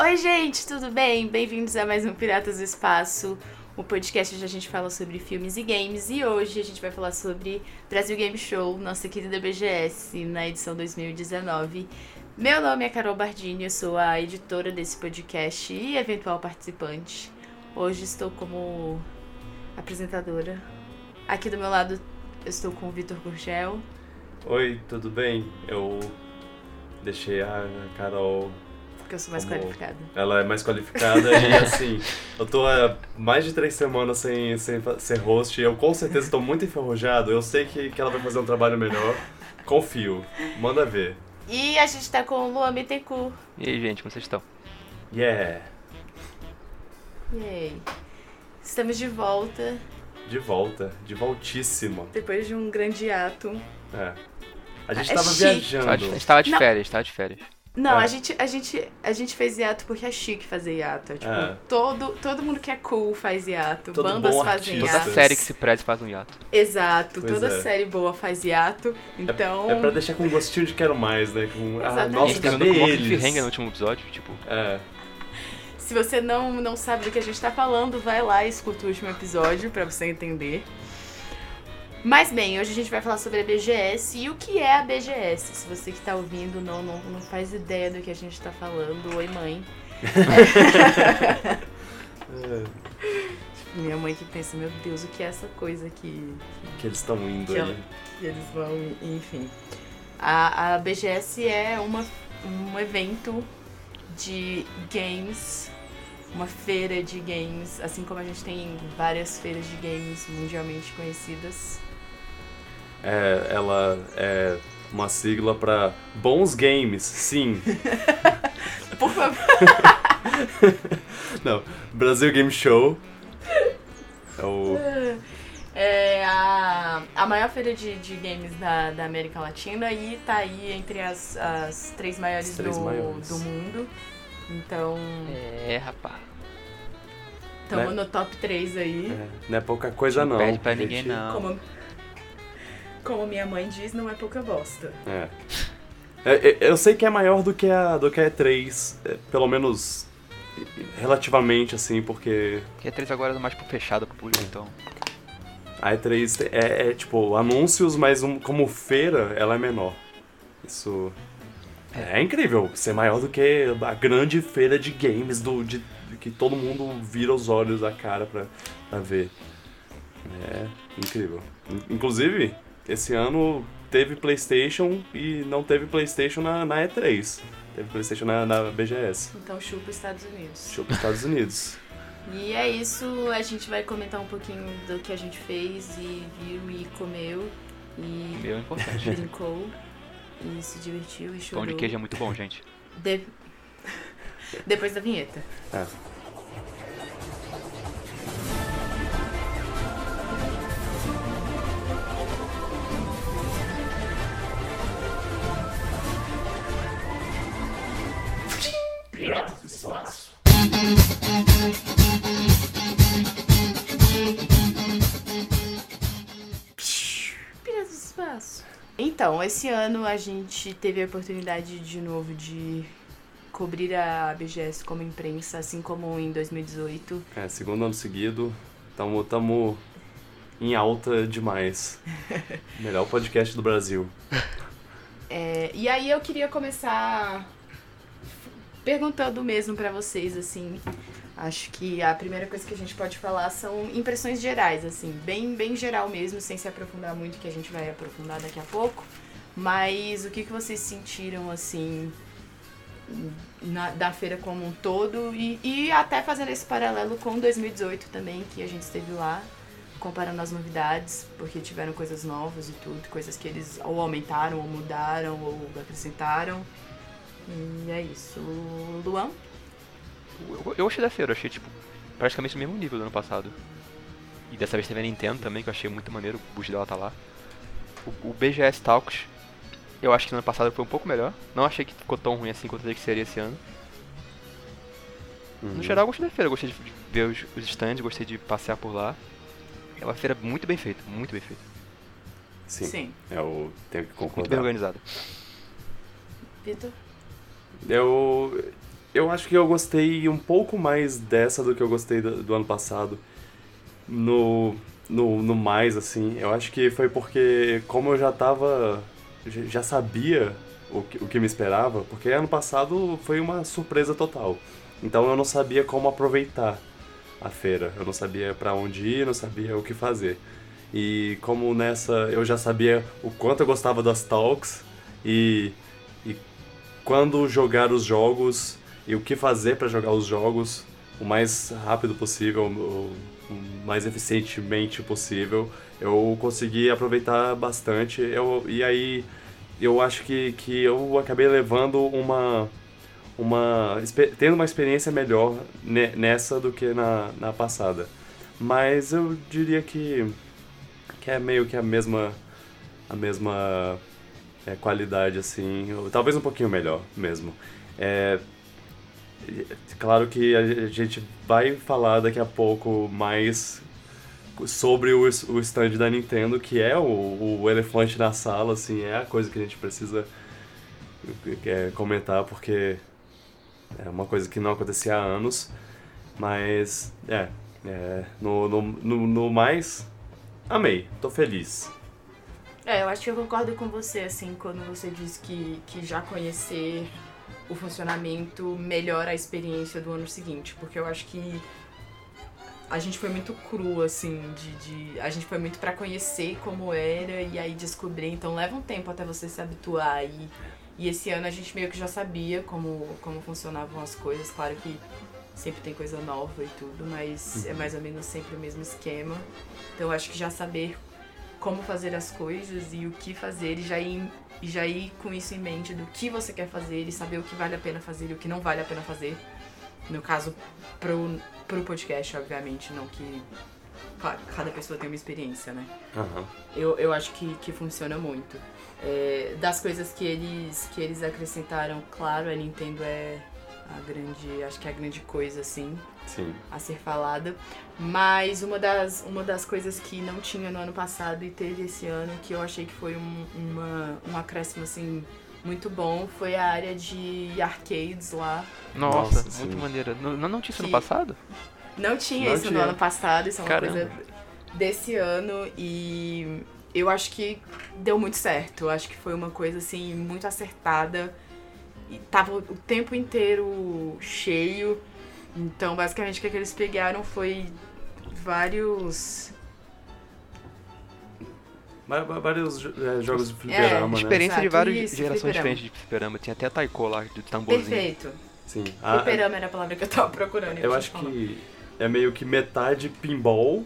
Oi, gente, tudo bem? Bem-vindos a mais um Piratas do Espaço, o podcast onde a gente fala sobre filmes e games. E hoje a gente vai falar sobre Brasil Game Show, nossa querida BGS, na edição 2019. Meu nome é Carol Bardini, eu sou a editora desse podcast e eventual participante. Hoje estou como apresentadora. Aqui do meu lado eu estou com o Vitor Gurgel. Oi, tudo bem? Eu deixei a Carol porque eu sou mais Como qualificada. Ela é mais qualificada e assim, eu tô há mais de três semanas sem, sem ser host e eu com certeza estou muito enferrujado. Eu sei que, que ela vai fazer um trabalho melhor. Confio. Manda ver. E a gente tá com o Luan Bittencourt. E aí, gente, como vocês estão? Yeah! Yay! Estamos de volta. De volta, de voltíssima. Depois de um grande ato. É. A gente ah, é tava chique. viajando. A gente tava de férias, tava de férias. Não, é. a, gente, a, gente, a gente fez hiato porque é chique fazer hiato. É, tipo, é. todo, todo mundo que é cool faz hiato. Todo bandas fazem hiato. Toda série que se preze faz um hiato. Exato, pois toda é. série boa faz hiato. Então. É, é pra deixar com um gostinho de quero mais, né? Com, ah, nossa, cadê eles? Com no último episódio, tipo. É. Se você não, não sabe do que a gente tá falando, vai lá e escuta o último episódio pra você entender. Mas bem, hoje a gente vai falar sobre a BGS e o que é a BGS. Se você que está ouvindo não, não, não faz ideia do que a gente está falando, oi mãe. Tipo, minha mãe que pensa, meu Deus, o que é essa coisa que. Que eles estão indo que, aí. Que eles vão, enfim. A, a BGS é uma, um evento de games, uma feira de games, assim como a gente tem várias feiras de games mundialmente conhecidas é, ela é uma sigla para bons games, sim. Por favor. Não, Brasil Game Show. É o. É a, a maior feira de, de games da, da América Latina e tá aí entre as, as três maiores, três do, maiores. do mundo. Então. É, rapaz. Tamo né? no top 3 aí. É, não é pouca coisa, não. Não perde pra ninguém, não. Como, como minha mãe diz, não é pouca bosta. É. é, é eu sei que é maior do que a, do que a E3, é, pelo menos relativamente, assim, porque... Que a E3 agora é mais fechada pro público, então... A E3 é, é tipo, anúncios, mas um, como feira, ela é menor. Isso... É. é incrível ser maior do que a grande feira de games do, de, que todo mundo vira os olhos a cara pra, pra ver. É incrível. Inclusive, esse ano teve PlayStation e não teve PlayStation na, na E3. Teve PlayStation na, na BGS. Então chupa Estados Unidos. Chupa Estados Unidos. e é isso, a gente vai comentar um pouquinho do que a gente fez e viu e comeu. E Meu é importante. brincou. E se divertiu e chorou. Pão de queijo é muito bom, gente. De... Depois da vinheta. É. Piratas do Espaço. Piratas do Espaço. Então, esse ano a gente teve a oportunidade de novo de cobrir a BGS como imprensa, assim como em 2018. É, segundo ano seguido, tamo, tamo em alta demais. Melhor podcast do Brasil. É, e aí eu queria começar perguntando mesmo para vocês, assim. Acho que a primeira coisa que a gente pode falar são impressões gerais, assim, bem, bem geral mesmo, sem se aprofundar muito, que a gente vai aprofundar daqui a pouco. Mas o que, que vocês sentiram, assim, na, da feira como um todo e, e até fazendo esse paralelo com 2018 também, que a gente esteve lá, comparando as novidades, porque tiveram coisas novas e tudo, coisas que eles ou aumentaram, ou mudaram, ou acrescentaram. E é isso. Luan? Eu, eu achei da feira, eu achei tipo praticamente o mesmo nível do ano passado. E dessa vez teve a Nintendo também, que eu achei muito maneiro, o boost dela tá lá. O, o BGS Talks, eu acho que no ano passado foi um pouco melhor. Não achei que ficou tão ruim assim quanto eu que seria esse ano. Uhum. No geral, eu gostei da feira, gostei de ver os, os stands, gostei de passear por lá. É uma feira muito bem feita, muito bem feita. Sim. Sim. Eu tenho que concordar. Muito bem organizada. Vitor? Eu eu acho que eu gostei um pouco mais dessa do que eu gostei do, do ano passado. No, no, no mais, assim. Eu acho que foi porque, como eu já tava. Já sabia o que, o que me esperava, porque ano passado foi uma surpresa total. Então eu não sabia como aproveitar a feira. Eu não sabia para onde ir, não sabia o que fazer. E como nessa eu já sabia o quanto eu gostava das talks e, quando jogar os jogos e o que fazer para jogar os jogos o mais rápido possível, o mais eficientemente possível, eu consegui aproveitar bastante. Eu, e aí eu acho que, que eu acabei levando uma uma tendo uma experiência melhor nessa do que na, na passada. Mas eu diria que, que é meio que a mesma a mesma é, qualidade assim, talvez um pouquinho melhor mesmo. É, claro que a gente vai falar daqui a pouco mais sobre o, o stand da Nintendo, que é o, o elefante na sala, assim, é a coisa que a gente precisa é, comentar, porque é uma coisa que não acontecia há anos. Mas, é, é no, no, no, no mais, amei, tô feliz. É, eu acho que eu concordo com você, assim, quando você diz que, que já conhecer o funcionamento melhora a experiência do ano seguinte, porque eu acho que a gente foi muito cru, assim, de, de a gente foi muito para conhecer como era e aí descobrir, então leva um tempo até você se habituar e e esse ano a gente meio que já sabia como, como funcionavam as coisas. Claro que sempre tem coisa nova e tudo, mas é uhum. é mais ou menos sempre o mesmo esquema. Então acho que já saber como fazer as coisas e o que fazer e já ir, e já ir com isso em mente do que você quer fazer e saber o que vale a pena fazer e o que não vale a pena fazer. No caso, pro, pro podcast, obviamente, não que cada pessoa tem uma experiência, né? Uhum. Eu, eu acho que, que funciona muito. É, das coisas que eles, que eles acrescentaram, claro, a Nintendo é a grande, acho que é a grande coisa, assim, Sim. a ser falada. Mas uma das, uma das coisas que não tinha no ano passado e teve esse ano, que eu achei que foi um, uma, um acréscimo, assim, muito bom, foi a área de arcades lá. Nossa, Nossa muito maneira. Não, não tinha isso no passado? Não tinha não isso tinha. no ano passado, isso é uma Caramba. coisa desse ano e eu acho que deu muito certo. Eu acho que foi uma coisa assim muito acertada. E tava o tempo inteiro cheio. Então, basicamente, o que, é que eles pegaram foi vários. Vários é, jogos de fliperama, é, né? Experiência de várias gerações fliperama. diferentes de fliperama. Tinha até taiko lá, de tamborzinho. Perfeito. Sim. Fliperama era a palavra que eu tava procurando. Eu acho que é meio que metade pinball.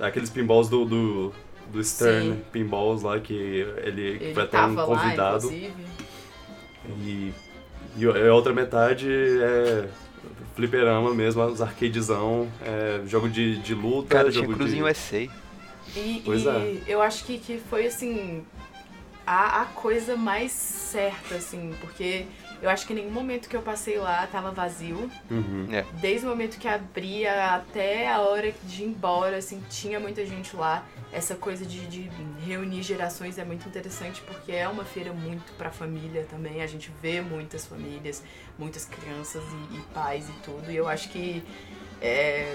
Aqueles pinballs do, do do Stern Sim. Pinballs lá, que ele, ele foi até um convidado. Lá, e, e a outra metade é fliperama mesmo, os arcadezão, é, jogo de, de luta. Cara, jogo tinha Cruzinho de... USA. E, pois e é. eu acho que, que foi assim a, a coisa mais certa, assim, porque eu acho que nenhum momento que eu passei lá tava vazio. Uhum. É. Desde o momento que abria até a hora de ir embora, assim, tinha muita gente lá. Essa coisa de, de reunir gerações é muito interessante porque é uma feira muito pra família também. A gente vê muitas famílias, muitas crianças e, e pais e tudo. E eu acho que é,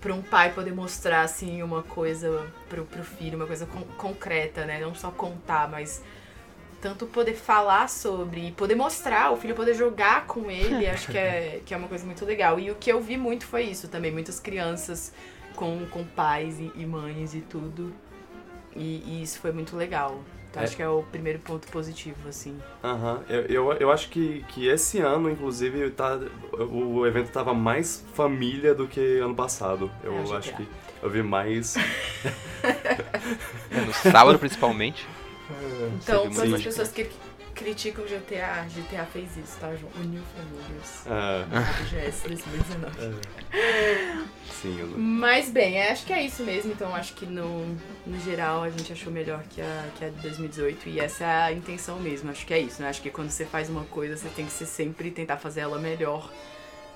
para um pai poder mostrar assim uma coisa pro, pro filho, uma coisa con concreta, né? Não só contar, mas tanto poder falar sobre, poder mostrar, o filho poder jogar com ele, acho que é, que é uma coisa muito legal. E o que eu vi muito foi isso também, muitas crianças com, com pais e, e mães e tudo. E, e, isso foi muito legal. Então é. acho que é o primeiro ponto positivo, assim. Aham, uhum. eu, eu, eu, acho que, que esse ano, inclusive, tá, o evento tava mais família do que ano passado. Eu é, acho que eu vi mais. é, no sábado, principalmente. Então, todas as pessoas que criticam GTA, GTA fez isso, tá, João? Uniu famílias. Ah. GS 2019. É. Sim, eu... Mas bem, acho que é isso mesmo. Então acho que no, no geral a gente achou melhor que a, que a de 2018 e essa é a intenção mesmo. Acho que é isso, né? Acho que quando você faz uma coisa, você tem que ser sempre tentar fazer ela melhor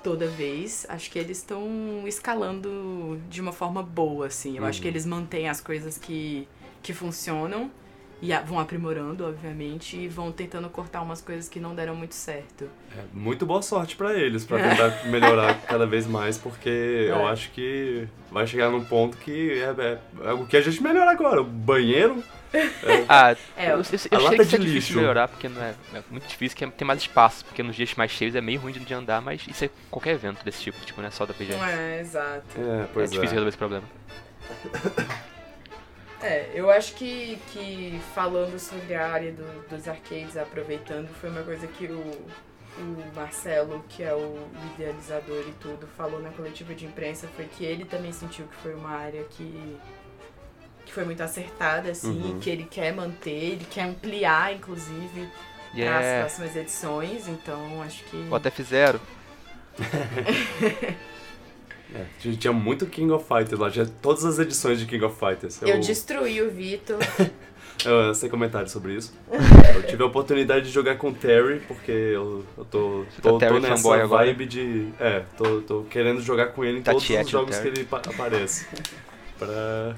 toda vez. Acho que eles estão escalando de uma forma boa, assim. Eu uhum. acho que eles mantêm as coisas que, que funcionam E a- vão aprimorando, obviamente, e vão tentando cortar umas coisas que não deram muito certo. É, muito boa sorte pra eles, pra tentar melhorar cada vez mais, porque eu É. acho que vai chegar num ponto que é, é- é o que a gente melhora agora. O banheiro, Ah, É, eu, eu, eu a lata é de difícil lixo. de melhorar, porque não é, é muito difícil, que é- tem mais espaço, porque nos dias mais cheios é meio ruim de, andar, mas isso é qualquer evento desse tipo, tipo, não é só da PGS. É, exato. é, É pois difícil é. resolver esse problema. É, eu acho que, que falando sobre a área do- dos arcades, aproveitando, foi uma coisa que o, o Marcelo, que é o idealizador e tudo, falou na coletiva de imprensa, foi que ele também sentiu que foi uma área que, que foi muito acertada, assim, Uhum. que ele quer manter, ele quer ampliar, inclusive, para as é. próximas edições, então acho que... Ou até fizeram. É, tinha- tinha muito King of Fighters lá, tinha todas as edições de King of Fighters. Eu destruí o Vitor. eu- sem comentários sobre isso. eu tive a oportunidade de jogar com o Terry, porque eu, eu tô, tô, tá tô nessa fanboy agora? vibe de. É, tô, tô querendo jogar com ele em Tá todos os jogos que ele pa- aparece. pra.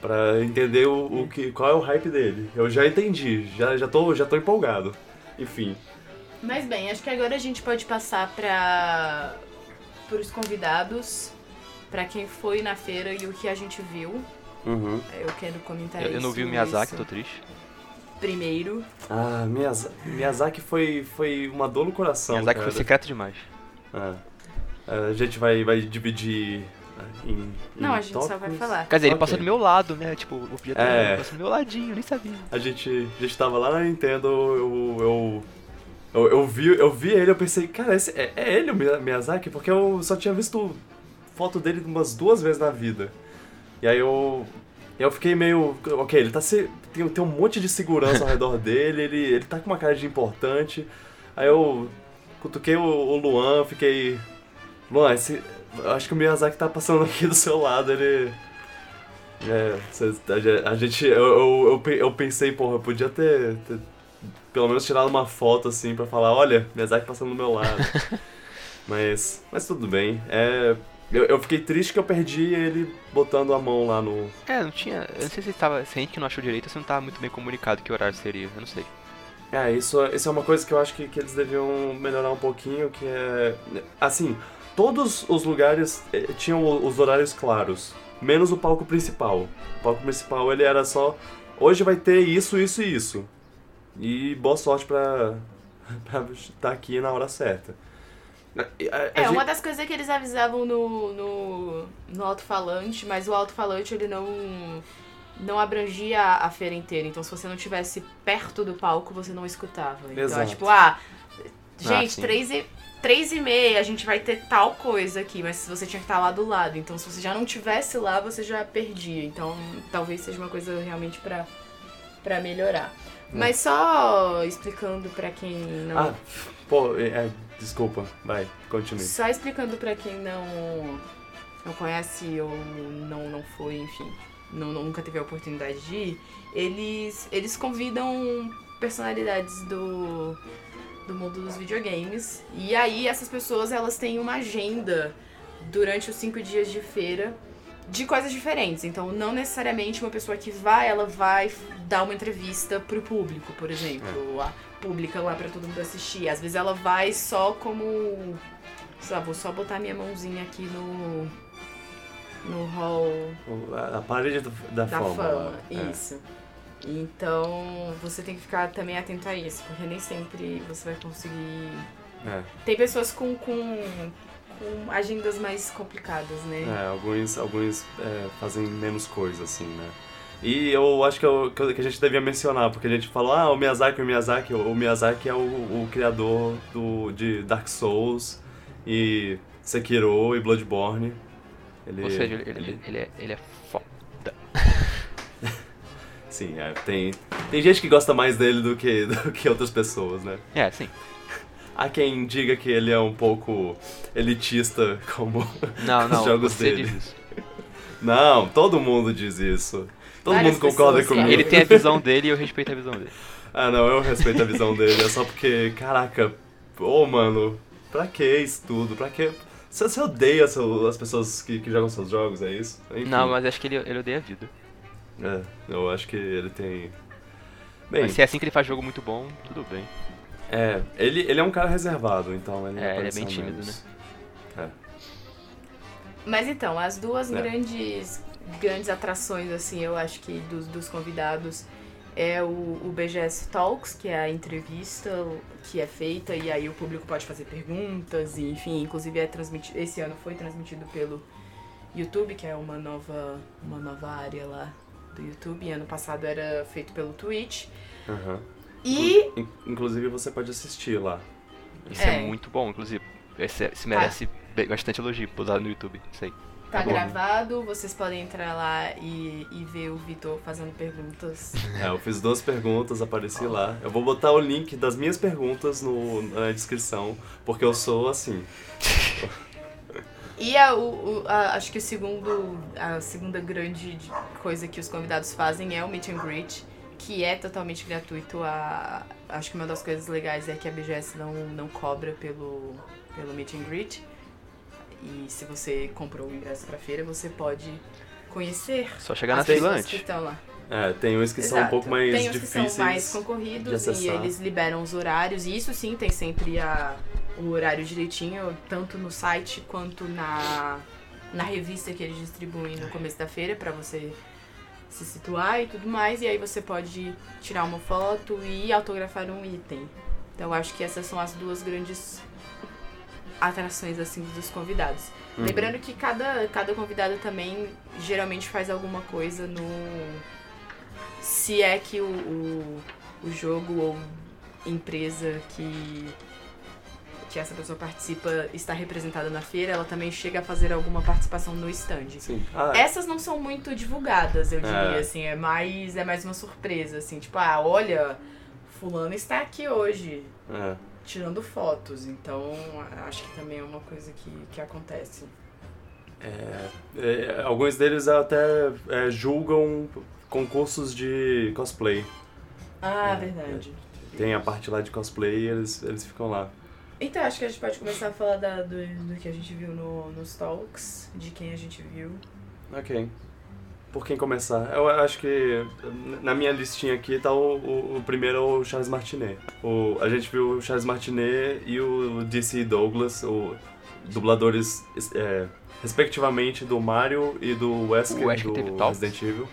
Pra entender o, o que, qual é o hype dele. Eu já entendi, já, já, tô, já tô empolgado. Enfim. Mas bem, acho que agora a gente pode passar para os convidados, para quem foi na feira e o que a gente viu. Uhum. Eu quero comentar Eu, eu não vi o isso- Miyazaki, isso tô triste. Primeiro. Ah, Miyazaki, Miyazaki foi, foi uma dor no coração. Miyazaki cara. foi secreto demais. Ah. A gente vai, vai dividir em. em Não, a gente só vai tópicos. falar. Quer dizer, ele Ok. passou do meu lado, né? Tipo, o objeto É. passou do meu ladinho, eu nem sabia. A gente, a gente tava lá na Nintendo, eu. eu eu, eu, vi, eu vi ele, eu pensei, cara, esse, é, é ele o Miya- Miyazaki? Porque eu só tinha visto foto dele umas duas vezes na vida. E aí eu. Eu fiquei meio. Ok, ele tá se. Tem, tem um monte de segurança ao redor dele, ele, ele tá com uma cara de importante. Aí eu cutuquei o, o Luan, fiquei. Luan, esse, eu acho que o Miyazaki tá passando aqui do seu lado, ele. É, a, gente. Eu, eu, eu, eu pensei, porra, eu podia ter, ter pelo menos tirado uma foto assim pra falar, olha, Miyazaki passando do meu lado. mas. Mas tudo bem. É, eu, eu fiquei triste que eu perdi ele botando a mão lá no. É, não tinha. Eu não sei se tava. Se a gente que não achou direito, se não tava muito bem comunicado que horário seria. Eu não sei. É, isso, isso é uma coisa que eu acho que, que eles deviam melhorar um pouquinho, que é. Assim, todos os lugares eh, tinham os horários claros, menos o palco principal. O palco principal ele era só. Hoje vai ter isso, isso e isso. E boa sorte pra, pra estar aqui na hora certa. A- a- a É, gente- uma das coisas que eles avisavam no, no, no alto-falante, mas o alto-falante ele não, não abrangia a feira inteira. Então se você não estivesse perto do palco, você não escutava. Então é Exato. tipo, ah, gente, sim. três, e, três e meia a gente vai ter tal coisa aqui, mas você tinha que estar lá do lado. Então se você já não tivesse lá, você já perdia. Então talvez seja uma coisa realmente pra, pra melhorar. Mas só explicando pra quem não. Ah, pô, é, é, desculpa, vai, continue. Só explicando pra quem não não conhece ou não não foi, enfim, não, nunca teve a oportunidade de ir, eles eles convidam personalidades do do mundo dos videogames e aí essas pessoas elas têm uma agenda durante os cinco dias de feira de coisas diferentes. Então, não necessariamente uma pessoa que vai, ela vai dar uma entrevista pro público, por exemplo, a pública lá pra todo mundo assistir. Às vezes ela vai só como, sei lá, vou só botar minha mãozinha aqui no no hall A, parede do- da, da fama. fama, é. isso. Então, você tem que ficar também atento a isso, porque nem sempre você vai conseguir É. tem pessoas com, com, com agendas mais complicadas, né? É, alguns, alguns é, fazem menos coisa, assim, né? E eu acho que, eu- que eu- que a gente devia mencionar, porque a gente falou, ah, o Miyazaki, o Miyazaki, o Miyazaki é o, o criador do, de Dark Souls e Sekiro e Bloodborne. Ele, Ou seja, ele, ele, ele é, ele é foda. Sim, é, tem, tem gente que gosta mais dele do que, do que outras pessoas, né? É, sim. Há quem diga que ele é um pouco elitista, como Não, os não, jogos você dele. diz isso. Não, todo mundo diz isso. Todo Várias mundo concorda pessoas comigo. Ele tem a visão dele e eu respeito a visão dele. Ah, não, eu respeito a visão dele. É só porque, caraca, ô, mano, pra que isso tudo? Pra que... Você, você odeia seu- as pessoas que, que jogam seus jogos, é isso? Enfim. Não, mas acho que ele, ele odeia a vida. É, eu acho que ele tem... Bem, Mas se é assim que ele faz jogo muito bom, tudo bem. É, ele, ele é um cara reservado, então ele É, ele é bem tímido, menos. É. Mas então, as duas É. grandes, grandes atrações, assim, eu acho que dos, dos convidados é o, o BGS Talks, que é a entrevista que é feita e aí o público pode fazer perguntas, e, enfim, inclusive é transmitido. Esse ano foi transmitido pelo YouTube, que é uma nova, uma nova área lá do YouTube. E ano passado era feito pelo Twitch. Aham. E In- Inclusive você pode assistir lá. Isso é, É. muito bom, inclusive. Esse, se merece be- bastante elogio posado no YouTube. Isso aí. tá bom. gravado, vocês podem entrar lá e, e ver o Vitor fazendo perguntas. É, eu fiz duas perguntas, apareci lá. Eu vou botar o link das minhas perguntas no, na descrição, porque eu sou assim. E a, o, a- acho que o segundo, a segunda grande de- coisa que os convidados fazem é o meet and greet, que é totalmente gratuito. A, acho que uma das coisas legais é que a BGS não, não cobra pelo, pelo meet and greet. E se você comprou o ingresso pra feira, você pode conhecer Só chegar na fila que antes. estão lá. É, tem uns que são um Exato. pouco mais tem que difíceis. são mais concorridos e eles liberam os horários. E isso sim tem sempre a, o horário direitinho, tanto no site quanto na, na revista que eles distribuem no começo da feira pra você se situar e tudo mais. E aí você pode tirar uma foto e autografar um item. Então eu acho que essas são as duas grandes atrações assim dos convidados. Uhum. Lembrando que cada, cada convidado também geralmente faz alguma coisa no. Se é que o, o, o jogo ou empresa que, que essa pessoa participa está representada na feira, ela também chega a fazer alguma participação no stand. Sim. Ah, Essas não são muito divulgadas, eu diria, É. assim, é mais, é mais uma surpresa, assim, tipo, ah, olha, fulano está aqui hoje, é. tirando fotos, então acho que também é uma coisa que, que acontece. É, alguns deles até é, julgam concursos de cosplay. Ah, É, verdade. Tem a parte lá de cosplay e eles, eles ficam lá. Então, acho que a gente pode começar a falar da- do, do que a gente viu no, nos talks, de quem a gente viu. Ok. Por quem começar? Eu acho que na minha listinha aqui tá o, o, o primeiro é o Charles Martinet. O, a gente viu o Charles Martinet e o DC Douglas, o dubladores é, respectivamente do Mario e do Wesker O Wesker do teve talks? Resident Evil.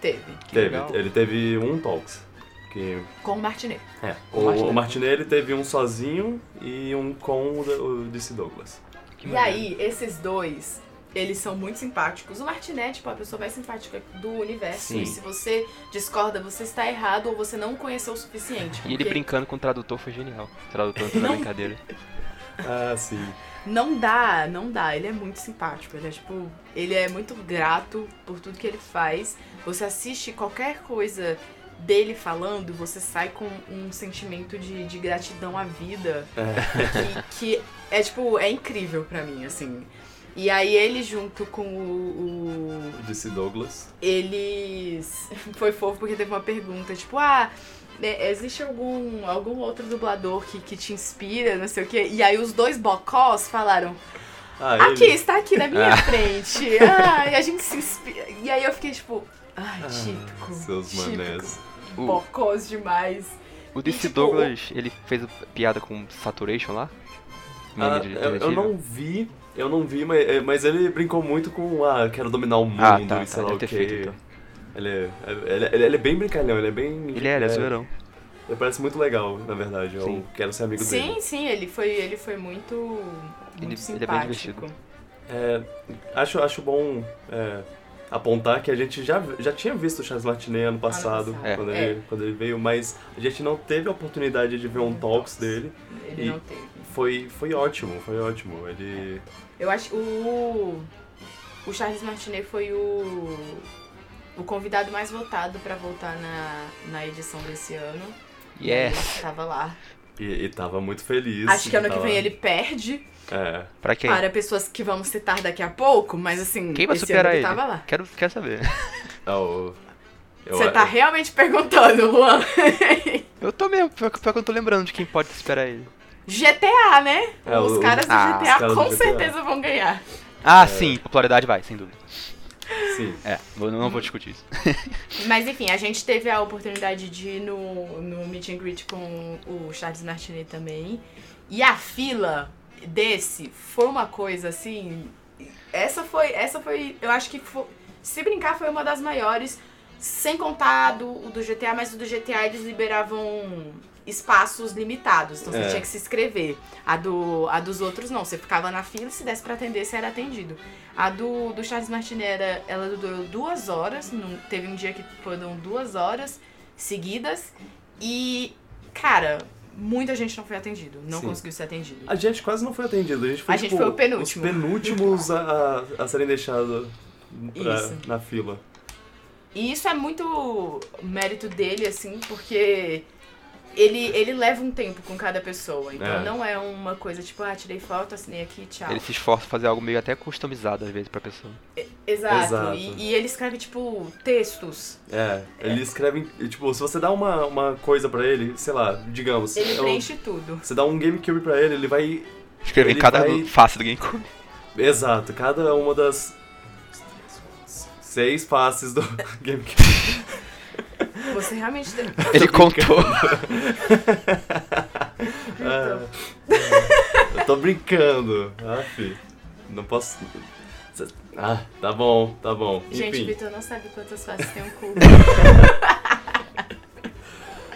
Teve. Que Teve, legal. ele teve um talks. Que, Com o Martinet. é, O o, Martinet. o Martinet ele teve um sozinho e um com o, o DC Douglas. Que E maneiro. aí, esses dois, eles são muito simpáticos. O Martinet, tipo, a pessoa mais simpática do universo. Sim. E se você discorda, você está errado ou você não conheceu o suficiente. E ele porque brincando com o tradutor foi genial. O tradutor entrou na brincadeira. Ah, sim. Não dá, não dá. Ele é muito simpático. Ele é, tipo, ele é muito grato por tudo que ele faz. Você assiste qualquer coisa dele falando, você sai com um sentimento de, de gratidão à vida É. que, que é tipo, é incrível pra mim, assim. E aí ele junto com o, o- DC Douglas. eles foi fofo porque teve uma pergunta, tipo, ah, né, existe algum algum outro dublador que, que te inspira, não sei o quê. E aí os dois bocós falaram: Ah, "Aqui, ele- está aqui na minha frente". Ah, e a gente se inspira. E aí eu fiquei tipo, ai, Ah, típico. seus típico. manés. O, Bocós demais. o DC tipo, Douglas, ele fez piada com Saturation lá? Ah, Meme de eu, eu não vi, eu não vi, mas, é, mas ele brincou muito com, ah, quero dominar o mundo Ah, tá, e sei tá, lá o quê. feito, então. Ele, é, ele, ele, ele é bem brincalhão, ele é bem... Ele é, ele é zoeirão. Ele parece muito legal, na verdade, eu Sim. quero ser amigo Sim, dele. sim, ele foi ele foi muito muito Ele- ele é bem simpático. divertido. É, acho, acho bom é, apontar que a gente já, já tinha visto o Charles Martinet ano passado, passado. É. Quando, É. ele, quando ele veio, mas a gente não teve a oportunidade de ver um talks dele. Ele E- não teve. Foi, foi ótimo, foi ótimo. Ele... Eu acho o o Charles Martinet foi o o convidado mais votado pra voltar na, na edição desse ano. E Yes! ele tava lá. E, e tava muito feliz. Acho que ano que vem ele perde É, Pra quem? para pessoas que vamos citar daqui a pouco, mas assim, Quem vai esse superar ano ele? tava lá. Quero, quero saber. é o... eu- Você tá realmente perguntando, Juan? Eu tô mesmo, pior, que- eu não tô lembrando de quem pode esperar ele. GTA, né? É, os o- caras do Ah, GTA os caras com do GTA. certeza vão ganhar. Ah, sim, popularidade vai, sem dúvida. Sim. É, eu não vou discutir isso. Mas enfim, a gente teve a oportunidade de ir no, no meet and greet com o Charles Martinet também. E a fila desse foi uma coisa assim. Essa foi. Essa foi. Eu acho que foi, se brincar foi uma das maiores. Sem contar do, o do GTA, mas o do GTA eles liberavam espaços limitados. Então você É. tinha que se inscrever. A, do, a dos outros não. Você ficava na fila e se desse pra atender, você era atendido. A do, do Charles Martinet, era- ela durou duas horas. teve um dia que foram duas horas seguidas. E, cara, muita gente não foi atendido. Não Sim. conseguiu ser atendido. A gente quase não foi atendido. A gente foi, A gente tipo, foi o penúltimo. Os penúltimos a, a, a serem deixados na fila. E isso é muito mérito dele, assim, porque ele, ele leva um tempo com cada pessoa. Então É. não é uma coisa tipo, ah, tirei foto, assinei aqui, tchau. Ele se esforça fazer algo meio até customizado às vezes pra pessoa. Exato. Exato. E, e ele escreve, tipo, textos. É, ele escreve. Tipo, se você dá uma, uma coisa pra ele, sei lá, digamos. Ele eu- preenche tudo. Você dá um GameCube pra ele, ele vai. Escrever Ele cada vai- face do GameCube. Exato, cada uma das. Seis faces do GameCube. Você realmente tem. Ele contou. É, eu tô brincando. Ah. Não posso. Ah, tá bom, tá bom. Gente, o Enfim. Vitor não sabe quantas faces tem um cubo.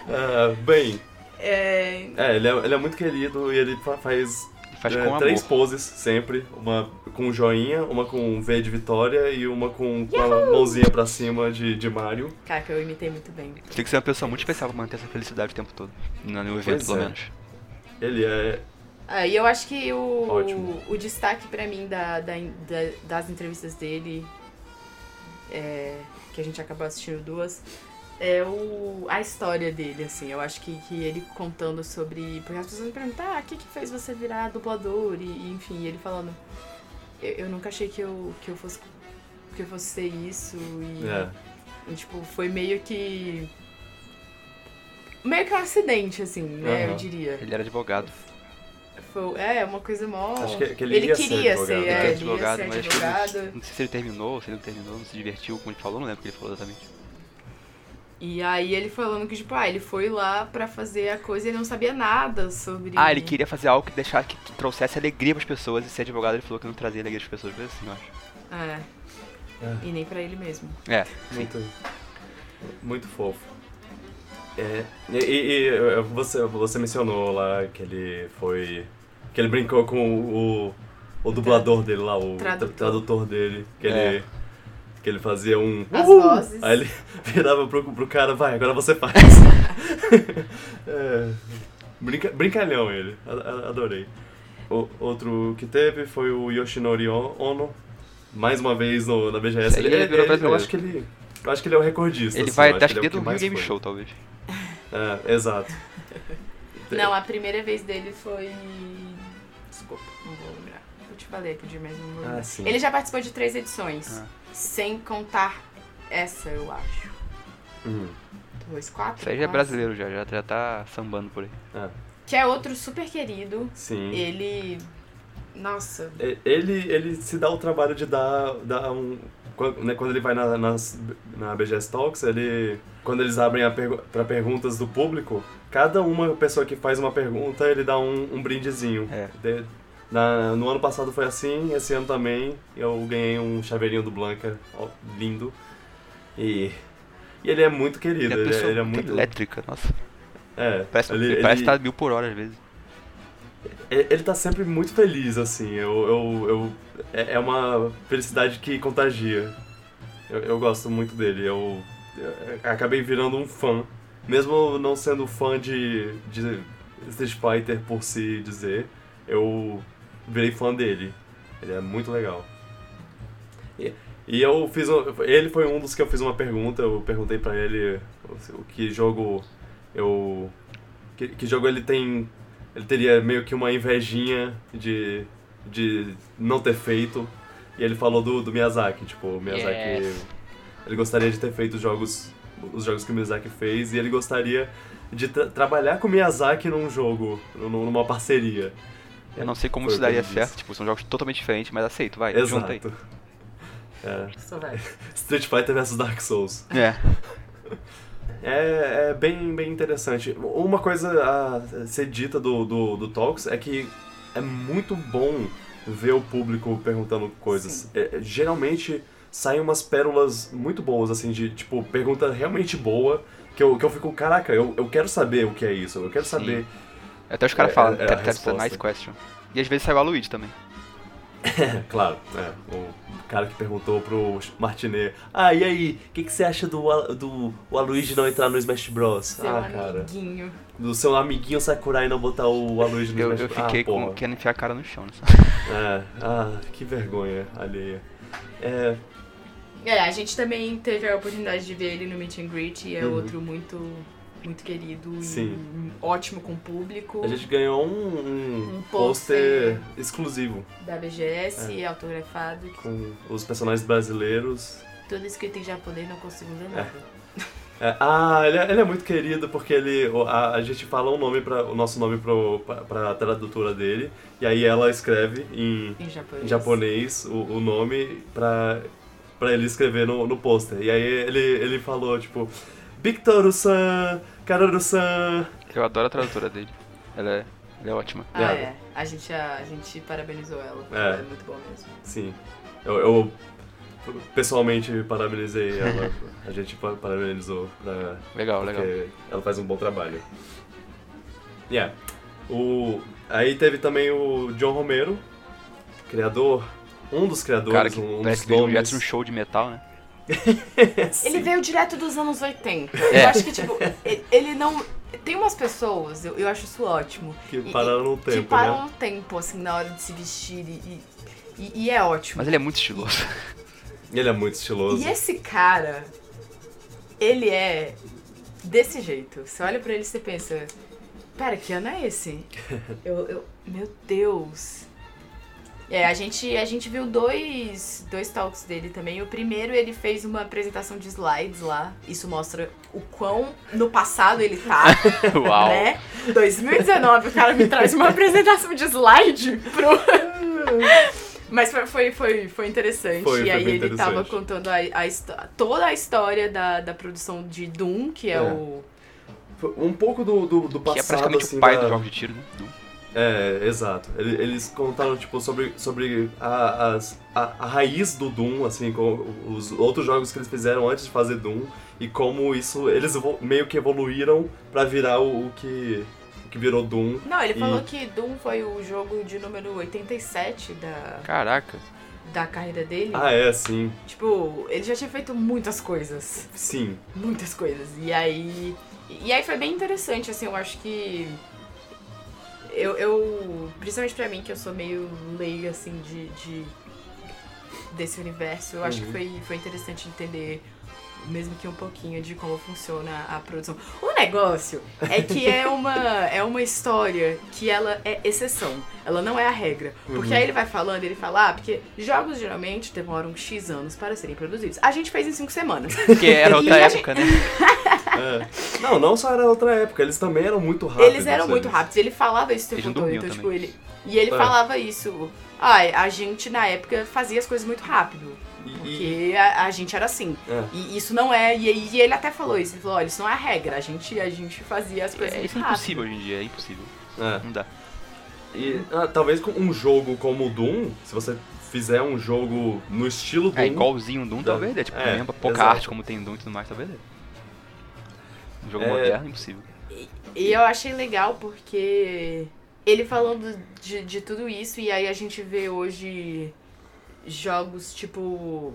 é, bem, é, é ele, é, ele é muito querido e ele fa- faz Ele faz É, com três amor. poses sempre. Uma com joinha, uma com V de Vitória e uma com, com a mãozinha pra cima de, de Mario. cara, que eu imitei muito bem. Tem que ser uma pessoa muito especial pra manter essa felicidade o tempo todo. No evento, Pois pelo é. menos. Ele é. Ah, e eu acho que o, Ótimo. o, destaque pra mim da, da- da- das entrevistas dele, é, que a gente acabou assistindo duas, é o, a história dele, assim. Eu acho que, que ele contando sobre. Porque as pessoas me perguntam, ah, o que, que fez você virar dublador? E, e, enfim, ele falando. Eu, eu nunca achei que eu, que eu fosse. Que eu fosse ser isso. E, é. e, tipo, foi meio que. Meio que um acidente, assim, né? Eu Aham. diria. Ele era advogado. Foi, é, uma coisa mó. Acho que- que ele ia ser queria advogado. ser, Ele é, Ele quer era ele advogado, ia mas ser que ele, advogado. não sei se ele terminou, se ele não terminou, não se divertiu, como ele falou, não lembro o que ele falou exatamente. E aí ele falando que, tipo, ah, ele foi lá pra fazer a coisa e ele não sabia nada sobre. Ah, ele queria fazer algo que deixasse que trouxesse alegria pras pessoas e ser advogado ele falou que não trazia alegria pras pessoas, coisa assim, eu acho. É. É. E nem pra ele mesmo. É, Muito, muito fofo. É, e, e- e você, você mencionou lá que ele foi. que ele brincou com o, o, dublador dele lá, o Tradutor. tra- tradutor dele. Que É. ele. Que ele fazia um. As "Uhul!" vozes. Aí ele virava pro, pro cara, vai, agora você faz. é, brinca, brincalhão ele, adorei. O, outro que teve foi o Yoshinori Ono, mais uma vez no, na BGS. Esse aí ele virou eu acho que ele. Eu acho que ele é o recordista. ele assim, vai, ele que é o desde o Rio Game foi. Show, talvez. É, exato. Não, a primeira vez dele foi. Desculpa, não vou. Eu te falei aqui de mesmo. Ah, sim. Ele já participou de três edições. Ah. Sem contar essa, eu acho. Hum, Dois, quatro? Isso aí já é brasileiro já, já, já tá sambando por aí. é, Que é outro super querido. sim. Ele. Nossa. Ele, ele se dá o trabalho de dar, dar um. Quando, né, quando ele vai na, nas, na BGS Talks, ele. Quando eles abrem para perguntas do público, cada uma pessoa que faz uma pergunta, ele dá um, um brindezinho. É. De- na- no ano passado foi assim, esse ano também. Eu ganhei um chaveirinho do Blanca, ó, lindo. E, e ele é muito querido, Ele é ele, é- ele é muito elétrica, nossa. É, Parece, ele, ele, parece ele- tá mil por hora às vezes. ele tá sempre muito feliz, assim. Eu, eu, eu, é é uma felicidade que contagia. Eu, eu gosto muito dele. Eu, eu acabei virando um fã. Mesmo não sendo fã de, de Street Fighter por si dizer, eu virei fã dele. Ele é muito legal. E, e eu fiz. um- Ele foi um dos que eu fiz uma pergunta. Eu perguntei pra ele o, que jogo eu. Que, que jogo ele tem ele teria meio que uma invejinha de, de não ter feito. E ele falou do, do Miyazaki, tipo, o Miyazaki. Yes. Ele gostaria de ter feito os jogos, os jogos que o Miyazaki fez e ele gostaria de tra- trabalhar com o Miyazaki num jogo, num- numa parceria. Eu não sei como Foi isso daria disse. certo, tipo, são jogos totalmente diferentes, mas aceito, vai, junta aí. Exato. É. Street Fighter vs Dark Souls. É. É, é bem, bem interessante. Uma coisa a ser dita do, do, do Talks é que é muito bom ver o público perguntando coisas. É, geralmente saem umas pérolas muito boas, assim, de tipo, pergunta realmente boa, que eu, que eu fico, caraca, eu, eu quero saber o que é isso, eu quero Sim. saber. Até os caras É, falam, é a a resposta. nice question. E às vezes sai o Luigi também. É, claro, é, o cara que perguntou pro Martinet, ah, e aí, o que, que você acha do, do o Aloysio não entrar no Smash Bros? Seu ah, cara. amiguinho. Do seu amiguinho Sakurai não botar o Aloysio no Eu, Smash eu Bros. fiquei ah, com, querendo enfiar a cara no chão. Né? É, ah, que vergonha alheia. É, É, a gente também teve a oportunidade de ver ele no Meet and Greet e é Uhum. outro muito, muito querido Sim. e ótimo com o público. a gente ganhou um, um Um pôster exclusivo Da BGS, É. autografado, com os personagens brasileiros. tudo escrito em japonês, não consigo ler nada. É, ah, ele é, ele é muito querido porque ele, o- a, a gente fala um nome pra, o nosso nome pra, pra tradutora dele e aí ela escreve em, Em japonês. em japonês o, o nome pra, pra ele escrever no, no pôster. E aí ele, ele falou, tipo, Victoru-san, Kararu-san. Eu adoro a tradutora dele. Ela é, ela é ótima. Ah, Viado. é. A gente, a, a gente parabenizou ela. É. Ela é muito boa mesmo. Sim, eu, eu pessoalmente parabenizei ela, a gente pa- parabenizou pra, Legal, porque legal. ela faz um bom trabalho. Yeah. O, aí teve também o John Romero, criador, um dos criadores, cara que um, um dos num show de metal, né? Ele veio direto dos anos 80. É. Eu acho que, tipo, ele não. Tem umas pessoas, eu, eu acho isso ótimo. Que e- pararam no que tempo, param né? um tempo, assim, na hora de se vestir e, e, e é ótimo. Mas ele é muito estiloso. Ele é muito estiloso. E esse cara, ele é desse jeito. Você olha pra ele e você pensa, pera, que ano é esse? eu, eu, meu Deus. É, a gente, a gente viu dois, dois talks dele também. O primeiro, ele fez uma apresentação de slides lá. Isso mostra o quão no passado ele tá, Uau. né? 2019, o cara me traz uma apresentação de slide pro... Mas foi, foi, foi, foi interessante. Foi, e aí ele tava interessante. contando a, a toda a história da, da produção de Doom, que é, É. o. Um pouco do, do, do Que passado, é praticamente assim, o pai da... dos jogos de tiro, né? Doom. É, exato. Ele- Eles contaram, tipo, sobre, sobre a, as- a, a raiz do Doom, assim, com os outros jogos que eles fizeram antes de fazer Doom, e como isso, eles meio que evoluíram pra virar o, o que, o que virou Doom. Não, ele E- falou que Doom foi o jogo de número 87 da, Caraca. da carreira dele. Ah, é, sim. Tipo, ele já tinha feito muitas coisas. Sim. Muitas coisas. E aí. E aí foi bem interessante, assim, eu acho que. Eu, eu principalmente pra mim, que eu sou meio leiga, assim, de, de desse universo, eu acho que Uhum. foi, foi interessante entender, mesmo que um pouquinho, de como funciona a produção. O negócio é que é uma, é uma história que ela é exceção, ela não é a regra. Porque Uhum. aí ele vai falando, ele fala, ah, porque jogos geralmente demoram X anos para serem produzidos. A gente fez em 5 semanas. Porque era outra E a época, né? É. Não, não só era outra época, eles também eram muito rápidos. Eles eram muito eles. rápidos. Ele falava isso o tempo todo. Então, tipo, ele. E ele É. falava isso. Ah, a gente na época fazia as coisas muito rápido. E- e- Porque a, a gente era assim. é. E isso não é. E, e ele até falou isso. Ele falou: olha, isso não é a regra. A gente, a gente fazia as coisas É, isso é rápido. impossível hoje em dia, é impossível. É. Não dá. E ah, talvez com um jogo como o Doom, se você fizer um jogo no estilo Doom. É igualzinho o Doom, Dá. talvez dê. Tipo, É, mesmo pouca exato. arte como tem Doom e tudo mais, talvez dê. Um jogo É. moderno, impossível. E eu achei legal porque ele falando de, de tudo isso, e aí a gente vê hoje jogos tipo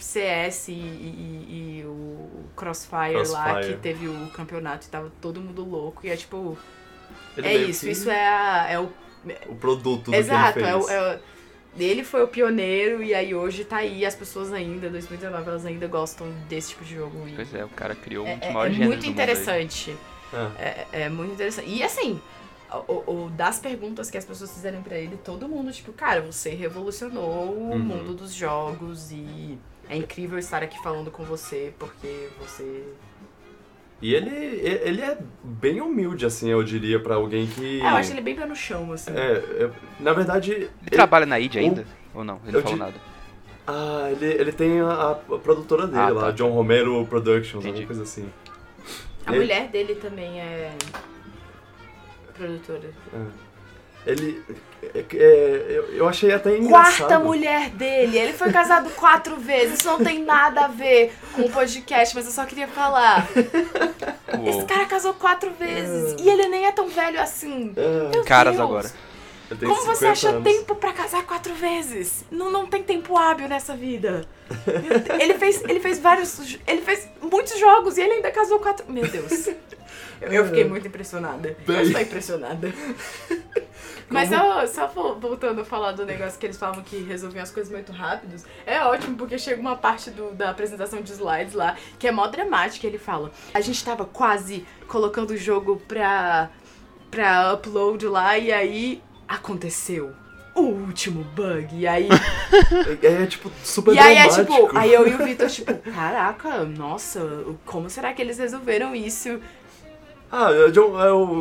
CS e, e- e o Crossfire, lá, Crossfire. que teve o campeonato e tava todo mundo louco. E é tipo, Ele é isso, que- isso é, a- é o. o produto do Exato, que ele é fez. o, é o- Ele foi o pioneiro e aí hoje tá aí, as pessoas ainda, 2019, elas ainda gostam desse tipo de jogo. E Pois é, o cara criou um é, dos é- maiores é gêneros muito do mundo aí. interessante. É. É, é muito interessante. E assim, o, o- das perguntas que as pessoas fizeram pra ele, todo mundo, tipo, cara, você revolucionou o Uhum. mundo dos jogos e é incrível estar aqui falando com você, porque você. E ele, ele é bem humilde, assim, eu diria, pra alguém que. É, eu acho ele bem pé no chão, assim. É, é, na verdade. Ele trabalha na id o- ainda? Ou não? Ele não falou di- nada. Ah, ele, ele tem a, a produtora dele Ah, lá, tá. John Romero Productions, Entendi. alguma coisa assim. A Ele- mulher dele também é produtora. Ele. é- é- eu, eu achei até engraçado. Quarta mulher dele. Ele foi casado quatro vezes. Isso não tem nada a ver com o podcast, mas eu só queria falar. Esse Uou. cara casou quatro vezes. E ele nem é tão velho assim. É, Meu Caras Deus. agora. Como você 50 acha anos. tempo pra casar quatro vezes? Não, não tem tempo hábil nessa vida. Ele fez, ele fez vários. Ele fez muitos jogos e ele ainda casou quatro. Meu Deus. Eu, eu fiquei muito impressionada. Eu estou impressionada. Mas só, só vo- voltando a falar do negócio que eles falavam que resolviam as coisas muito rápidos, é ótimo porque chega uma parte do- da apresentação de slides lá que é mó dramática. Ele fala: A gente tava quase colocando o jogo pra, pra upload lá e aí aconteceu o último bug. E aí, É, é, tipo super e aí é dramático. tipo, aí eu e o Vitor, tipo, caraca, nossa, como será que eles resolveram isso? Ah, eu, eu,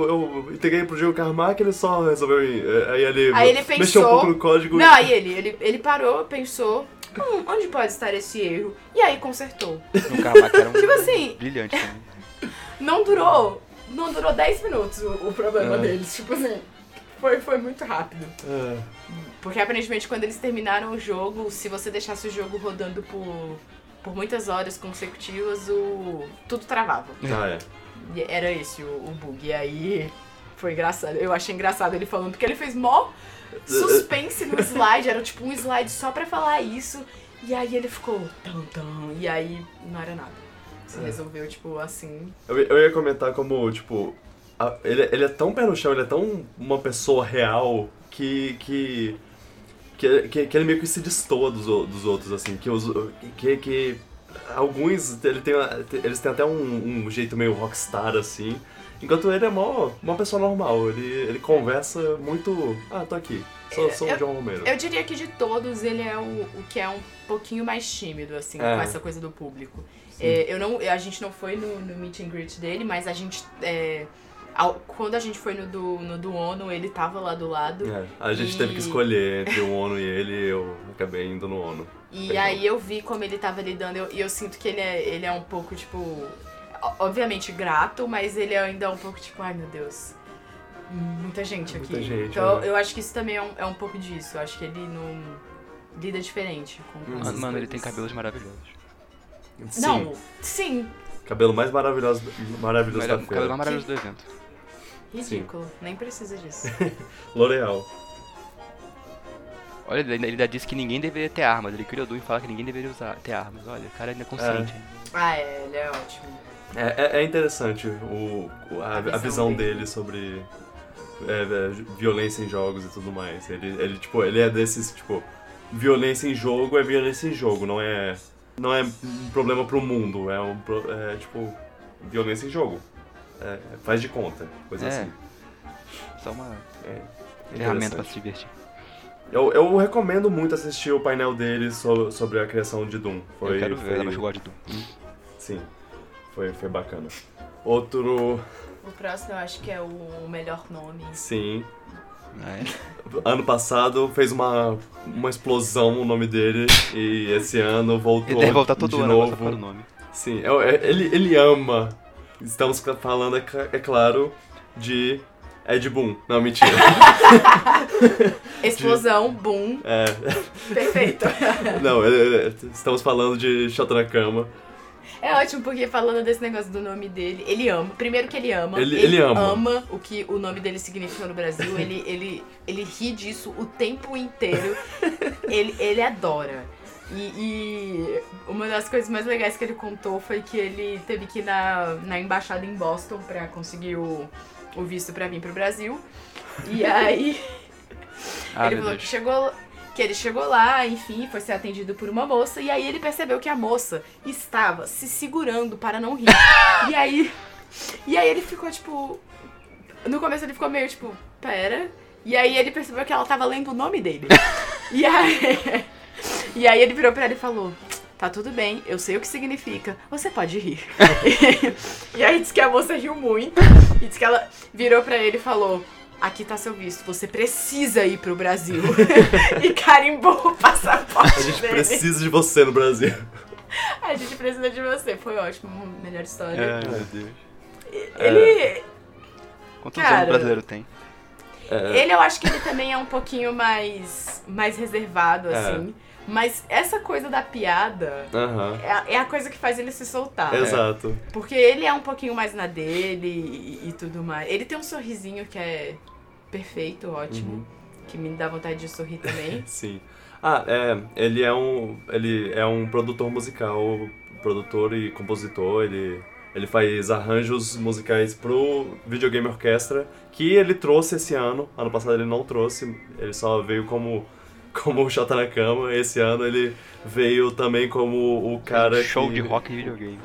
eu, entreguei pro Diego Carmack, ele só resolveu. ir- é, Aí ele, Aí ele mexeu um pensou- pouco no código. Não, aí ele, ele, ele parou, pensou, hum, onde pode estar esse erro? E aí consertou. No Carmack era um Tipo assim, brilhante também. não durou, não durou 10 minutos o, o problema É. deles, tipo assim, foi, foi muito rápido. É, Porque aparentemente quando eles terminaram o jogo, se você deixasse o jogo rodando por, por muitas horas consecutivas, o tudo travava. ah, é. Era esse o, o bug. E aí foi engraçado. Eu achei engraçado ele falando, porque ele fez mó suspense no slide, era tipo um slide só pra falar isso. E aí ele ficou tão tão. E aí não era nada. Se É. resolveu, tipo, assim. Eu, eu ia comentar como, tipo, a- ele, ele é tão pé no chão, ele é tão uma pessoa real que. que. que, que, que ele meio que se destoa dos, dos outros, assim, que os. que. que alguns ele tem, eles têm até um, um jeito meio rockstar, assim. Enquanto ele é mó, uma pessoa normal, ele, ele conversa muito. Ah, tô aqui. Sou, sou o Eu- John Romero. Eu diria que de todos ele é o, o que é um pouquinho mais tímido, assim, É. com essa coisa do público. É, eu não, a gente não foi no, no meet and greet dele, mas a gente. é, ao- quando a gente foi no do, no do ONU, ele tava lá do lado. É, a gente E- teve que escolher entre o ONU e ele e eu acabei indo no ONU. E Perdão. aí eu vi como ele tava lidando, eu- e eu, sinto que ele é, ele é um pouco, tipo, obviamente grato, mas ele é ainda um pouco, tipo, ai meu Deus, muita gente aqui. Muita gente, então é. eu acho que isso também é um, é um pouco disso, eu acho que ele não lida diferente com, com Hum. Mano, mano, ele coisas. tem cabelos maravilhosos. Sim, Não, sim, cabelo mais maravilhoso, maravilhoso Melhor, da o cabelo feira. mais maravilhoso do evento. Ridículo, nem precisa disso. L'Oreal. Olha, ele ainda, disse que ninguém deveria ter armas. Ele criou e fala que ninguém deveria usar, ter armas. Olha, o cara ainda é consciente. hein? ah, é, ele é ótimo. É, é, é interessante o, o- a, A a visão visão dele. dele sobre é, é, violência em jogos e tudo mais. Ele, ele, tipo, ele é desses, tipo, violência em jogo é violência em jogo, não é, não é um problema pro mundo, é, um, pro- é tipo, violência em jogo. É, faz de conta, coisa É. assim. Só uma É, ferramenta pra se divertir. Eu, eu recomendo muito assistir o painel dele so- sobre a criação de Doom. Foi, eu quero ver, foi, ela jogou de Doom. Sim, foi, foi bacana. Outro, O próximo eu acho que é o melhor nome. sim, Ah, é? ano passado fez uma, uma explosão o nome dele e esse ano voltou Ele deve voltar todo de ano agora para o novo. nome. Sim, é- é- ele, ele ama. Estamos falando, é, é claro, de Ed Boon. Não, mentira. Explosão, boom, É, perfeito. não, é- é- estamos falando de Shot na Cama. É ótimo, porque falando desse negócio do nome dele, ele ama. Primeiro que ele ama. Ele- ele ama. o que o nome dele significa no Brasil. ele, ele, ele ri disso o tempo inteiro. ele, ele adora. E, e uma das coisas mais legais que ele contou foi que ele teve que ir na, na embaixada em Boston pra conseguir o, o visto pra vir pro Brasil. E aí Ah, ele falou que chegou, que ele chegou lá, enfim, foi ser atendido por uma moça, e aí ele percebeu que a moça estava se segurando para não rir. e aí. E aí ele ficou, tipo. No começo ele ficou meio, tipo, pera. E aí ele percebeu que ela tava lendo o nome dele. e aí. E aí ele virou pra ela e falou. Tá tudo bem, eu sei o que significa. Você pode rir. e aí disse que a moça riu muito. E disse que ela virou pra ele e falou: aqui tá seu visto, você precisa ir pro Brasil. e carimbou o passaporte A gente dele. precisa de você no Brasil. A gente precisa de você. Foi ótimo, melhor história. Ai, meu Deus. Ele, Quantos Cara. anos o brasileiro tem? É, ele, eu acho que ele também é um pouquinho mais, mais reservado, É. Mas essa coisa da piada Aham. é a, é a coisa que faz ele se soltar. Exato. Porque ele é um pouquinho mais na dele e, e tudo mais. Ele tem um sorrisinho que é perfeito, ótimo. Uhum. Que me dá vontade de sorrir também. Sim. Ah, é, ele é um ele é um produtor musical, produtor e compositor, ele ele faz arranjos musicais pro videogame orquestra, que ele trouxe esse ano. Ano passado ele não trouxe, ele só veio como como o Chata na Cama. Esse ano ele veio também como o cara Show que, de rock e videogame.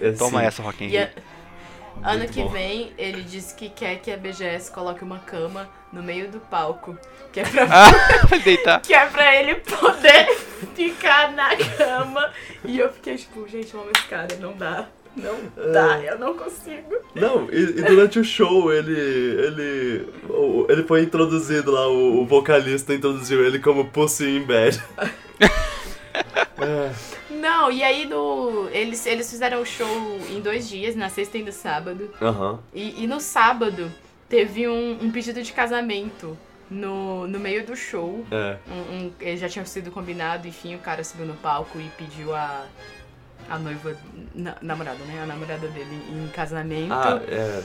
é, Toma sim. essa, Rock in a- Rio. ano que bom. vem, ele disse que quer que a BGS coloque uma cama no meio do palco. Que é pra Ah, deitar. que é pra ele poder ficar na cama. E eu fiquei tipo, gente, eu amo esse cara, não dá. Não dá, eu não consigo. Não, e, e durante o show ele. ele. ele foi introduzido lá, o, o vocalista introduziu ele como Pussy in Bed. É, Não, e aí no, eles, eles fizeram o show em dois dias, na sexta e no sábado. Aham. E, e no sábado teve um, um pedido de casamento no, no meio do show. É. Um, um- ele já tinha sido combinado, enfim, o cara subiu no palco e pediu a, a noiva, na- namorada, né? A namorada dele em casamento. Ah, é.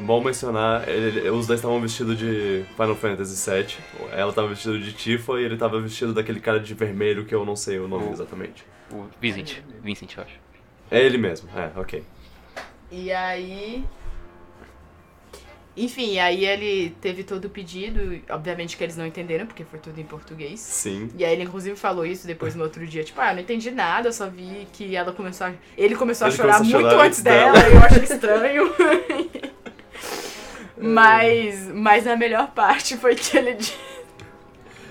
Bom mencionar, ele- os dois estavam vestidos de Final Fantasy VII. Ela tava vestida de Tifa e ele tava vestido daquele cara de vermelho que eu não sei o nome O- exatamente. O Vincent. Vincent, eu acho. É ele mesmo, é, ok. E aí. Enfim, aí ele teve todo o pedido, obviamente que eles não entenderam, porque foi tudo em português. Sim. E aí ele inclusive falou isso depois no outro dia, tipo, ah, eu não entendi nada, eu só vi que ela começou a... Ele começou Ele a chorar começou a muito chorar antes dela, dela. eu achei estranho. mas, mas a melhor parte foi que ele disse.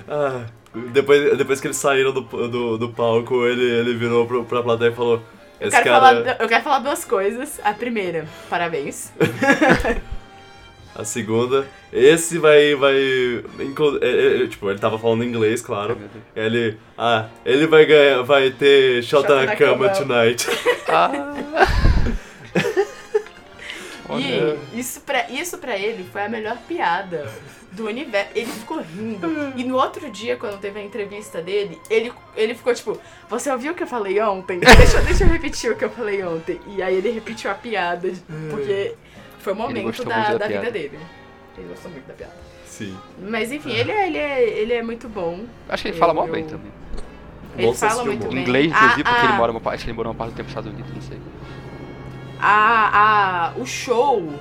Ah, depois, depois que eles saíram do, do, do palco, ele, ele virou pro, pra plateia e falou: Eu quero, cara. falar, eu quero falar duas coisas. A primeira, parabéns. A segunda, esse vai. vai inclu- é, é, tipo, ele tava falando inglês, claro. Ele. Ah, ele vai ganhar. Vai ter Shota Shota na na cama cama. tonight. Ah. E isso pra, isso pra ele foi a melhor piada do universo. Ele ficou rindo. E no outro dia, quando teve a entrevista dele, ele, ele ficou tipo: Você ouviu o que eu falei ontem? Deixa, deixa eu repetir o que eu falei ontem. E aí ele repetiu a piada, porque foi o momento da, da da vida dele. Ele gostou muito da piada. Sim. Mas enfim, ele, é- ele, é, ele é muito bom. Acho que ele fala mal eu- bem também. Ele senso fala muito bem. Inglês, inclusive, Ah, porque ele ah. mora uma parte, acho que ele morou uma parte do tempo nos Estados Unidos, não sei. a, a, o show,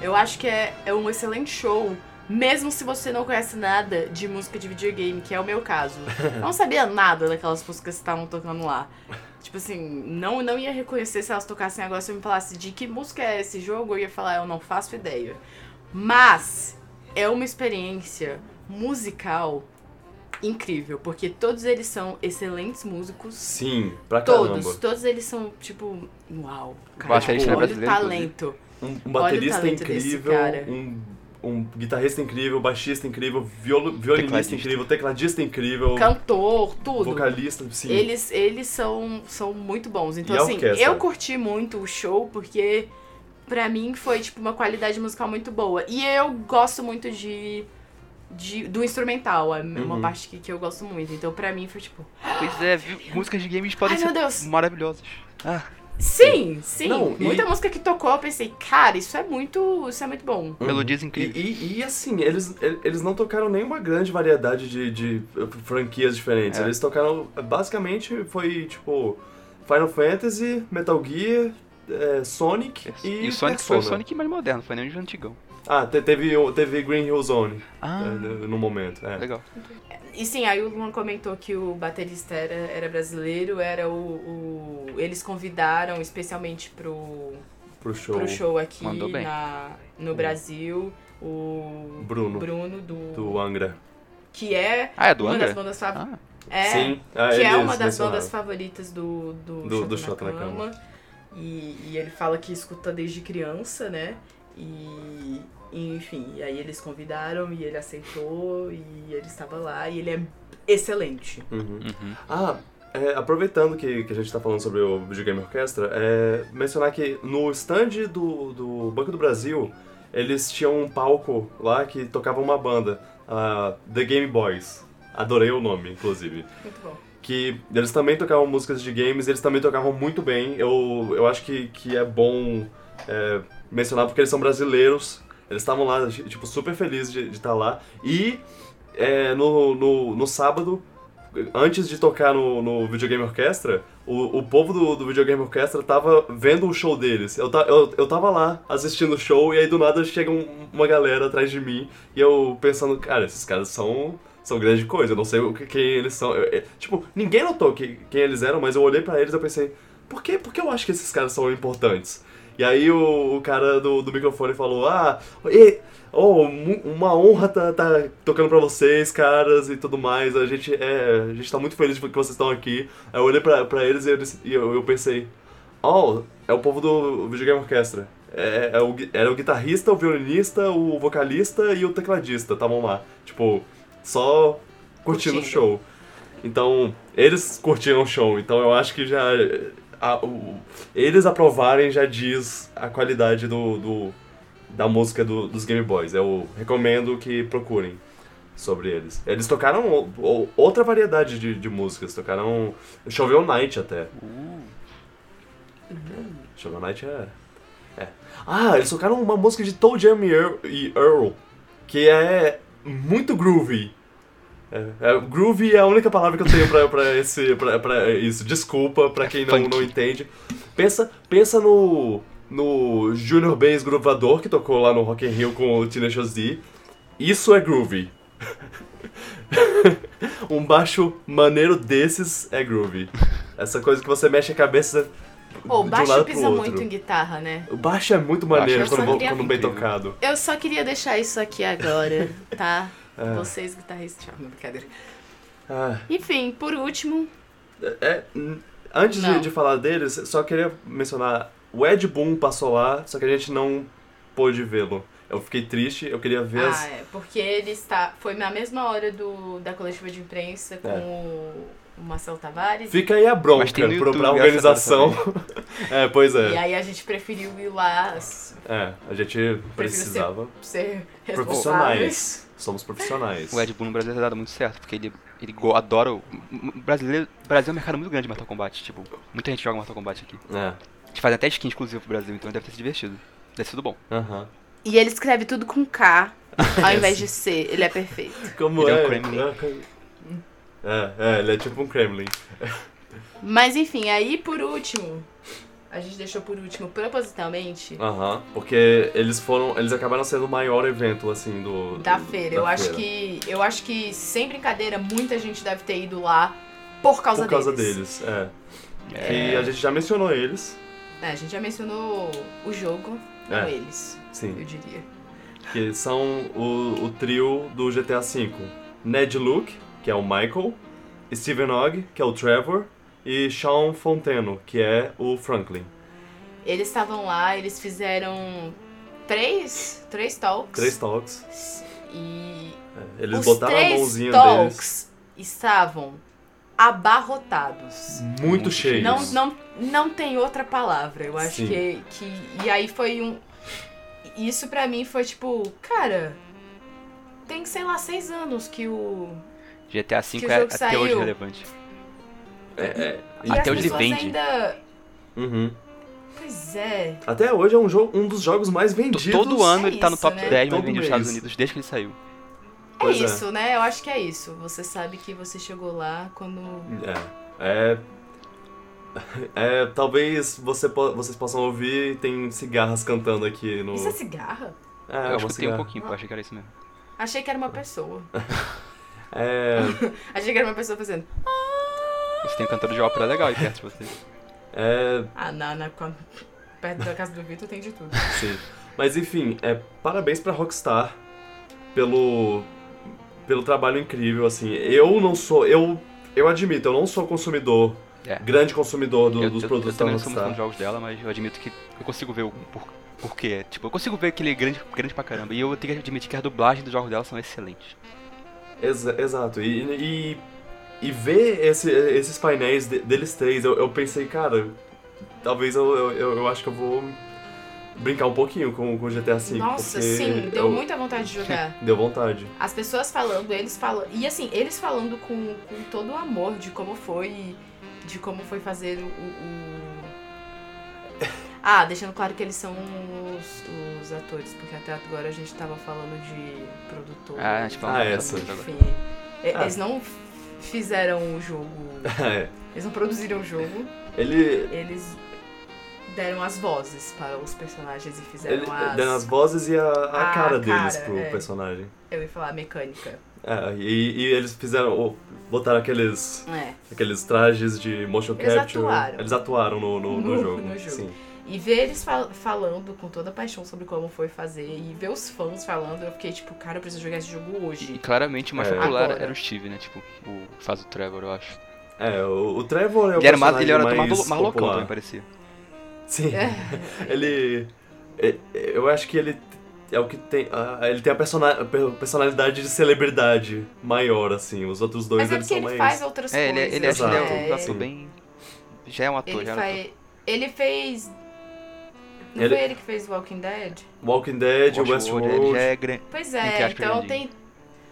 eu acho que é, é um excelente show. Mesmo se você não conhece nada de música de videogame, que é o meu caso. Eu não sabia nada daquelas músicas que estavam tocando lá. Tipo assim, não, não ia reconhecer se elas tocassem agora. Se eu me falasse de que música é esse jogo, eu ia falar, eu não faço ideia. Mas é uma experiência musical incrível, porque todos eles são excelentes músicos. Sim, pra Todos, caramba. todos eles são, tipo, uau. Cara, tipo, é olha o talento. Um, um baterista talento desse incrível, cara. um, um guitarrista incrível, baixista incrível, violo, violinista Tecladista. incrível, tecladista incrível, Cantor, tudo. vocalista, sim. Eles, eles são, são muito bons. Então, E assim, orquestra? eu curti muito o show porque pra mim foi, tipo, uma qualidade musical muito boa. E eu gosto muito de. de do instrumental, é uma Uhum. parte que, que eu gosto muito. Então, pra mim, foi tipo. Pois é, músicas de games podem Ai, ser meu Deus! maravilhosas. Ah, Sim, sim. Não, e- Muita música que tocou, eu pensei, cara, isso é muito. Isso é muito bom. Uhum. melodias E, incríveis. e, e, assim, eles, eles não tocaram nenhuma grande variedade de, de franquias diferentes. É. Eles tocaram, basicamente, foi tipo Final Fantasy, Metal Gear, é, Sonic e, E o Sonic foi o Persona. Sonic mais moderno, foi nem o antigão. Ah, te- teve, teve Green Hill Zone Ah, é, no momento. É. legal. E sim, aí o Luan comentou que o baterista era, era brasileiro, era o, o- Eles convidaram especialmente pro, Pro show. pro show aqui Mandou bem. na, no Brasil o Bruno, Bruno do. do Angra. Que é Ah, é do uma Angra? das bandas favoritas. Ah, É, Sim, ah, que é uma das bandas favoritas do, do, Do- do Chota na E, e ele fala que escuta desde criança, né? E, enfim, e aí eles convidaram e ele aceitou e ele estava lá e ele é excelente. Uhum. Uhum. Ah, é, aproveitando que, que a gente tá falando sobre o Videogame Orquestra, é, mencionar que no stand do, do Banco do Brasil, eles tinham um palco lá que tocava uma banda, a The Game Boys. Adorei o nome, inclusive. Muito bom. Que eles também tocavam músicas de games, eles também tocavam muito bem. Eu, eu acho que, que é bom é, mencionar porque eles são brasileiros. Eles estavam lá, tipo, super felizes de estar lá. E é, no, no, no sábado, antes de tocar no, no Videogame Orquestra, o, o povo do, do Videogame Orquestra tava vendo o show deles. Eu, ta, eu, eu tava lá assistindo o show e aí do nada chega um- uma galera atrás de mim e eu pensando, cara, esses caras são. São grande coisa, eu não sei o que, quem eles são. Eu- eu- tipo, ninguém notou que, quem eles eram, mas eu olhei pra eles e pensei, por que, por que eu acho que esses caras são importantes? E aí o, o cara do, do microfone falou, ah, e, oh, uma honra tá, tá tocando pra vocês, caras, e tudo mais. A gente, é, a gente tá muito feliz que vocês estão aqui. Aí eu olhei pra, pra eles e, eu, e eu, eu pensei, oh, é o povo do Videogame Orquestra. É, é o, era o guitarrista, o violinista, o vocalista e o tecladista, estavam lá. Tipo, só curtindo o show. Então, eles curtiram o show, então eu acho que já. A- o- eles aprovarem já diz a qualidade do, do- da música do- dos Game Boys. Eu recomendo que procurem sobre eles. Eles tocaram o- o- outra variedade de, de músicas, tocaram Shovel Knight até. Uh, Shovel Knight é. é. Ah, eles tocaram uma música de Toe Jam e Earl, que é muito groovy. É, é, groovy é a única palavra que eu tenho pra, pra, esse, pra, pra isso. Desculpa pra quem não, não entende. Pensa, pensa no, no Junior Bass Groovador que tocou lá no Rock in Rio com o Tenacious D. Isso é groovy. um baixo maneiro desses é groovy. Essa coisa que você mexe a cabeça Pô, o de um baixo lado pro pisa outro. muito em guitarra, né? O baixo é muito maneiro é quando, quando bem tocado. Eu só queria deixar isso aqui agora, tá? É. Vocês guitarristas, tchau, não, brincadeira. Ah, Enfim, por último, é, antes de, de falar deles, só queria mencionar, o Ed Boon passou lá, só que a gente não pôde vê-lo. Eu fiquei triste, eu queria ver ah, as... é, porque ele está. Foi na mesma hora do, da coletiva de imprensa com É. o, o Marcelo Tavares. Fica aí a bronca YouTube pra organização. é, pois E é. aí a gente preferiu ir lá É, a gente precisava. ser responsáveis. Profissionais. Somos profissionais. o Ed Boon no Brasil tem dado muito certo, porque ele, ele adora. O, brasileiro, o Brasil é um mercado muito grande de Mortal Kombat. Tipo, muita gente joga Mortal Kombat aqui. É, A gente faz até skin exclusivo pro Brasil, então deve ter se divertido. Deve ter sido bom. aham. E ele escreve tudo com K, ao invés de C. Ele é perfeito. Como Ele é um é? Kremlin. É, é, ele é tipo um Kremlin. Mas enfim, aí por último, a gente deixou por último propositalmente Aham, porque eles foram, eles acabaram sendo o maior evento, assim, do... da do- feira. da eu acho feira. que eu acho que sem brincadeira muita gente deve ter ido lá por causa Por causa deles. deles, é. É. E a gente já mencionou eles, É, a gente já mencionou o jogo, não É. eles, sim, eu diria. que são o, o trio do GTA V. Ned Luke, que é o Michael, Steven Ogg, que é o Trevor, e Sean Fonteno, que é o Franklin. Eles estavam lá, eles fizeram três, três talks. Três talks. E É, Eles os botaram a três mãozinha talks estavam abarrotados. deles. Muito Muito cheios. Não, não, não tem outra palavra. Eu acho Sim. que, que. E aí foi um. Isso pra mim foi tipo, cara. Tem, sei lá, seis anos que o. GTA V Que o é jogo até hoje relevante. É, é, E Até hoje ele vende. ainda. uhum. Pois é. Até hoje é um, jogo, um dos jogos mais vendidos. Todo ano é ele tá no isso, top né? 10 mais Todo vendidos nos. Estados Unidos desde que ele saiu. É Pois é. isso, né? Eu acho que é isso. Você sabe que você chegou lá quando. É. É. É, talvez você po- vocês possam ouvir, tem cigarras cantando aqui no. Isso é cigarra? É, eu escutei um cigarra. pouquinho, eu achei que era isso mesmo. Achei que era uma pessoa. É. Achei que era uma pessoa fazendo. Você tem um cantor de ópera legal aí perto de você. É. Ah, na, na, quando- perto da casa do Vitor tem de tudo. Sim. Mas enfim, é, parabéns pra Rockstar pelo. pelo trabalho incrível, assim. Eu não sou. Eu. Eu admito, eu não sou consumidor, É. grande consumidor do- eu, dos eu- produtos eu também da não sou muito fã Rockstar. de jogos dela, mas eu admito que eu consigo ver o por- por quê. Tipo, eu consigo ver que ele é grande, grande pra caramba. E eu tenho que admitir que as dublagens dos jogos dela são excelentes. Exa- exato. E, e, e ver esse- esses painéis de- deles três, eu, eu pensei, cara, talvez eu, eu, eu, acho que eu vou brincar um pouquinho com, com o GTA V. Nossa, porque sim, deu eu- muita vontade de jogar. Deu vontade. As pessoas falando, eles falando. E assim, eles falando com, com todo o amor de como foi. De como foi fazer o. o- Ah, deixando claro que eles são os, os atores, porque até agora a gente tava falando de produtor. Ah, a gente falou Ah, muito essa. Enfim. Ah. Eles não fizeram o jogo. É. Eles não produziram o jogo. Ele, Eles deram as vozes para os personagens e fizeram ele as. dando as vozes e a, a A cara deles cara, pro é. personagem. Eu ia falar mecânica. É, e, e eles fizeram, botaram aqueles, É. aqueles trajes de motion Eles capture. atuaram. Eles atuaram no, no, no No- jogo. no jogo. Sim. E ver eles fal- falando com toda a paixão sobre como foi fazer e ver os fãs falando, eu fiquei tipo, cara, eu preciso jogar esse jogo E hoje. claramente o mais É. popular Agora. era o Steve, né? Tipo, o que faz o Trevor, eu acho. É, o, o Trevor é o Ele era, mais, ele era mais, também, parecia. Sim. É. Ele. é- Eu acho que ele é o que tem. ah, Ele tem a persona- personalidade de celebridade maior, assim. Os outros dois Mas é eles porque são ele mais. faz outras É, ele, é- coisas. ele, acho que ele é Exato. um ator Sim. bem. Já é um ator, Ele, já era um ator. faz... ele fez. Não Ele- foi ele que fez Walking Dead? Walking Dead, Westworld, Westworld. É. Pois é, então tem.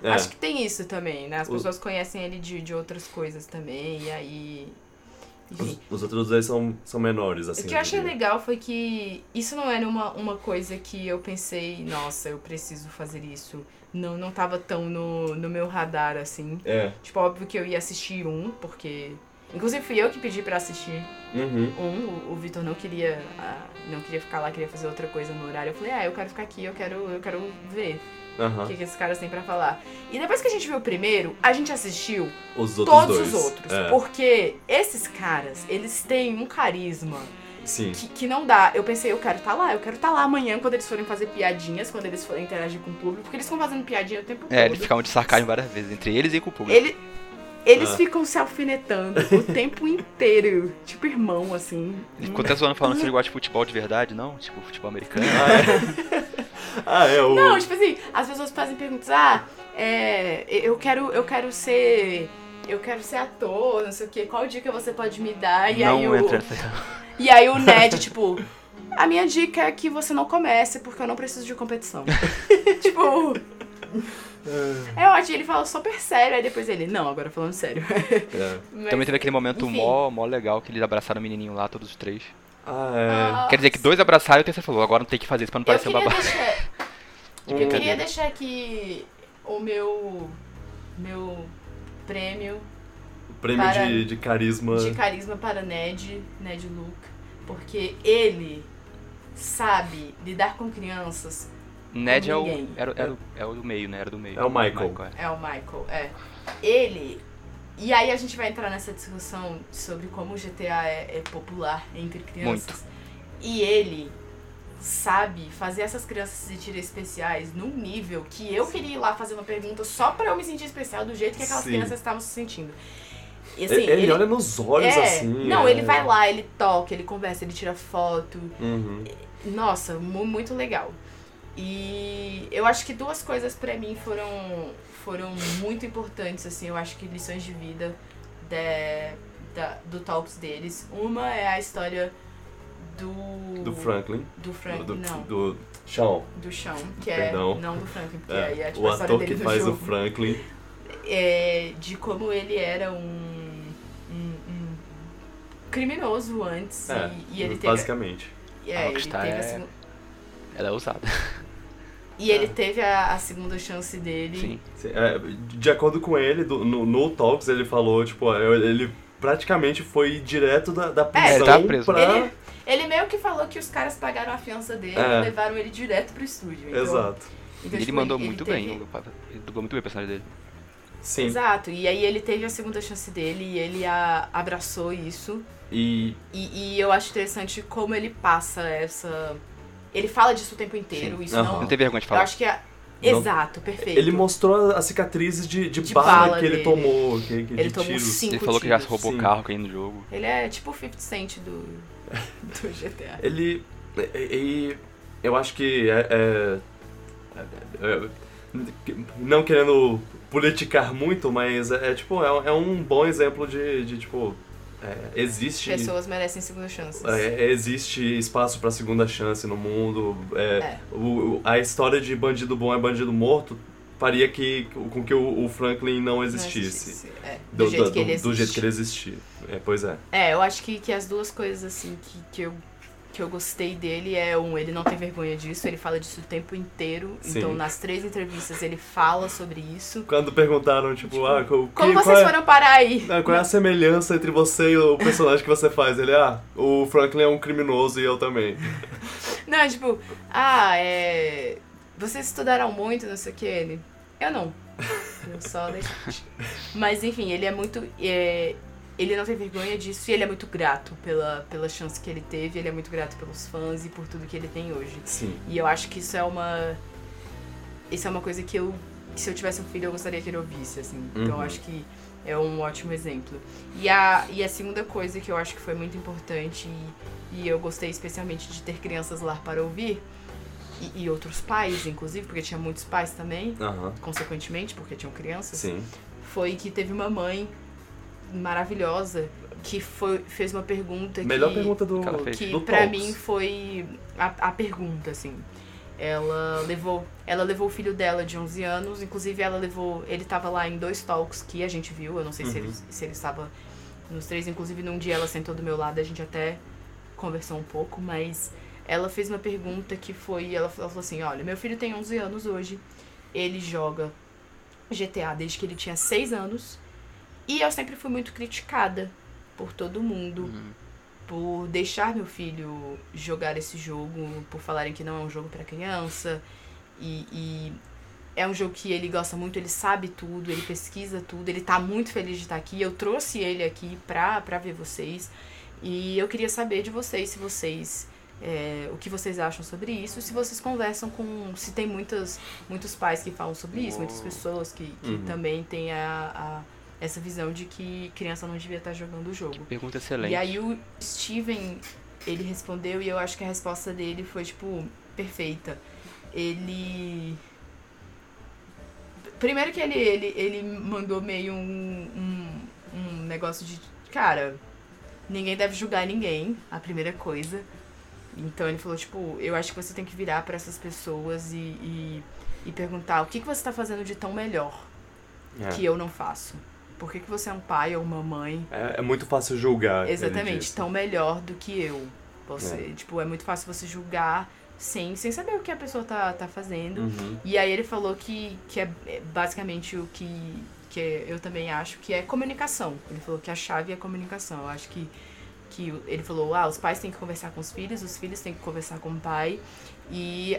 É. Acho que tem isso também, né? As Os- pessoas conhecem ele de, de outras coisas também, e aí. Os, os outros dois são, são menores, assim. o que eu achei legal foi que isso não era uma, uma coisa que eu pensei, nossa, eu preciso fazer isso. Não, não tava tão no, no meu radar assim. É. Tipo, óbvio que eu ia assistir um, porque. Inclusive fui eu que pedi pra assistir Uhum. um. O, o Vitor não queria. ah, não queria ficar lá, queria fazer outra coisa no horário. Eu falei, ah, eu quero ficar aqui, eu quero, eu quero ver o Aham. que, que esses caras têm pra falar. E depois que a gente viu o primeiro, a gente assistiu Os outros todos dois. os outros. É. Porque esses caras, eles têm um carisma Sim. que, que não dá. Eu pensei, eu quero estar lá, eu quero estar lá amanhã quando eles forem fazer piadinhas, quando eles forem interagir com o público, porque eles estão fazendo piadinha o tempo É, todo. eles ficavam de sarcasmo várias vezes, entre eles e com o público. Ele- eles Ah. ficam se alfinetando o tempo inteiro. Tipo irmão, assim. Ele ficou até zoando falando se ele gosta de futebol de verdade, não? Tipo, futebol americano. Ah, é o. Não, tipo assim, as pessoas fazem perguntas, ah, é, eu quero, eu quero ser. Eu quero ser ator, não sei o quê, qual dica você pode me dar? E, não aí, o, entra e aí o Ned, tipo, a minha dica é que você não comece, porque eu não preciso de competição. tipo. É ótimo, ele fala super sério, aí depois ele, não, agora falando sério. É. Mas- Também teve aquele momento enfim. mó, mó legal que eles abraçaram o menininho lá, todos os três. Ah, é. Ah, Quer dizer que dois abraçaram e o terceiro falou, agora não tem que fazer isso pra não Eu parecer um queria, babaca. deixar, eu queria deixar aqui o meu. Meu prêmio Prêmio Para- de, de carisma. de carisma para Ned, Ned Luke, porque ele sabe lidar com crianças. Ned é o, era, era, o- é o do meio, né? Era do meio. É o Michael. é. É o Michael, é. Ele. E aí a gente vai entrar nessa discussão sobre como o GTA é, é popular entre crianças. E ele sabe fazer essas crianças se sentirem especiais num nível que eu queria ir lá fazer uma pergunta só pra eu me sentir especial do jeito que aquelas Sim. crianças estavam se sentindo. E, assim, ele, ele olha nos olhos é, assim. Não, é. ele vai lá, ele toca, ele conversa, ele tira foto. Uhum. Nossa, mu- muito legal. E eu acho que duas coisas pra mim foram, foram muito importantes, assim, eu acho que lições de vida de, da, do Talks deles. Uma é a história do. Do Franklin. Do Frank, do, não. do Sean. Do chão, que Perdão. é. Não do Franklin, porque É, aí é tipo o a história ator dele que faz jogo. o Franklin. É, de como ele era um. um, um criminoso antes. É, e, e ele teve. basicamente. É, A ele teve a segu- Ela é ousada. E ele É. teve a, a segunda chance dele. Sim. Sim, é, de acordo com ele, do- no, no Talks, ele falou, tipo, ele praticamente foi direto da, da prisão ele tava preso. pra... Ele, ele meio que falou que os caras pagaram a fiança dele É. e levaram ele direto pro estúdio. Então, Exato. então, ele tipo, mandou ele muito teve- bem. Ele dublou muito bem o personagem dele. Sim. Exato. E aí ele teve a segunda chance dele e ele a, abraçou isso. E E, e eu acho interessante como ele passa essa. Ele fala disso o tempo inteiro. Sim. Isso Aham. não. Não tem vergonha de Eu falar. acho que é. Não- Exato, perfeito. ele mostrou as cicatrizes de, de, De bala, bala que ele dele. tomou, que, que Ele de tomou tiros. cinco Ele falou que já tiros. roubou Sim. carro caindo no jogo. Ele é tipo o 50 Cent do, do GTA. Ele. E, e- eu acho que é, é- é- é- não querendo politicar muito, mas é, é, tipo é, um- é um bom exemplo de, de tipo é, existe Pessoas merecem segunda chances. é, existe espaço pra segunda chance no mundo. é, É. o- a história de bandido bom é bandido morto faria que com que o, o Franklin não Não existisse. É, do, jeito que ele do jeito existe. que ele existia. É, pois é. É, eu acho que, que as duas coisas, assim, que, que, eu, que eu gostei dele é, um, ele não tem vergonha disso, ele fala disso o tempo inteiro. Sim. Então, nas três entrevistas, ele fala sobre isso. Quando perguntaram, tipo, Tipo, ah, qual, Como que- vocês é- foram parar aí? Ah, Qual é a semelhança entre você e o personagem que você faz? Ele, ah, o Franklin é um criminoso e eu também. Não, tipo, ah, é. Vocês estudaram muito, não sei o que, ele. Eu não. Eu só. Mas enfim, ele é muito. é, ele não tem vergonha disso e ele é muito grato pela, pela chance que ele teve, ele é muito grato pelos fãs e por tudo que ele tem hoje. Sim. E eu acho que isso é uma. Isso é uma coisa que eu. Que se eu tivesse um filho, eu gostaria que ele ouvisse, assim. Então eu Uhum. acho que é um ótimo exemplo. E a, e a segunda coisa que eu acho que foi muito importante e, e eu gostei especialmente de ter crianças lá para ouvir, e, e outros pais, inclusive, porque tinha muitos pais também, Aham. consequentemente, porque tinham crianças, Sim. foi que teve uma mãe maravilhosa que foi, fez uma pergunta Melhor que pergunta do, que do pra Talks. mim foi a, a pergunta, assim. Ela levou, ela levou o filho dela de 11 anos, inclusive ela levou, ele tava lá em dois talks que a gente viu, eu não sei se, Uhum. ele, se ele estava nos três, inclusive num dia ela sentou do meu lado, a gente até conversou um pouco, mas ela fez uma pergunta que foi, ela, ela falou assim, olha, meu filho tem 11 anos hoje, ele joga GTA desde que ele tinha 6 anos, e eu sempre fui muito criticada por todo mundo, Uhum. por deixar meu filho jogar esse jogo, por falarem que não é um jogo pra criança. E, e é um jogo que ele gosta muito, ele sabe tudo, ele pesquisa tudo, ele tá muito feliz de estar aqui. Eu trouxe ele aqui pra, pra ver vocês. E eu queria saber de vocês se vocês. é, o que vocês acham sobre isso, se vocês conversam com. Se tem muitas, muitos pais que falam sobre isso, muitas pessoas que, que Uhum. também têm a, a- essa visão de que criança não devia estar jogando o jogo. Pergunta excelente. E aí o Steven, ele respondeu e eu acho que a resposta dele foi, tipo, perfeita. Ele. Primeiro que ele, ele, ele mandou meio um, um, um negócio de. Cara, ninguém deve julgar ninguém, a primeira coisa. Então ele falou, tipo, eu acho que você tem que virar pra essas pessoas e, e, e perguntar o que, que você tá fazendo de tão melhor É. que eu não faço. Por que, que você é um pai ou uma mãe É, é muito fácil julgar. Exatamente, tão melhor do que eu. Você, tipo, é muito fácil você julgar sem, sem saber o que a pessoa tá, tá fazendo. Uhum. E aí ele falou que, que é é basicamente o que, que eu também acho que é comunicação. Ele falou que a chave é comunicação. Eu acho que, que ele falou, ah, os pais têm que conversar com os filhos, os filhos têm que conversar com o pai e,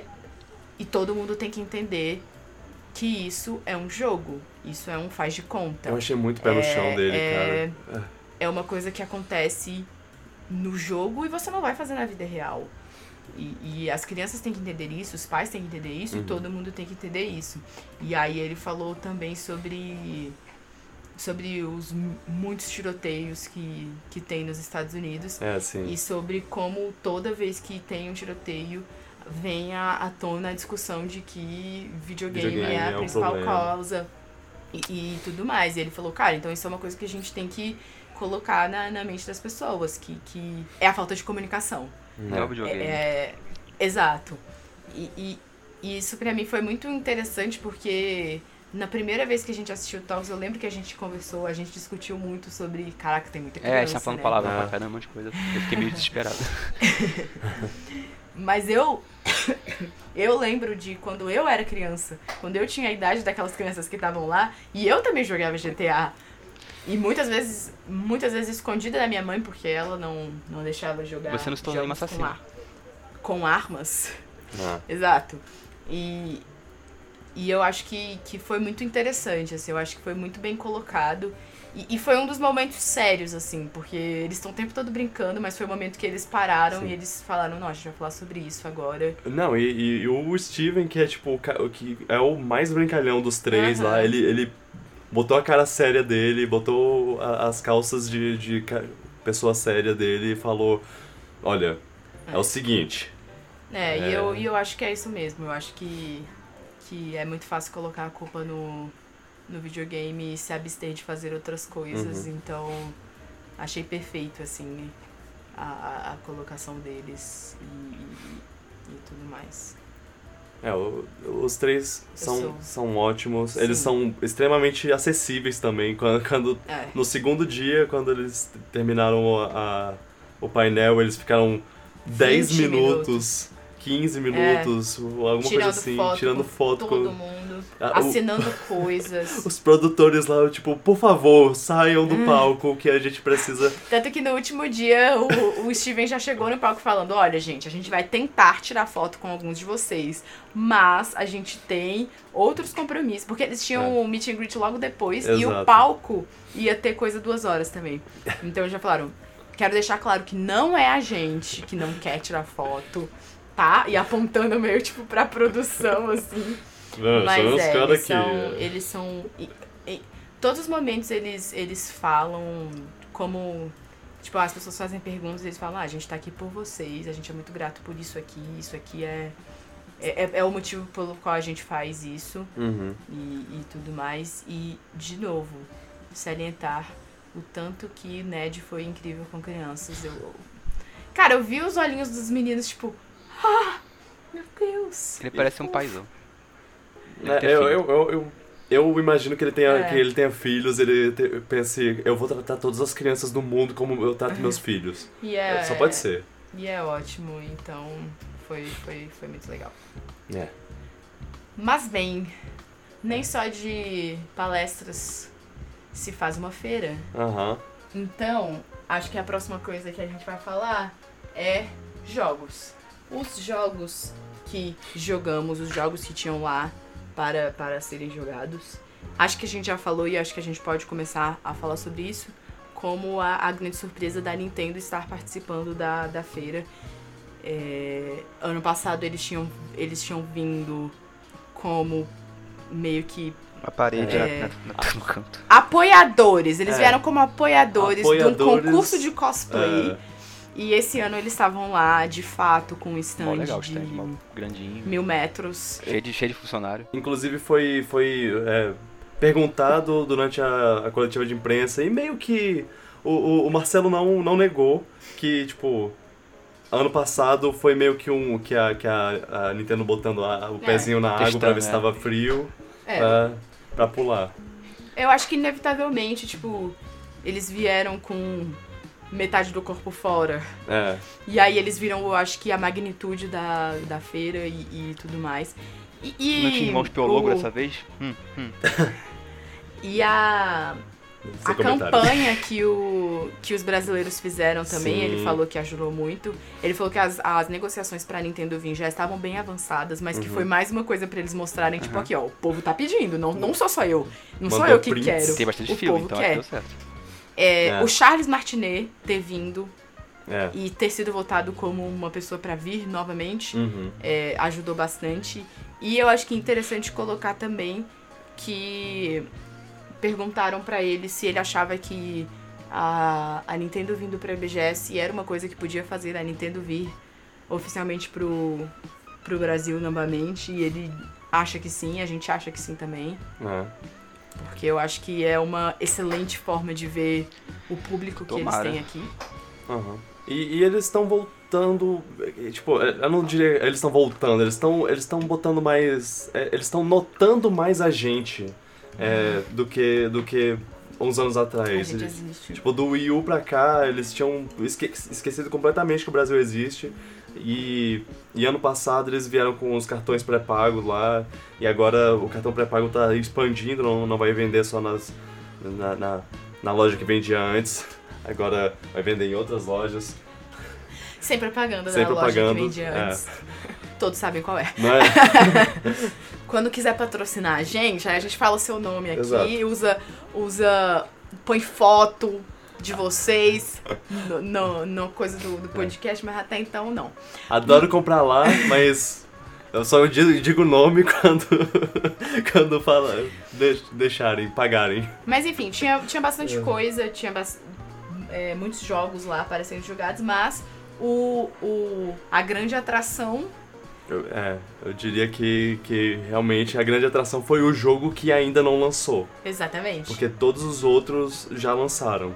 e todo mundo tem que entender que isso é um jogo. Isso é um faz de conta Eu achei muito pé no É, chão dele, é- cara. é uma coisa que acontece no jogo e você não vai fazer na vida real. E, e as crianças têm que entender isso, os pais têm que entender isso, Uhum. todo mundo tem que entender isso. E aí ele falou também sobre sobre os mu- muitos tiroteios que, que tem nos Estados Unidos É, e sobre como toda vez que tem um tiroteio vem à, à tona a discussão de que videogame, Videogame é a é principal problema. causa e, e tudo mais. E ele falou, cara, então isso é uma coisa que a gente tem que colocar na, na mente das pessoas, que, que é a falta de comunicação. Não é o videogame. É, exato. E, e- e isso pra mim foi muito interessante porque na primeira vez que a gente assistiu o Talks, eu lembro que a gente conversou, a gente discutiu muito sobre. Caraca, tem muita criança. É, a gente tá falando né? palavra Ah. pra caramba, um monte de coisa. Eu fiquei meio desesperado. Mas eu. eu lembro de quando eu era criança, quando eu tinha a idade daquelas crianças que estavam lá, e eu também jogava GTA. E muitas vezes, muitas vezes escondida da minha mãe, porque ela não, não deixava jogar. Você não se tornou uma com, assassina. ar- com armas. Ah, Exato. E, e eu acho que, que foi muito interessante, assim, eu acho que foi muito bem colocado. E, e foi um dos momentos sérios, assim, porque eles estão o tempo todo brincando, mas foi o momento que eles pararam Sim. e eles falaram, não, a gente vai falar sobre isso agora. Não, e, e- e o Steven, que é tipo o que é o mais brincalhão dos três Aham. lá, ele, ele botou a cara séria dele, botou a- as calças de, de pessoa séria dele e falou: Olha, é, É. o seguinte, É, E, É. eu, e eu acho que é isso mesmo. Eu acho que, que é muito fácil colocar a culpa no, no videogame e se abster de fazer outras coisas. Uhum. Então, achei perfeito, assim, a, a, colocação deles e, e, e tudo mais. É, o- os três são, sou- são ótimos. Eles Sim. são extremamente acessíveis também. Quando, quando- É. no segundo dia, quando eles terminaram a, a- o painel, eles ficaram 10 20 minutos, 15 minutos, alguma Tirando coisa assim, foto tirando com foto. Todo com- mundo, Ah, o- assinando coisas. Os produtores lá, tipo, por favor, saiam Hum. do palco que a gente precisa. Tanto que no último dia o, o Steven já chegou no palco falando: Olha, gente, a gente vai tentar tirar foto com alguns de vocês, mas a gente tem outros compromissos. Porque eles tinham É. o meet and greet logo depois e o Exato. palco ia ter coisa duas horas também. Então já falaram: Quero deixar claro que não é a gente que não quer tirar foto, tá? E apontando meio tipo pra produção, assim. Não, Mas são os é, eles são, eles são. e- e- todos os momentos eles, eles falam como. Tipo, as pessoas fazem perguntas e eles falam, ah, a gente tá aqui por vocês, a gente é muito grato por isso aqui, isso aqui é. É, é- é o motivo pelo qual a gente faz isso Uhum. e, e tudo mais. E, de novo, salientar o tanto que Ned foi incrível com crianças. Eu, cara, eu vi os olhinhos dos meninos, tipo, ah, meu Deus. Ele parece um paizão. É, eu, eu, eu, eu, eu imagino que ele tenha, É. que ele tenha filhos, ele te, pense, eu vou tratar todas as crianças do mundo como eu trato meus filhos. E é, Só pode ser. E é ótimo, então foi, foi, foi muito legal. É. Mas bem, nem só de palestras se faz uma feira. Aham. Então, acho que a próxima coisa que a gente vai falar é jogos. Os jogos que jogamos, os jogos que tinham lá para, para serem jogados. Acho que a gente já falou e acho que a gente pode começar a falar sobre isso. Como a, a grande surpresa da Nintendo estar participando da, da feira. É, ano passado eles tinham, eles tinham vindo como meio que Uma parede É. na- na- no canto. apoiadores. Eles É. vieram como apoiadores, de um Apoiadores, concurso de cosplay. É. E esse ano eles estavam lá, de fato, com um Mó stand legal o de stand, mó grandinho. mil metros. Cheio de, cheio de funcionário. Inclusive foi, foi é, perguntado durante a, a coletiva de imprensa e meio que o, o, o Marcelo não, não negou que, tipo, ano passado foi meio que um que a, que a, a Nintendo botando a- o É, pezinho na água pra ver se tava frio É, pra, pra pular. eu acho que inevitavelmente, tipo, eles vieram com metade do corpo fora. É. E aí eles viram, eu acho que a magnitude da, da feira e, e tudo mais. E, e Não tinha irmãos Piologo o- dessa vez? Hum, hum. E a, Sem A campanha que, o, que os brasileiros fizeram também, Sim. ele falou que ajudou muito. Ele falou que as, as negociações pra Nintendo vir já estavam bem avançadas, mas que Uhum. foi mais uma coisa pra eles mostrarem, tipo, Aham. aqui, ó, o povo tá pedindo, não, não sou só eu. Não sou Mandou eu que prints. quero. Tem bastante o fila, povo então acho que quer. deu certo. É, É. O Charles Martinet ter vindo É. e ter sido votado como uma pessoa pra vir novamente Uhum. é, ajudou bastante. E eu acho que é interessante colocar também que perguntaram pra ele se ele achava que a, a Nintendo vindo pra BGS era uma coisa que podia fazer a Nintendo vir oficialmente pro, pro Brasil novamente. E ele acha que sim, a gente acha que sim também. É. Porque eu acho que é uma excelente forma de ver o público que Tomara. eles têm aqui. Aham. E, e eles estão voltando. Tipo, eu não diria. Eles estão voltando, eles estão eles estão botando mais. eh, Eles estão notando mais a gente eh, do, que, do que uns anos A atrás. gente Eles-. Tipo, do Wii U pra cá, eles tinham esque- esquecido completamente que o Brasil existe. E, e ano passado eles vieram com os cartões pré-pagos lá. E agora o cartão pré-pago tá expandindo, não, não vai vender só nas, na, na, na loja que vendia antes. Agora vai vender em outras lojas. Sem propaganda Sem da loja propaganda, que vendia é. antes. Todos sabem qual é. Não é? Quando quiser patrocinar a gente, aí a gente fala o seu nome aqui, Exato. usa, usa. põe foto de vocês no, no, no coisa do, do podcast, mas até então não. Adoro comprar lá, mas eu só digo, o nome quando, quando fala, de- deixarem, pagarem. Mas enfim, tinha, tinha bastante É. coisa, tinha bas- é, muitos jogos lá para serem jogados, mas o, o, a grande atração Eu, é, eu diria que, que realmente a grande atração foi o jogo que ainda não lançou. Exatamente. Porque todos os outros já lançaram.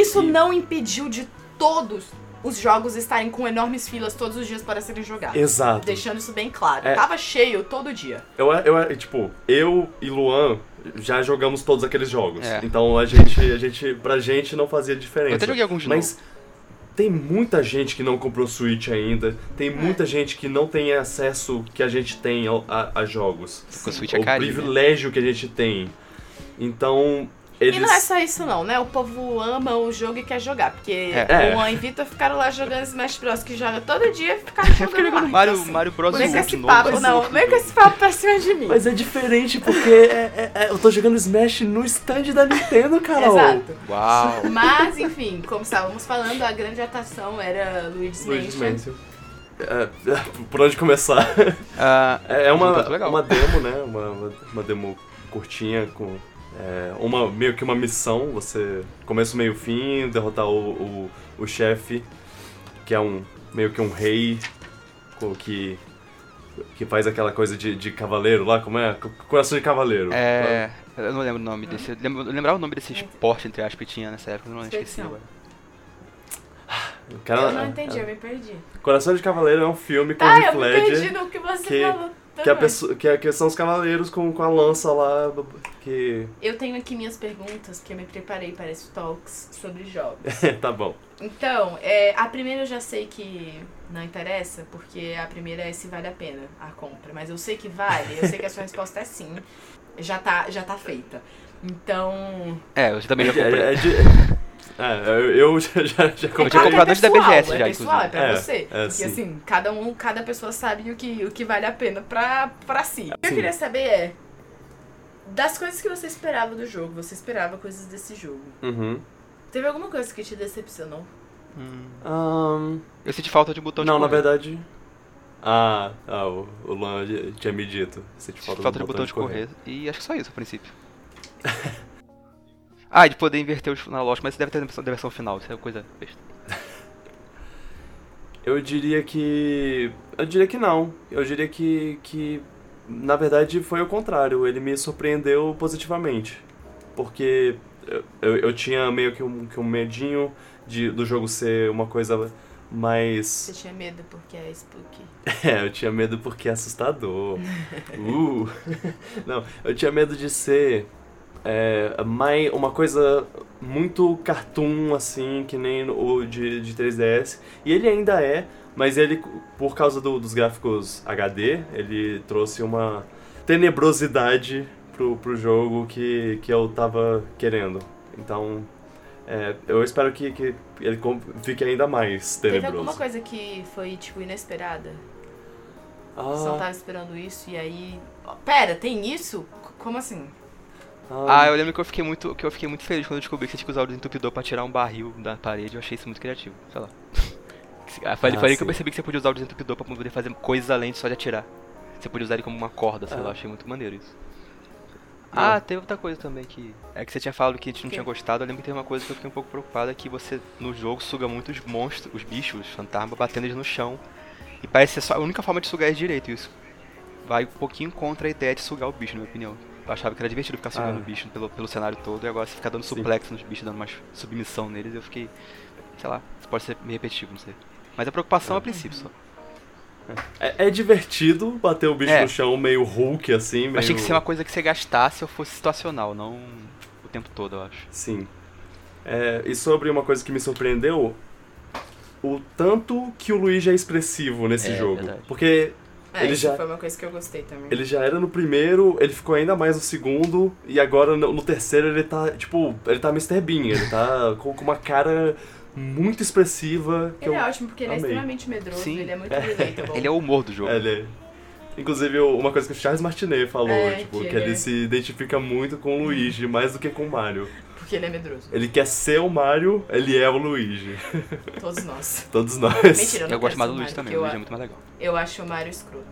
Isso E- não impediu de todos os jogos estarem com enormes filas todos os dias para serem jogados. Exato. Deixando isso bem claro. É. Tava cheio todo dia. Eu, eu, tipo, eu e Luan já jogamos todos aqueles jogos. É. Então a gente, a gente, pra gente não fazia diferença. Eu até joguei alguns de Mas tem muita gente que não comprou Switch ainda. Tem É. muita gente que não tem acesso que a gente tem ao- a, a jogos. Porque o Switch é o carinho. né? privilégio que a gente tem. Então, eles. E não é só isso não, né? O povo ama o jogo e quer jogar. Porque É. o Juan e Vitor ficaram lá jogando Smash Bros. que joga todo dia e ficaram jogando lá. Mario, assim, Mario Bros. Vem com esse papo, novo. não. Vem com esse papo pra cima de mim. Mas é diferente porque é- é- é- eu tô jogando Smash no stand da Nintendo, Carol. Exato. Uau. Mas, enfim, como estávamos falando, a grande atração era Luigi's Luigi's Mansion. Mansion. É, por onde começar? Ah, É é uma, uma demo, né? Uma, uma demo curtinha com é, uma, meio que uma missão. Você começa, meio, fim, derrotar o, o, o chefe, que é um meio que um rei que, que faz aquela coisa de, de cavaleiro lá, como é? Co- Coração de cavaleiro. é. Eu não lembro o nome desse. Eu lembro- eu lembrava o nome desse esporte, entre aspas, que tinha nessa época, eu não esqueci agora. Cara- Eu não entendi, eu me perdi. Coração de Cavaleiro é um filme com Ah, Heath eu me perdi Ledger. no que você que- falou. Que, a pessoa, que, é- que são os cavaleiros com, com a lança lá, que... Eu tenho aqui minhas perguntas, porque eu me preparei para esse talks sobre jogos. tá bom. Então, é, a primeira eu já sei que não interessa, porque a primeira é se vale a pena a compra. Mas eu sei que vale, eu sei que a sua resposta é sim. Já tá, já tá feita. Então. É, eu também já É- comprei. é é, eu, eu já, já, já Eu comprei. tinha comprado antes da pessoal, BGS é já, pessoal, é inclusive. pra É, você. é, Porque sim. assim, cada um, cada pessoa sabe o que, o que vale a pena pra, pra si. O que eu queria saber é. Das coisas que você esperava do jogo, você esperava coisas desse jogo. Uhum. Teve alguma coisa que te decepcionou? Hum, Ahn, eu senti falta de botão não, de na correr. verdade. Ah, ah o, o Luan tinha me dito. Te falta, falta do de botão de correr. E acho que só isso, a princípio. ah, de poder inverter os na loja, mas deve ter na versão final, isso é coisa besta. Eu diria que. Eu diria que não. Eu diria que. que na verdade foi o contrário. Ele me surpreendeu positivamente. Porque eu, eu, eu tinha meio que um, que um medinho de, do jogo ser uma coisa mais. Você tinha medo porque é spooky. É, eu tinha medo porque é assustador. uh. Não, eu tinha medo de ser é, mais uma coisa muito cartoon, assim, que nem o de, de 3DS. E ele ainda é, mas ele, por causa do- dos gráficos HD, ele trouxe uma tenebrosidade pro, pro jogo que, que eu tava querendo. Então, é, eu espero que, que ele fique ainda mais Teve tenebroso. alguma coisa que foi, tipo, inesperada? Ah. Você não tava esperando isso e aí. Pera, tem isso? Como assim? Ah, eu lembro que eu fiquei muito, que eu fiquei muito feliz quando eu descobri que você tinha que usar o desentupidor pra tirar um barril da parede. Eu achei isso muito criativo, sei lá. Ah, Foi Ah, aí que eu percebi que você podia usar o desentupidor pra poder fazer coisas além de só de atirar. Você podia usar ele como uma corda, sei Ah. lá, achei muito maneiro isso. Ah, teve outra coisa também que. É que você tinha falado que a gente não Que? tinha gostado. Eu lembro que teve uma coisa que eu fiquei um pouco preocupada: que você no jogo suga muitos monstros, os bichos, os fantasmas, batendo eles no chão. E parece ser só a única forma de sugar eles direito. Isso vai um pouquinho contra a ideia de sugar o bicho, na minha opinião. Eu achava que era divertido ficar sugando Ah. o bicho pelo, pelo cenário todo. E agora você ficar dando Sim. suplex nos bichos, dando mais submissão neles. Eu fiquei. Sei lá, isso pode ser meio repetitivo, não sei. Mas a preocupação é a princípio só. É, é divertido bater o bicho É. no chão meio Hulk, assim, meio... Mas tinha que ser uma coisa que você gastasse ou fosse situacional, não o tempo todo, eu acho. Sim. É, e sobre uma coisa que me surpreendeu, o tanto que o Luigi é expressivo nesse É, jogo. verdade. Porque É, Ele isso já- foi uma coisa que eu gostei também. ele já era no primeiro, ele ficou ainda mais no segundo, e agora no, no terceiro ele tá, tipo, ele tá Mr. Bean, ele tá com, com uma cara muito expressiva. Que Ele eu, é ótimo porque ele é extremamente medroso, Sim. ele é muito relatable. Ele é o humor do jogo. É, ele é- Inclusive, uma coisa que o Charles Martinet falou, É, tipo, que que, ele ele é- se identifica muito com o Luigi, mais do que com o Mario. Porque ele é medroso. Ele quer ser o Mario, ele é o Luigi. Todos nós. Todos nós. Mentira, eu não Eu gosto mais do Luigi Mario, também, o Luigi é muito mais legal. eu acho o Mario escroto.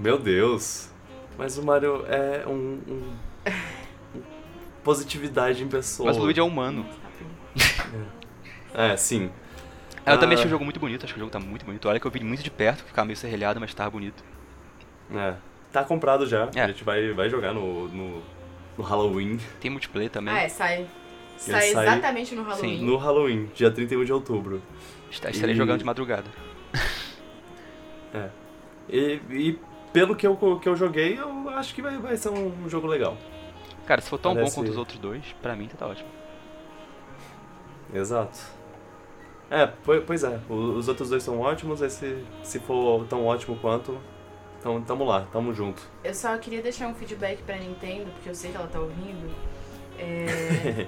Meu Deus. Mas o Mario é um. um- um positividade em pessoa. Mas o Luigi é humano. É, sim. Eu também Ah. achei o jogo muito bonito, acho que o jogo tá muito bonito. Olha que eu vi muito de perto, ficava meio serrelhado, mas tava bonito. É. Tá comprado já. É. A gente vai, vai jogar no, no, no Halloween. Tem multiplayer também. Ah, é, sai. Sai sai- exatamente no Halloween. No Halloween, dia 31 de outubro. Está- Estarei E- jogando de madrugada. E, e pelo que eu, que eu joguei, eu acho que vai, vai ser um jogo legal. Cara, se for tão Parece- bom quanto os outros dois, pra mim tá ótimo. Exato. É, po- pois é. Os outros dois são ótimos, esse, se for tão ótimo quanto, então tamo lá, tamo junto. Eu só queria deixar um feedback pra Nintendo, porque eu sei que ela tá ouvindo. É,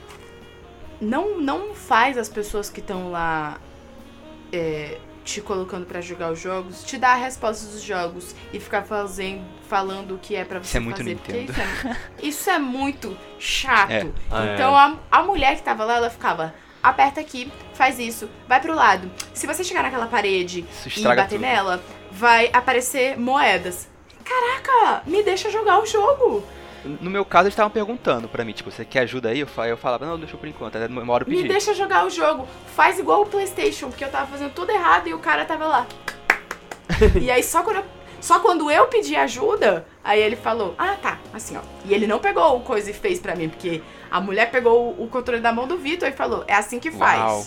não, não faz as pessoas que estão lá é, te colocando pra jogar os jogos, te dar a resposta dos jogos e ficar fazendo, falando o que é pra você Isso é muito fazer. Nintendo. Isso é, isso é muito chato. É. Ah, é. Então a, a mulher que tava lá, ela ficava. Aperta aqui, faz isso, vai pro lado. Se você chegar naquela parede Isso e bater tudo. nela, vai aparecer moedas. Caraca, me deixa jogar o jogo. No meu caso, eles estavam perguntando pra mim, tipo, você quer ajuda aí? Eu fa- eu falava, não, deixa eu por enquanto. Até uma hora eu Me pedi. deixa jogar o jogo. Faz igual o PlayStation, porque eu tava fazendo tudo errado e o cara tava lá. e aí só quando eu, só quando eu pedi ajuda, aí ele falou: "Ah, tá, assim, ó". E ele não pegou o coisa e fez pra mim, porque a mulher pegou o, o controle da mão do Vitor e falou: "É assim que faz". Uau.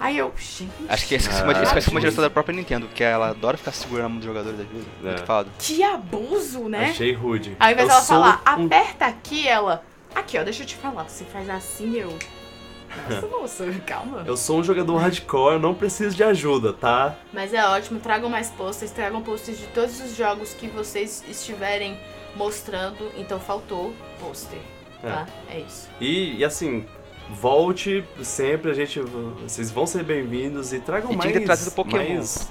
Aí eu, gente, Acho que esse Ah, é uma, isso vai ser uma direção da própria Nintendo, porque ela adora ficar segurando a mão dos jogadores às vezes. É. Muito fado. que abuso, né? Achei rude. Ao invés Eu dela falar, um- aperta aqui, ela. Aqui, ó, deixa eu te falar. Você faz assim, eu. Nossa, moça, calma. Eu sou um jogador hardcore, não preciso de ajuda, tá? Mas é ótimo, tragam mais posters, tragam posters de todos os jogos que vocês estiverem mostrando. Então faltou pôster, tá? É, isso. E, e assim, volte sempre, a gente. Vocês vão ser bem-vindos e tragam E mais. tinha que trazido Pokémon. mais-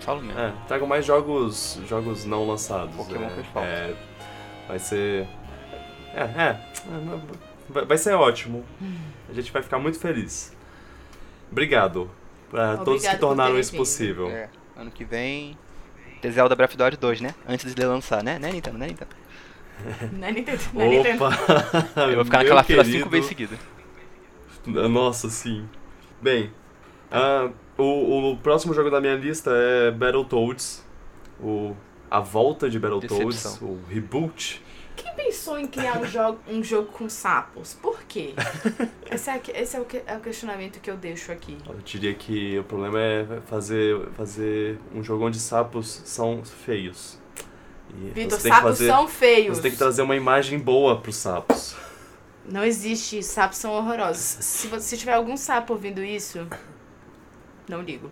Falo mesmo. é, tragam mais jogos, jogos não lançados. Pokémon é, fez falta. é, vai ser. É, é. Vai, vai ser ótimo. A gente vai ficar muito feliz. Obrigado pra todos Obrigado que por tornaram isso possível. É, ano que vem. Ter Zelda Breath of the Wild 2, né? Antes de lançar, né? Né, Nintendo? Né, Nintendo? Não é Nintendo, não é Nintendo. Opa! Eu vou ficar naquela fila querido. cinco vezes seguida. Nossa, sim. Bem, ah, o, o próximo jogo da minha lista é Battletoads. O, a volta de Battletoads, Decepção. o reboot. Quem pensou em criar um jogo, um jogo com sapos? Por quê? Esse é, esse é o, que- é o questionamento que eu deixo aqui. Eu diria que o problema é fazer, fazer um jogo onde sapos são feios. Vitor, sapos fazer, são feios. Você tem que trazer uma imagem boa pros sapos. Não existe, sapos são horrorosos. Se, você, se tiver algum sapo ouvindo isso, não ligo.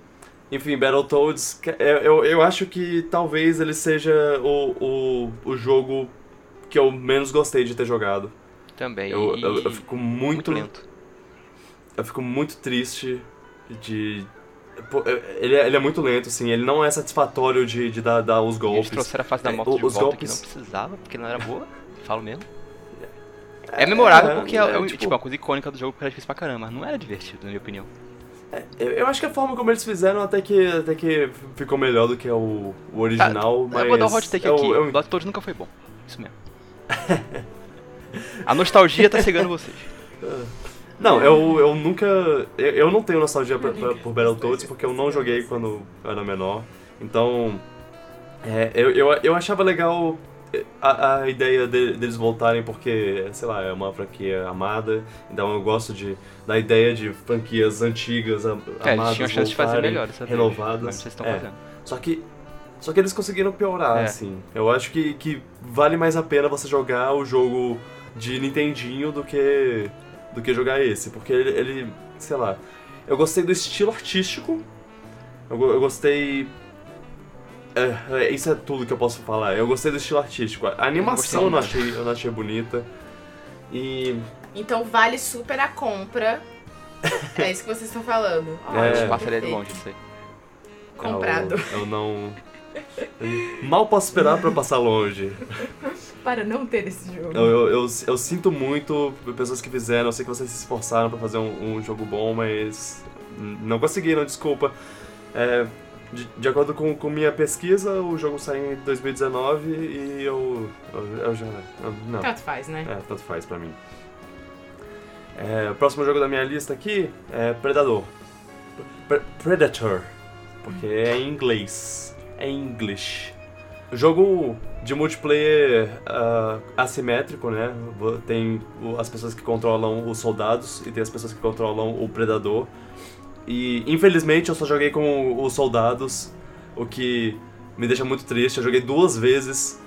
Enfim, Battletoads, é, eu, eu acho que talvez ele seja o, o, o jogo que eu menos gostei de ter jogado. Também. Eu, eu, eu fico muito, muito lento. eu fico muito triste de. pô, Ele é, ele é muito lento, assim, ele não é satisfatório de, de dar, dar os E eles golpes. trouxeram a fase da É, moto de os volta golpes- que não precisava, porque não era boa. Falo mesmo. É memorável é, porque é, é, é, tipo- tipo, uma coisa icônica do jogo que era difícil pra caramba, mas não era divertido, na minha opinião. Eu, eu acho que a forma como eles fizeram até que, até que ficou melhor do que o, o original, mas. Tá, eu vou dar um hot take eu- aqui. eu- O Battletoads nunca foi bom. Isso mesmo. a nostalgia tá cegando vocês. Não, eu, eu nunca. Eu, eu não tenho nostalgia pra, pra, por Battletoads porque eu não joguei quando eu era menor. Então. é, eu, eu, eu achava legal a, a ideia de- deles voltarem porque, sei lá, é uma franquia amada. Então eu gosto de, da ideia de franquias antigas, a- É, eles amadas, tinham chance de fazer melhor vez, renovadas. Mas vocês estão É. fazendo. Só que. Só que eles conseguiram piorar, É. assim. Eu acho que, que vale mais a pena você jogar o jogo de Nintendinho do que. do que jogar esse. Porque ele, ele sei lá. Eu gostei do estilo artístico. Eu, eu gostei. É, é, isso é tudo que eu posso falar. Eu gostei do estilo artístico. A animação eu não achei, eu não achei bonita. E. Então vale super a compra. É isso que vocês estão falando. É. Gente Ótimo, passaria de longe isso aí. Comprado. Eu, eu não. Mal posso esperar pra passar longe. Para não ter esse jogo. Eu, eu, eu, eu sinto muito pessoas que fizeram, eu sei que vocês se esforçaram pra fazer um, um jogo bom, mas não conseguiram, desculpa. É, de, de acordo com, com minha pesquisa, o jogo saiu em 2019 e eu, eu, eu já. eu- não, Tanto faz, né? é, tanto faz pra mim. É, o próximo jogo da minha lista aqui é Predador. Pre- Predator, porque é em inglês. É English. Jogo de multiplayer ah, assimétrico, né? Tem as pessoas que controlam os soldados e tem as pessoas que controlam o predador. E infelizmente eu só joguei com os soldados, o que me deixa muito triste. Eu joguei duas vezes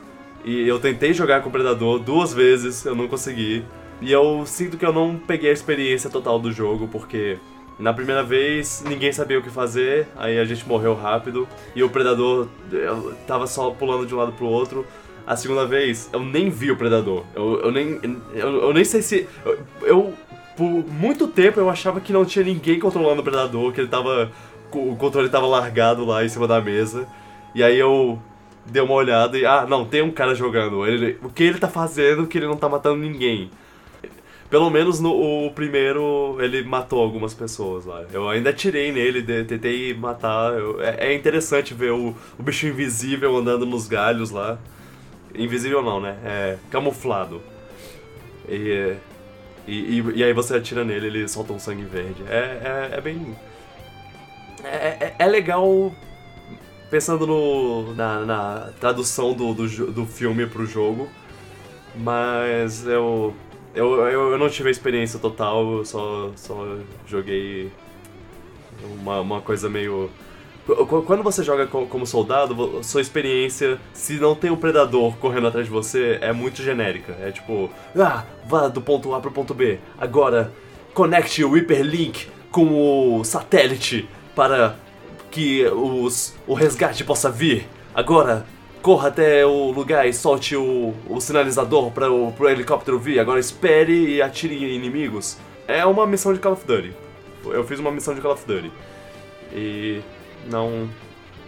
e eu tentei jogar com o predador duas vezes, eu não consegui. E eu sinto que eu não peguei a experiência total do jogo, porque na primeira vez ninguém sabia o que fazer, aí a gente morreu rápido e o predador eu tava só pulando de um lado pro outro. A segunda vez eu nem vi o predador. Eu, eu nem eu, eu nem sei se eu, eu por muito tempo eu achava que não tinha ninguém controlando o predador, que ele tava o controle tava largado lá em cima da mesa. E aí eu dei uma olhada e ah, não, tem um cara jogando. Ele, o que ele tá fazendo que ele não tá matando ninguém? Pelo menos no o primeiro ele matou algumas pessoas lá. Eu ainda atirei nele, de- tentei matar. Eu- é, é interessante ver o, o bicho invisível andando nos galhos lá. Invisível não, né? É camuflado. E, e, e, e aí você atira nele, ele solta um sangue verde. É, é, é bem. É, é, é legal pensando no, na, na tradução do, do, do filme pro jogo. Mas eu, eu, eu, eu não tive a experiência total, eu só, só joguei uma, uma coisa meio. Qu- Quando você joga co- como soldado, sua experiência, se não tem um predador correndo atrás de você, é muito genérica. É tipo, ah, vá do ponto A pro ponto B. Agora, conecte o hyperlink com o satélite para que os, o resgate possa vir. Agora, corra até o lugar e solte o, o sinalizador para o pro helicóptero vir. Agora espere e atire em inimigos. É uma missão de Call of Duty. Eu fiz uma missão de Call of Duty. E não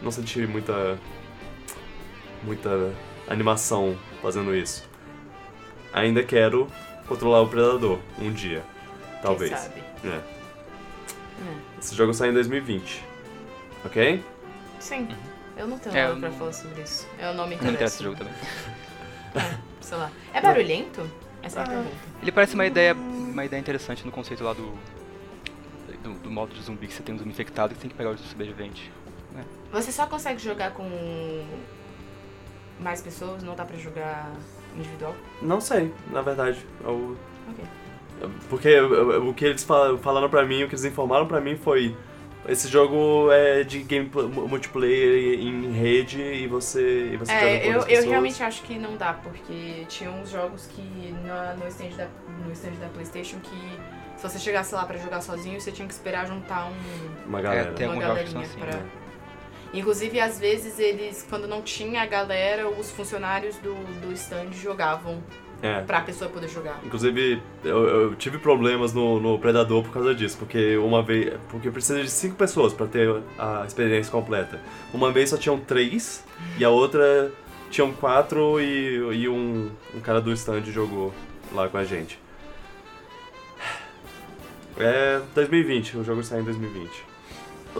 não senti muita muita animação fazendo isso. Ainda quero controlar o predador um dia, talvez. Quem sabe? É. É. Esse jogo sai em 2020. OK? Sim. Eu não tenho É, nada pra não- falar sobre isso. Eu não me Não interessa interesso. esse jogo também. É, sei lá. É barulhento? Essa é a Ah. pergunta. Ele parece uma ideia, uma ideia interessante no conceito lá do, do, do modo de zumbi, que você tem um zumbi infectado e tem que pegar o sobrevivente. Você só consegue jogar com mais pessoas? Não dá pra jogar individual? Não sei, na verdade. Eu- Ok. Porque eu- o que eles fal- falaram pra mim, o que eles informaram pra mim foi esse jogo é de game pl- multiplayer em rede e você e você joga É, com eu, eu realmente acho que não dá, porque tinha uns jogos que na- no, stand da, no stand da Playstation que se você chegasse lá pra jogar sozinho, você tinha que esperar juntar um, uma galera. É, tem uma galerinha assim, pra... né? Inclusive, às vezes, eles, quando não tinha a galera, os funcionários do, do stand jogavam É. pra pessoa poder jogar. Inclusive, eu, eu tive problemas no, no Predador por causa disso, porque uma vez. Porque precisa de cinco pessoas pra ter a experiência completa. Uma vez só tinham três, e a outra tinham quatro e, e um, um cara do stand jogou lá com a gente. É 2020, o jogo sai em 2020.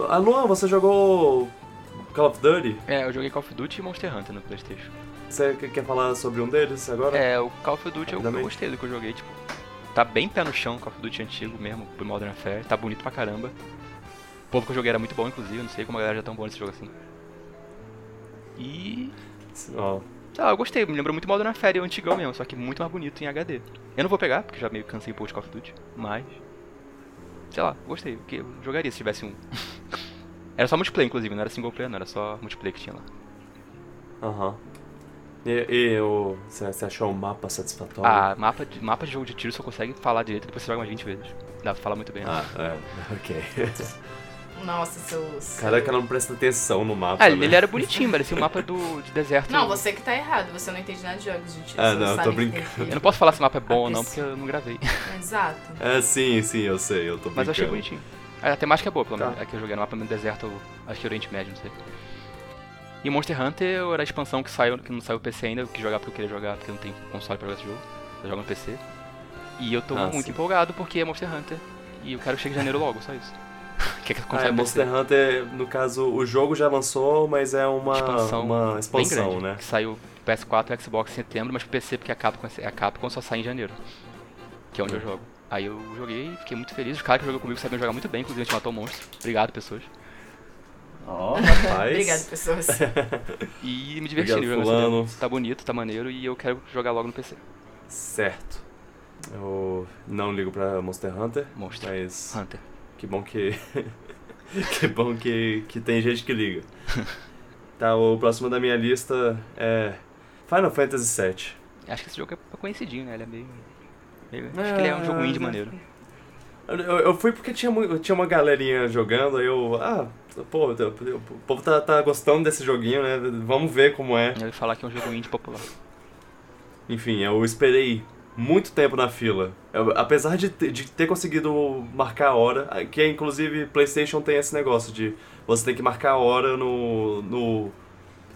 A Luan, você jogou Call of Duty? É, eu joguei Call of Duty e Monster Hunter no Playstation. Você quer- falar sobre um deles agora? É, o Call of Duty eu, eu Rapidamente. gostei do que eu joguei, tipo, tá bem pé no chão o Call of Duty antigo mesmo, pro Modern Warfare, tá bonito pra caramba. O povo que eu joguei era muito bom, inclusive, eu não sei como a galera já é tão boa nesse jogo assim. E. Ó, lá, eu gostei, me lembrou muito Modern Warfare, o antigão mesmo, só que muito mais bonito em HD. Eu não vou pegar, porque já meio cansei um pouco de Call of Duty, mas. Sei lá, gostei, porque eu jogaria se tivesse um. era só multiplayer, inclusive, não era single player, não, era só multiplayer que tinha lá. Aham. E, e o, você, achou o mapa satisfatório? Ah, mapa de, mapa de jogo de tiro só consegue falar direito depois você joga umas 20 vezes. Dá pra falar muito bem. né? Ah, é, ok. Nossa, seus... Caraca, não presta atenção no mapa. Ah, né? ele, ele era bonitinho, parecia um mapa do de deserto. Não, você que tá errado. Você não entende nada de jogos de tiro. Ah, não, eu sabe tô que brincando. que- Eu não posso falar se o mapa é bom ou não, porque eu não gravei. Exato. É, sim, sim, eu sei, eu tô brincando. Mas eu achei bonitinho. A temática é boa, pelo Tá. menos. É que eu joguei no mapa no deserto, acho que Oriente Médio, não sei. E Monster Hunter era a expansão que saiu, que não saiu PC ainda, eu quis jogar porque eu queria jogar, porque eu não tenho console pra jogar esse jogo. Eu jogo no PC. E eu tô Ah, muito sim. empolgado porque é Monster Hunter. E eu quero que chegue em janeiro logo, só isso. que é que Ah, consegue é, Monster Hunter, no caso, o jogo já lançou, mas é uma expansão, uma bem expansão, grande, né? Que saiu PS4 e Xbox em setembro, mas pro PC porque a Capcom, a Capcom só sai em janeiro. Que é onde eu jogo. Aí eu joguei, fiquei muito feliz. Os caras que jogam comigo sabiam jogar muito bem, inclusive a gente matou o monstro. Obrigado, pessoas. Ó, rapaz. Obrigado, pessoas. E me diverti Obrigado, essa demo. Tá bonito, tá maneiro e eu quero jogar logo no PC. Certo. Eu não ligo pra Monster Hunter, Monstro. mas Hunter. Que bom que. que bom que, que tem gente que liga. Tá, o próximo da minha lista é Final Fantasy VII. Acho que esse jogo é conhecidinho, né? Ele é meio. meio- Acho que ele é um jogo indie maneiro. Eu, eu- fui porque tinha, tinha uma galerinha jogando, aí eu. Ah, pô, o povo tá, tá gostando desse joguinho, né? Vamos ver como é. Ele falar que é um jogo indie popular. Enfim, eu esperei muito tempo na fila. Eu- apesar de, ter- de ter conseguido marcar a hora, que inclusive PlayStation tem esse negócio de você tem que marcar a hora no, no,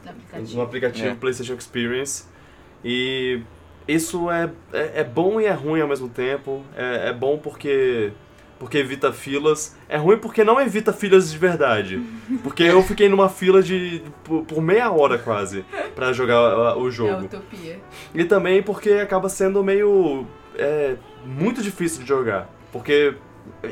No aplicativo. no aplicativo É. PlayStation Experience. E isso é, é, é bom e é ruim ao mesmo tempo. É, é bom porque, porque evita filas. É ruim porque não evita filas de verdade. Porque eu fiquei numa fila de por, por meia hora quase pra jogar uh, o É jogo. utopia. E também porque acaba sendo meio. É, muito difícil de jogar. Porque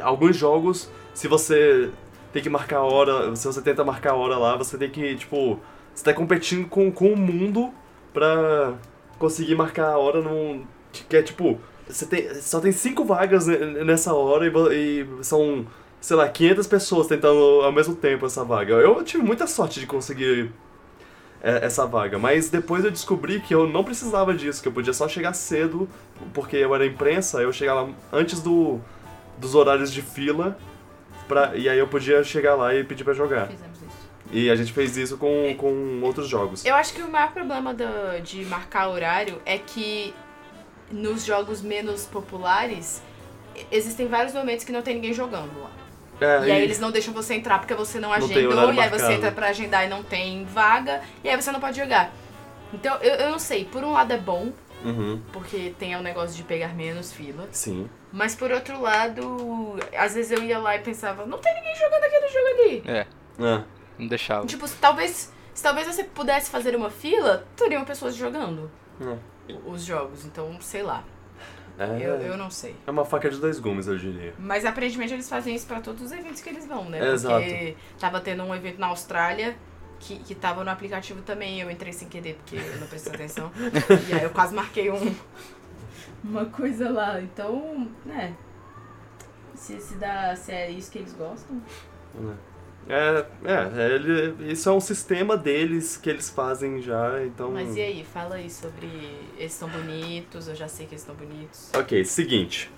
alguns jogos, se você tem que marcar a hora, se você tenta marcar a hora lá, você tem que, tipo. Você tá competindo com, com o mundo pra conseguir marcar a hora num. Que é tipo. Você tem, só tem cinco vagas ne- nessa hora e, e são, sei lá, 500 pessoas tentando ao mesmo tempo essa vaga. Eu tive muita sorte de conseguir é, essa vaga. Mas depois eu descobri que eu não precisava disso, que eu podia só chegar cedo, porque eu era imprensa, eu chegava antes do, dos horários de fila, pra, e aí eu podia chegar lá e pedir pra jogar. Fizemos isso. E a gente fez isso com, com outros jogos. Eu acho que o maior problema do- de marcar horário é que nos jogos menos populares existem vários momentos que não tem ninguém jogando lá. É, E aí eles não deixam você entrar porque você não Não agendou, e aí você marcado. entra pra agendar e não tem vaga, e aí você não pode jogar. Então, eu, eu não sei, por um lado é bom, Uhum, porque tem o negócio de pegar menos fila, sim. mas por outro lado, às vezes eu ia lá e pensava, não tem ninguém jogando aquele jogo ali. É, É. não deixava. Tipo, se talvez, se talvez você pudesse fazer uma fila, teriam pessoas jogando É. os jogos, então, sei lá, É, eu, eu não sei. é uma faca de dois gumes, eu diria. Mas aparentemente eles fazem isso pra todos os eventos que eles vão, né? É, exato. Porque tava tendo um evento na Austrália que, que tava no aplicativo também. Eu entrei sem querer porque eu não prestei atenção. e aí eu quase marquei um. Uma coisa lá. Então, né. Se, se, dá, se é isso que eles gostam. É, é, ele, isso é um sistema deles que eles fazem já, então. Mas e aí, fala aí sobre. Eles estão bonitos, eu já sei que eles estão bonitos. Ok, seguinte.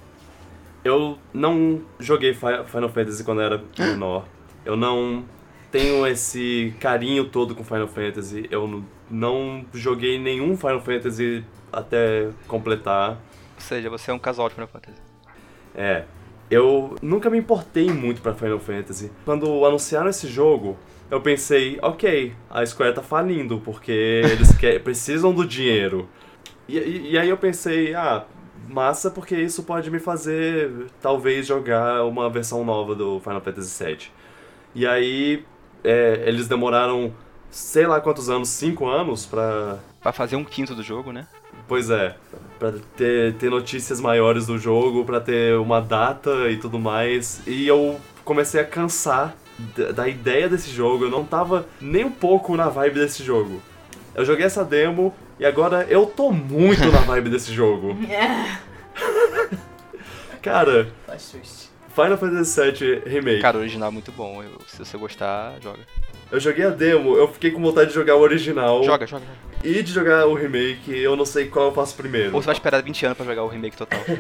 Eu não joguei Fi- Final Fantasy quando era menor. Eu não tenho esse carinho todo com Final Fantasy. Eu não joguei nenhum Final Fantasy até completar. Ou seja, você é um casal de Final Fantasy. É. Eu nunca me importei muito pra Final Fantasy. Quando anunciaram esse jogo, eu pensei, ok, a Square tá falindo, porque eles que- precisam do dinheiro. E, e- e aí eu pensei, ah, massa, porque isso pode me fazer, talvez, jogar uma versão nova do Final Fantasy VII. E aí, é, eles demoraram, sei lá quantos anos, cinco anos pra Pra fazer um quinto do jogo, né? Pois é, pra ter, ter notícias maiores do jogo, pra ter uma data e tudo mais. E eu comecei a cansar da, da ideia desse jogo, eu não tava nem um pouco na vibe desse jogo. Eu joguei essa demo e agora eu tô muito na vibe desse jogo. Cara, Final Fantasy VII Remake. Cara, o original é muito bom. eu- se você gostar, joga. Eu joguei a demo, eu fiquei com vontade de jogar o original Joga, joga, joga. E de jogar o remake, eu não sei qual eu faço primeiro. Ou você vai esperar 20 anos pra jogar o remake total.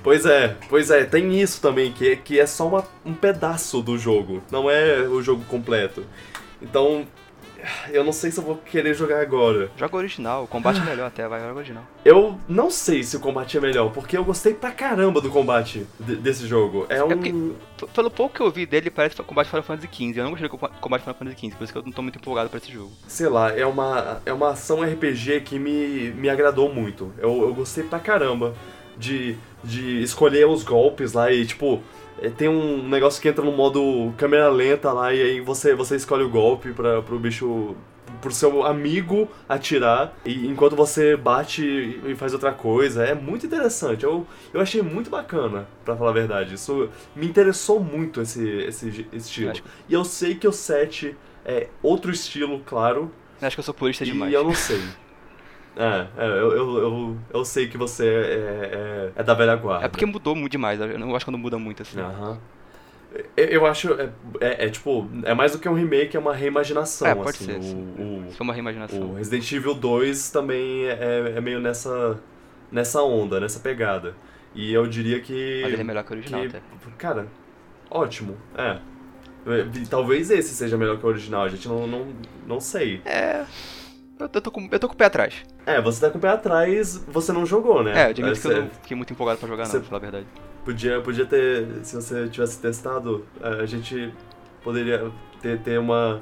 Pois é, pois é, tem isso também, que, é- que é só uma- um pedaço do jogo, não é o jogo completo. Então, eu não sei se eu vou querer jogar agora. Joga original, o combate é melhor até, vai, joga o original. Eu não sei se o combate é melhor, porque eu gostei pra caramba do combate de- desse jogo. É um. porque- Pelo pouco que eu vi dele, parece combate Final Fantasy XV. Eu não gostei do comba- combate Final Fantasy XV, por isso que eu não tô muito empolgado pra esse jogo. Sei lá, é uma, é uma ação RPG que me, me agradou muito. Eu, eu gostei pra caramba de, de escolher os golpes lá e, tipo, é, tem um negócio que entra no modo câmera lenta lá e aí você, você escolhe o golpe pra, pro bicho pro seu amigo atirar e enquanto você bate e faz outra coisa. É muito interessante. Eu, eu achei muito bacana, pra falar a verdade. Isso me interessou muito esse, esse estilo. Acho- E eu sei que o 7 é outro estilo, claro. Acho que eu sou purista demais. E eu não sei. É, é, eu, eu, eu, eu sei que você é, é, é da velha guarda. É porque mudou muito demais. Eu não acho que não muda muito assim. Aham. Eu, eu acho. É, é, é, tipo. É mais do que um remake, é uma reimaginação. É, pode assim. ser, O- o, Se for uma reimaginação. o Resident Evil 2 também é, é meio nessa, nessa onda, nessa pegada. E eu diria que. Mas ele é melhor que o original, que- até. Cara, ótimo. É. É, Talvez esse seja melhor que o original, a gente não, não, não sei. É. Eu tô, com, eu tô com o pé atrás. É, você tá com o pé atrás, você não jogou, né? É, eu admito que eu não fiquei muito empolgado pra jogar, não, pra falar a verdade. Podia, podia ter, se você tivesse testado, a gente poderia ter, ter uma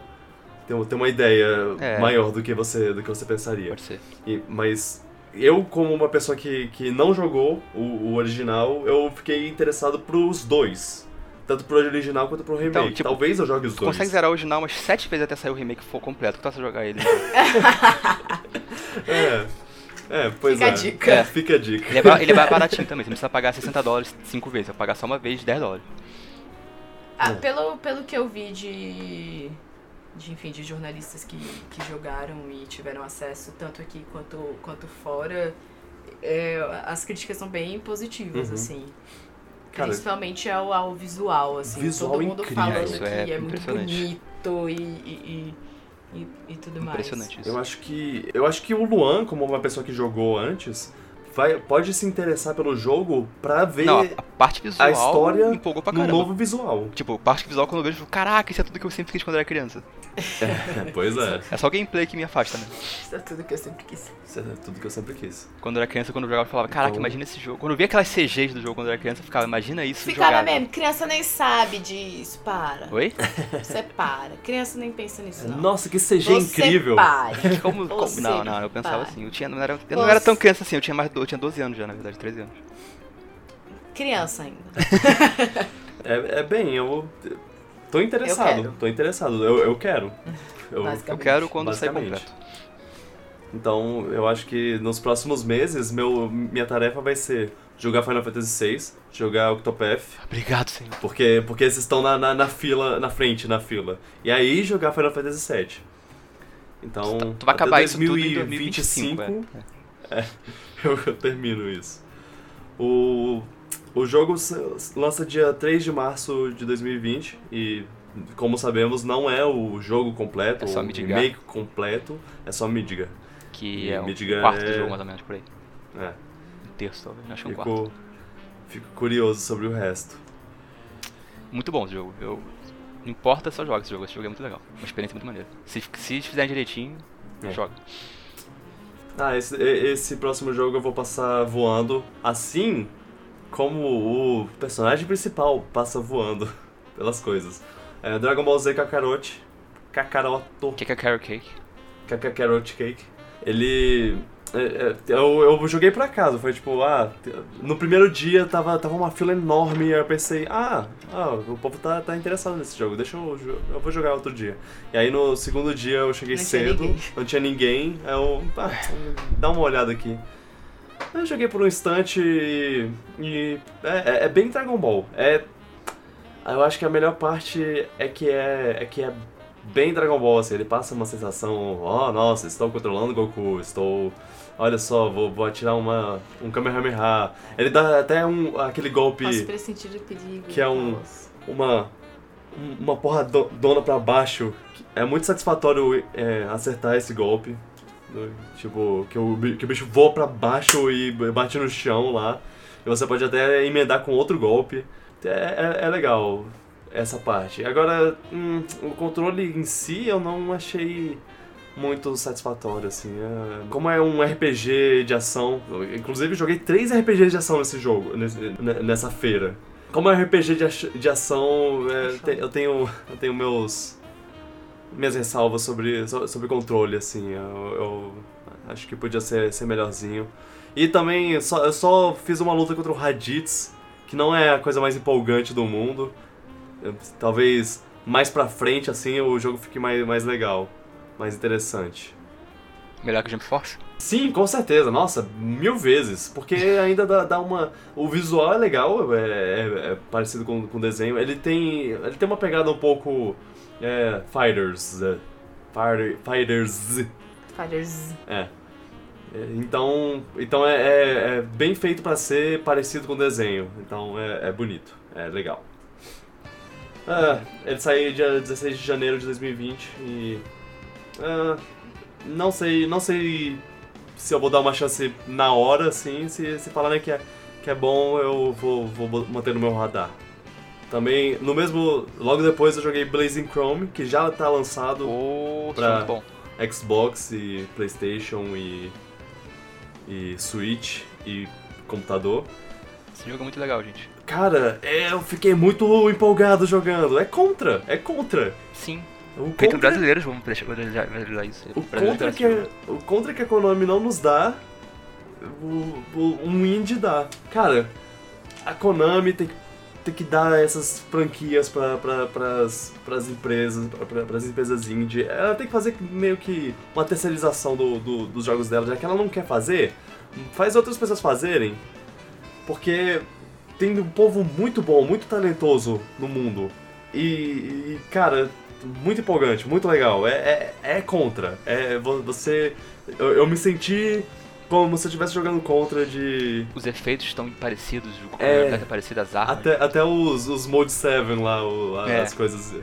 ter, ter uma ideia É. maior do que você do que você pensaria. Pode ser. E- mas eu, como uma pessoa que, que não jogou o, o original, eu fiquei interessado pros dois. Tanto pro original quanto pro remake. Então, tipo, Talvez eu jogue os Tu dois. consegue zerar o original umas sete vezes até sair o remake for completo. Que tu vai jogar ele. É. É, pois Fica é. a dica. É, Fica a dica. ele, é, ele é ba- baratinho também. Você não precisa pagar 60 dólares cinco vezes. Você vai pagar só uma vez 10 dólares. Ah, É. pelo, pelo que eu vi de, de, enfim, de jornalistas que, que jogaram e tiveram acesso, tanto aqui quanto, quanto fora, é, as críticas são bem positivas, Uhum. assim. Cara, Principalmente ao, ao visual, assim. Visual Todo mundo incrível. falando Isso que é é, muito bonito e, e, e, e, e tudo mais. Impressionante isso. Eu acho que. Eu acho que o Luan, como uma pessoa que jogou antes, vai, pode se interessar pelo jogo pra ver Não, a, parte visual a história me empolgou pra no novo visual. Tipo, parte visual quando eu vejo, eu falo, caraca, isso é tudo que eu sempre quis quando era criança. pois é. É só o gameplay que me afasta, né? Isso é tudo que eu sempre quis. Isso é tudo que eu sempre quis. Quando eu era criança, quando eu jogava, eu falava, caraca, Então- imagina esse jogo. Quando eu via aquelas CGs do jogo quando eu era criança, eu ficava, imagina isso Ficava jogado. mesmo, criança nem sabe disso, para. Oi? Você para. Criança nem pensa nisso, não. Nossa, que CG Você incrível! pare. Como, como- Você Não, não, eu pensava para. assim. Eu, tinha, não era, eu não era tão criança assim, eu tinha mais do- eu tinha 12 anos já, na verdade, 13 anos. Criança ainda. É, é bem, eu. Tô interessado. Eu quero. Tô interessado. Eu, eu quero. Eu, Eu quero quando sair completo. Então, eu acho que nos próximos meses, meu, minha tarefa vai ser jogar Final Fantasy VI, jogar Octopath, Obrigado, senhor. porque, porque esses estão na, na, na fila, na frente, na fila. E aí jogar Final Fantasy VII. Então, Tu, tu vai acabar isso tudo em 2025, é. Eu, eu termino isso. O, o jogo lança dia 3 de março de 2020 e, como sabemos, não é o jogo completo, É só o remake completo, é só Midgar. Que E é um Midgar quarto é- do jogo, mais ou menos, por aí. É, Um terço, talvez. Acho que é um quarto. fico, fico curioso sobre o resto. Muito bom esse jogo. Eu... Não importa, só joga esse jogo. Esse jogo é muito legal. Uma experiência muito maneira. Se, se fizerem direitinho, É. joga. Ah, esse, esse próximo jogo eu vou passar voando, assim como o personagem principal passa voando pelas coisas. É Dragon Ball Z Kakarot, Kakaroto, Carrot Cake? Kakarot Cake. Ele... é, é, eu, eu joguei por acaso, foi tipo, ah, no primeiro dia tava, tava uma fila enorme, eu pensei, ah, ah, o povo tá, tá interessado nesse jogo, deixa eu, eu vou jogar outro dia. E aí no segundo dia eu cheguei Não tinha cedo, ninguém. não tinha ninguém, aí eu, ah, dá uma olhada aqui. Eu joguei por um instante e, e é, é- é bem Dragon Ball. É, eu acho que a melhor parte é que é, é que é bem Dragon Ball, assim, ele passa uma sensação, ó, nossa, estou controlando Goku, estou, olha só, vou, vou atirar uma, um Kamehameha. Ele dá até um, aquele golpe, Posso pressentir o perigo. Que é um- uma, um- uma porradona pra baixo. É muito satisfatório é, acertar esse golpe. né? Tipo, que o, que o bicho voa pra baixo e bate no chão lá. E você pode até emendar com outro golpe. É, é, é legal essa parte. Agora, hum, o controle em si eu não achei muito satisfatório, assim. É- como é um RPG de ação, eu, inclusive joguei três RPGs de ação nesse jogo, nesse- ne- nessa feira. Como é um RPG de, de ação, é, eu tenho, eu tenho meus minhas ressalvas sobre, so- sobre controle, assim. Eu, eu acho que podia ser, ser melhorzinho. E também, só, eu só fiz uma luta contra o Raditz, que não é a coisa mais empolgante do mundo. Talvez mais pra frente, assim, o jogo fique mais, mais legal. Mais interessante. Melhor que o Jump Force? Sim, com certeza. Nossa, mil vezes. Porque ainda dá, dá uma. O visual é legal, é, é- é parecido com, com o desenho. Ele tem. Ele tem uma pegada um pouco. É, fighters. é, fighter- fighters. Fighters. É. É, Então, então é, é- é bem feito pra ser parecido com o desenho. Então é, é bonito, é legal. Ah, ele saiu dia 16 de janeiro de 2020 e. ah, não sei. Não sei se eu vou dar uma chance na hora, assim. Se, se falarem que é, que é bom, eu vou, vou manter no meu radar. Também, no mesmo. Logo depois eu joguei Blazing Chrome, que já tá lançado Ô, Pra-. Xbox e PlayStation e, e Switch e computador. Esse jogo é muito legal, gente. Cara, é, eu fiquei muito empolgado jogando. É contra, é contra. Sim. O Feito contra, brasileiros, vamos valorizar isso. o contra, que, jogo. o contra que a Konami não nos dá, o, o, um indie dá. Cara, a Konami tem, que- tem que dar essas franquias pra, pra, pras, pras empresas, pra, pras empresas indie. Ela tem que fazer meio que uma terceirização do, do- dos jogos dela, já que ela não quer fazer, faz outras pessoas fazerem. Porque tem um povo muito bom, muito talentoso no mundo. E, e, cara, muito empolgante, muito legal. É, é, é contra. É vo- você. Eu, eu me senti como se eu estivesse jogando contra de. Os efeitos estão parecidos, o É. é. tá parecido, as armas. Até, até os, os Mode 7 lá, o- a- É. as coisas.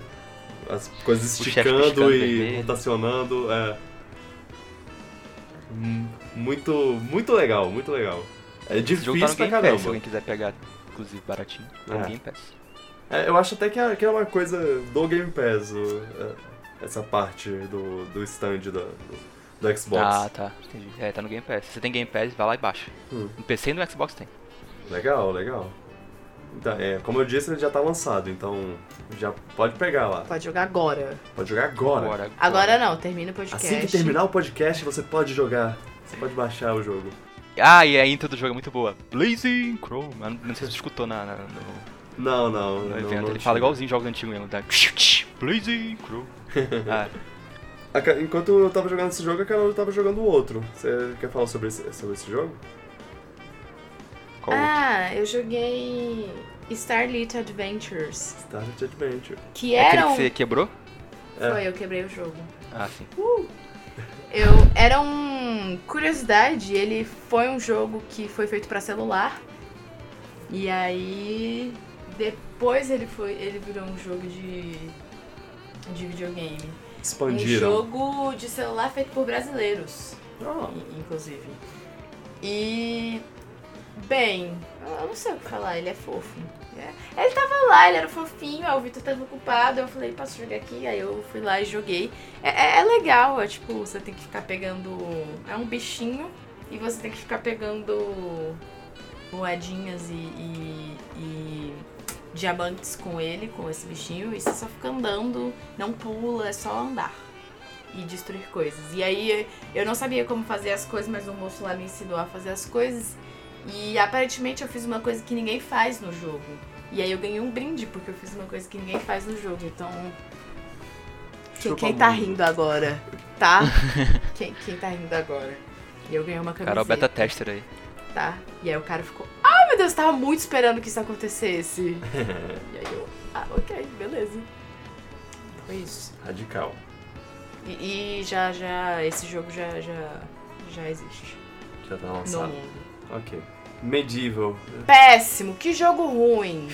As coisas esticando e rotacionando. É. Hum, Muito, muito legal, muito legal. É tá difícil no pra Game Pass, se caramba. alguém quiser pegar, inclusive, baratinho. Tá É. Game Pass. É, eu acho até que é, que é uma coisa do Game Pass, o- é, essa parte do, do stand do, do, do Xbox. Ah, tá. Entendi. É, tá no Game Pass. Se você tem Game Pass, vai lá e baixa. Hum. No PC e no Xbox tem. Legal, legal. Então, é, como eu disse, ele já tá lançado, então já pode pegar lá. Pode jogar agora. Pode jogar agora. Agora, Agora não, termina o podcast. Assim que terminar o podcast, você pode jogar. Você pode baixar o jogo. Ah, e a intro do jogo é muito boa. Blazing Chrome. Não sei se você escutou na, na- no, Não, não. no não, evento. não Ele fala igualzinho jogos antigos mesmo. Tá? Blazing Chrome. Ah, Enquanto eu tava jogando esse jogo, a Carol tava jogando o outro. Você quer falar sobre esse, sobre esse jogo? qual outro? Ah, eu joguei Starlit Adventures. Starlet Adventure. Que É aquele era que você quebrou? É. Foi, eu quebrei o jogo. Ah, sim. Eu era um curiosidade, ele foi um jogo que foi feito pra celular. E aí depois ele foi, ele virou um jogo de de videogame. Um Expandiram. jogo de celular feito por brasileiros, Ah, i- inclusive. E bem, eu não sei o que falar, ele é fofo. É, Ele tava lá, ele era fofinho, aí o Vitor tava ocupado, eu falei, posso jogar aqui? Aí eu fui lá e joguei. É, é- é legal, é tipo, você tem que ficar pegando. É um bichinho e você tem que ficar pegando moedinhas e, e- e diamantes com ele, com esse bichinho, e você só fica andando, não pula, é só andar e destruir coisas. E aí eu não sabia como fazer as coisas, mas o moço lá me ensinou a fazer as coisas. E aparentemente eu fiz uma coisa que ninguém faz no jogo. E aí eu ganhei um brinde porque eu fiz uma coisa que ninguém faz no jogo. Então. Quem, quem tá rindo agora? Tá? quem, quem tá rindo agora? E eu ganhei uma camiseta. Cara, o beta tester aí. Tá? E aí o cara ficou. Ai meu Deus, eu tava muito esperando que isso acontecesse. e aí eu. Ah, ok, beleza. Foi isso. radical. E, e já, já. Esse jogo já, já, já existe. Já tá No lançado. mundo. Ok. Medieval. Péssimo, que jogo ruim.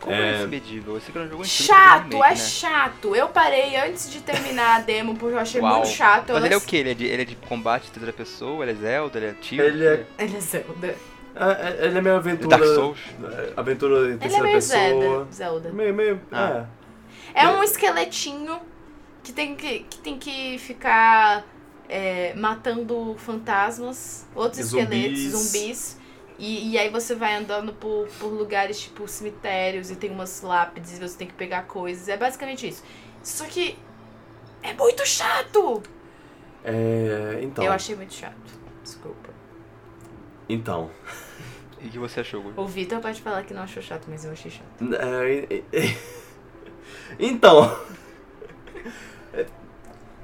Como É. é esse medieval? Esse é um jogo antigo. Chato, remake, é né? chato. Eu parei antes de terminar a demo porque eu achei Uau. muito chato. Mas Eu ele é o que? Ele é de, ele é de combate terceira pessoa? Ele é Zelda? Ele é tiro? Ele é- Ele é Zelda. Ah, é- ele é meio é aventura. Dark Souls? é, Aventura em Ele é terceira meio pessoa. Zelda. Zelda. Meio, meio. Ah. É Eu- um esqueletinho que tem que, que, tem que ficar é, matando fantasmas, outros E esqueletos, zumbis. zumbis. E, e aí você vai andando por, por lugares tipo cemitérios e tem umas lápides e você tem que pegar coisas. É basicamente isso. Só que é muito chato! É. Então. Eu achei muito chato. Desculpa. Então. E o que você achou, Gui? O Vitor pode falar que não achou chato, mas eu achei chato. É, e- então.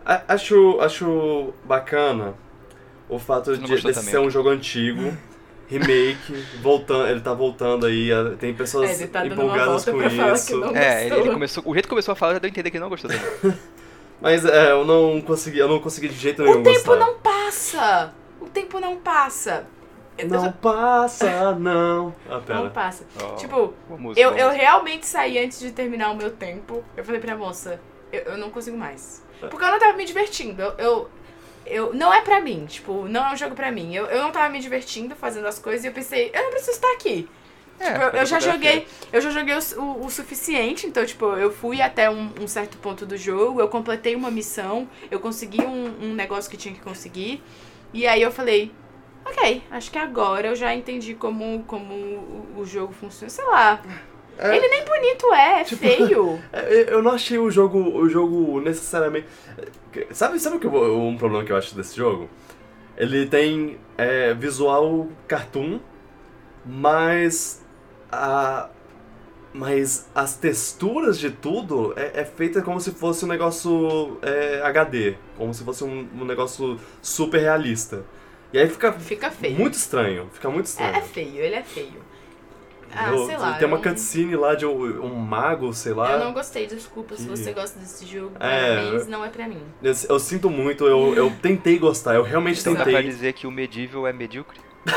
Acho, acho bacana o fato de também? ser um jogo antigo, remake, voltando, ele tá voltando aí, tem pessoas É, ele tá empolgadas com isso. não É, ele, começou. O jeito que começou a falar, já deu a entender que ele não gostou também. Mas é, eu não consegui, eu não consegui de jeito nenhum O tempo gostar. não passa! O tempo não passa. Eu- Não passa, não. Ah, Não pera. passa. Ó, Tipo, música, eu, eu realmente saí antes de terminar o meu tempo. Eu falei pra moça, eu, eu não consigo mais. Porque eu não tava me divertindo. Eu, eu, eu- não é pra mim, tipo, não é um jogo pra mim. Eu, eu não tava me divertindo fazendo as coisas e eu pensei, eu não preciso estar aqui. É, Tipo, eu, eu já joguei, eu já joguei o, o- o suficiente, então, tipo, eu fui até um, um certo ponto do jogo, eu completei uma missão, eu consegui um, um negócio que tinha que conseguir, e aí eu falei, ok, acho que agora eu já entendi como, como o, o jogo funciona, sei lá. É. Ele nem bonito é, é feio. É, Eu não achei o jogo, o jogo necessariamente. Sabe, sabe o que eu- um problema que eu acho desse jogo? Ele tem é, visual cartoon, mas a mas as texturas de tudo é, é feita como se fosse um negócio é, HD, como se fosse um, um negócio super realista. E aí fica Fica feio. muito estranho, fica muito estranho. É, é feio, ele é feio. Ah, Eu- sei lá. tem uma cutscene lá de um, um mago, sei lá. Eu não gostei, desculpa. Se Que- você gosta desse jogo, É, parabéns, não é pra mim. Eu, eu sinto muito, eu, eu tentei gostar, eu realmente Então dá pra tentei. dizer que o medieval é medíocre?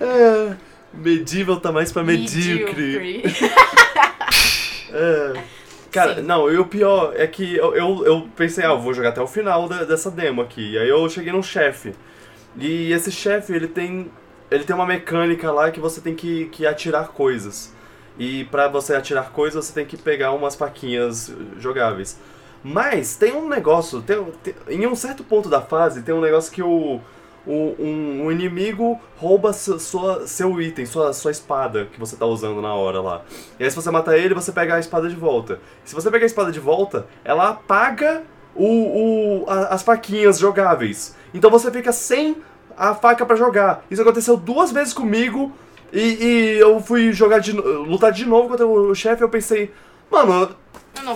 É, medieval tá mais pra medíocre. Medíocre. É. Cara, Sim. não, e o pior é que eu, eu, eu pensei, ah, eu vou jogar até o final da- dessa demo aqui. Aí eu cheguei num chefe. E esse chefe, ele tem. Ele tem uma mecânica lá que você tem que, que atirar coisas. E pra você atirar coisas, você tem que pegar umas faquinhas jogáveis. Mas tem um negócio, tem, tem- em um certo ponto da fase, tem um negócio que o, o um, um inimigo rouba su- sua, seu item, sua, sua espada que você tá usando na hora lá. E aí se você mata ele, você pega a espada de volta. Se você pegar a espada de volta, ela apaga o, o, a- as faquinhas jogáveis. Então você fica sem a faca pra jogar. Isso aconteceu duas vezes comigo. E, e eu fui jogar de, lutar de novo contra o chefe eu pensei, mano.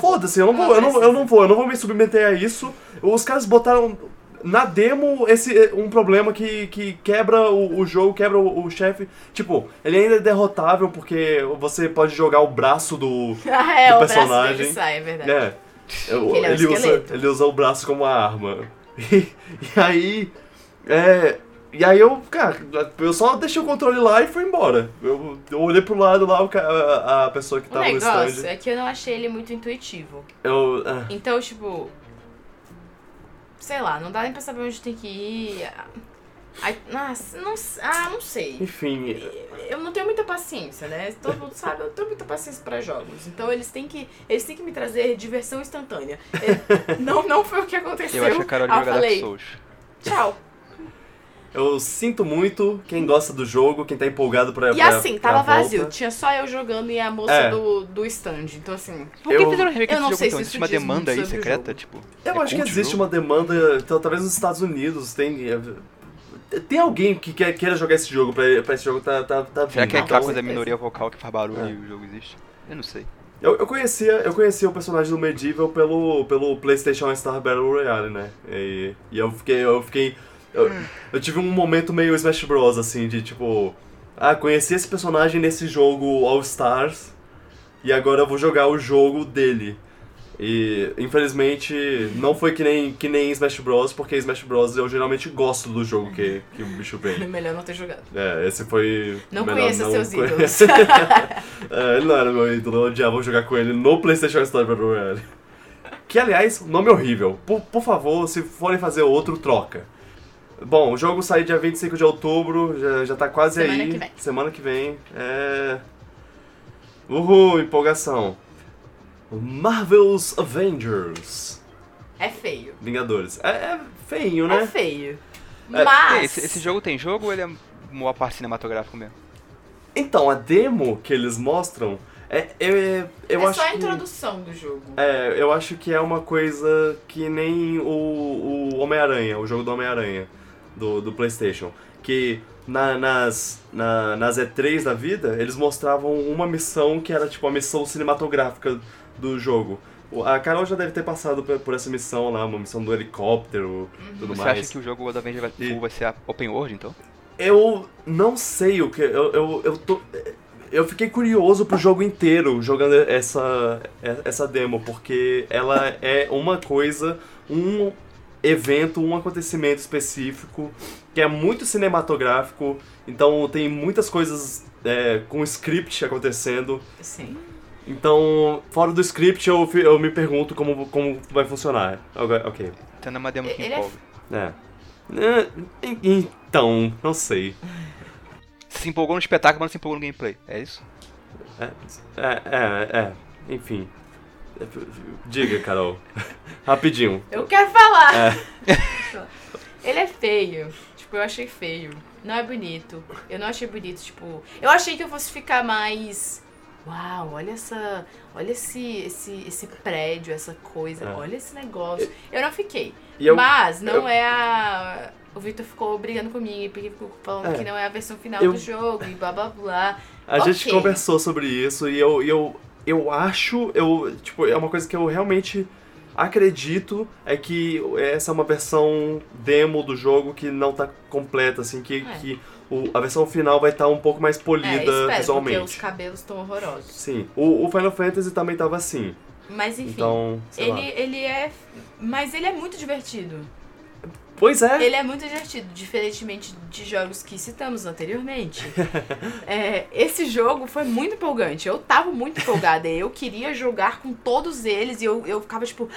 Foda-se, eu não vou, eu não, eu não vou, eu não vou me submeter a isso. Os caras botaram na demo esse um problema que, que quebra o, o jogo, quebra o, o chefe. Tipo, ele ainda é derrotável porque você pode jogar o braço do. Ah, é, do o braço personagem. dele sai, é verdade. É. Eu- ele é um ele, usa, ele usa o braço como arma. E, e aí. É. E aí eu, cara, eu só deixei o controle lá e fui embora. Eu, eu olhei pro lado lá, o a, a pessoa que O tava no negócio stand. é que eu não achei ele muito intuitivo. Eu. ah, Então, tipo. Sei lá, não dá nem pra saber onde tem que ir. Ai, nossa, não, ah, não sei. enfim. Eu não tenho muita paciência, né? Todo mundo sabe, eu tenho muita paciência pra jogos. Então eles têm que, eles têm que me trazer diversão instantânea. Não, não foi o que aconteceu. Eu acho que a Carol Ah, eu joga Dark falei, Souls. tchau. Eu sinto muito quem gosta do jogo, quem tá empolgado pra. E pra- assim, pra tava volta. vazio. Tinha só eu jogando e a moça É. do, do stand. Então, assim. Por que Eu- fizeram um remake eu não jogo sei então? se Existe uma demanda aí secreta, tipo. Eu é acho que existe jogo? uma demanda, então, talvez nos Estados Unidos tem. é, Tem alguém que quer, queira jogar esse jogo pra, pra esse jogo tá, tá, tá Será vindo. que é aquela coisa da minoria vocal que faz barulho É. e o jogo existe? Eu não sei. Eu, eu, conhecia, eu conhecia o personagem do Medieval pelo, pelo PlayStation Star Battle Royale, né? E, e eu fiquei. Eu fiquei. Eu, eu tive um momento meio Smash Bros, assim, de tipo. Ah, conheci esse personagem nesse jogo All Stars. E agora eu vou jogar o jogo dele. E infelizmente não foi que nem, que nem Smash Bros, porque Smash Bros eu geralmente gosto do jogo que, que o bicho vem. Melhor não ter jogado. É, esse foi. Não conheça não seus ídolos. é, ele não era meu ídolo, eu odiava jogar com ele no PlayStation Store Battle Royale. Que, aliás, nome horrível. Por, por favor, se forem fazer outro, troca. Bom, o jogo sai dia 25 de outubro, já, já tá quase Semana aí. que vem. Semana que vem. É. Uhul, empolgação. Marvel's Avengers. É feio. Vingadores. É, é feinho, né? É feio. É, Mas. Esse, esse jogo tem jogo ou ele é uma parte cinematográfico mesmo? Então, a demo que eles mostram é. é eu é acho só a que- introdução do jogo. É, eu acho que é uma coisa que nem o, o Homem-Aranha, o jogo do Homem-Aranha, do, do PlayStation. Que na- nas, na- nas E3 da vida, eles mostravam uma missão que era tipo a missão cinematográfica do jogo. a Carol já deve ter passado por, essa missão lá, uma missão do helicóptero, tudo Você mais. acha que o jogo of Avenger vai, E- vai ser a open world, então? Eu não sei o que. Eu, eu, eu tô. Eu fiquei curioso pro jogo inteiro jogando essa, essa demo, porque ela é uma coisa, um evento, um acontecimento específico que é muito cinematográfico, então tem muitas coisas é, com script acontecendo. Sim. Então, fora do script, eu, eu me pergunto como, como vai funcionar. Ok, Ok. Tendo uma demo que Ele é empolga. É. É, en- Então, não sei. Se empolgou no espetáculo, mas não se empolgou no gameplay. É isso? É, é, é, é. enfim. Diga, Carol. Rapidinho. Eu quero falar! É. Ele é feio. Tipo, eu achei feio. Não é bonito. Eu não achei bonito, tipo. Eu achei que eu fosse ficar mais. Uau, olha essa. Olha esse, esse, esse prédio, essa coisa. É. Olha esse negócio. Eu não fiquei. E eu, Mas não eu- é a. O Victor ficou brigando comigo, porque ficou falando É. que não é a versão final Eu- do jogo e blá blá blá. a gente ok. conversou sobre isso e eu, e eu, eu acho, eu, tipo, é uma coisa que eu realmente acredito é que essa é uma versão demo do jogo que não tá completa, assim, que, É. que o- a versão final vai estar um pouco mais É, polida espero, visualmente. porque os cabelos estão horrorosos. Sim, o, o Final Fantasy também tava assim, Mas enfim, então, sei lá. ele, ele é. Mas ele é muito divertido. Pois é, Ele é muito divertido, diferentemente de jogos que citamos anteriormente. É, esse jogo foi muito empolgante. Eu tava muito empolgada. Eu queria jogar com todos eles e eu, eu ficava tipo,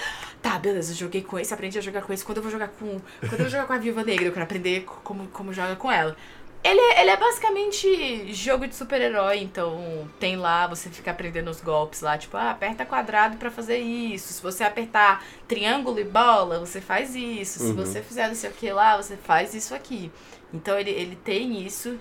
tá, beleza, eu joguei com esse, aprendi a jogar com esse. Quando eu vou jogar com. Quando eu vou jogar com a Viúva Negra, eu quero aprender co- como, como joga com ela. Ele é, ele é basicamente jogo de super-herói, então tem lá, você fica aprendendo os golpes lá, tipo, ah, aperta quadrado pra fazer isso. Se você apertar triângulo e bola, você faz isso. Se Uhum. você fizer não sei o que lá, você faz isso aqui. Então ele, ele tem isso.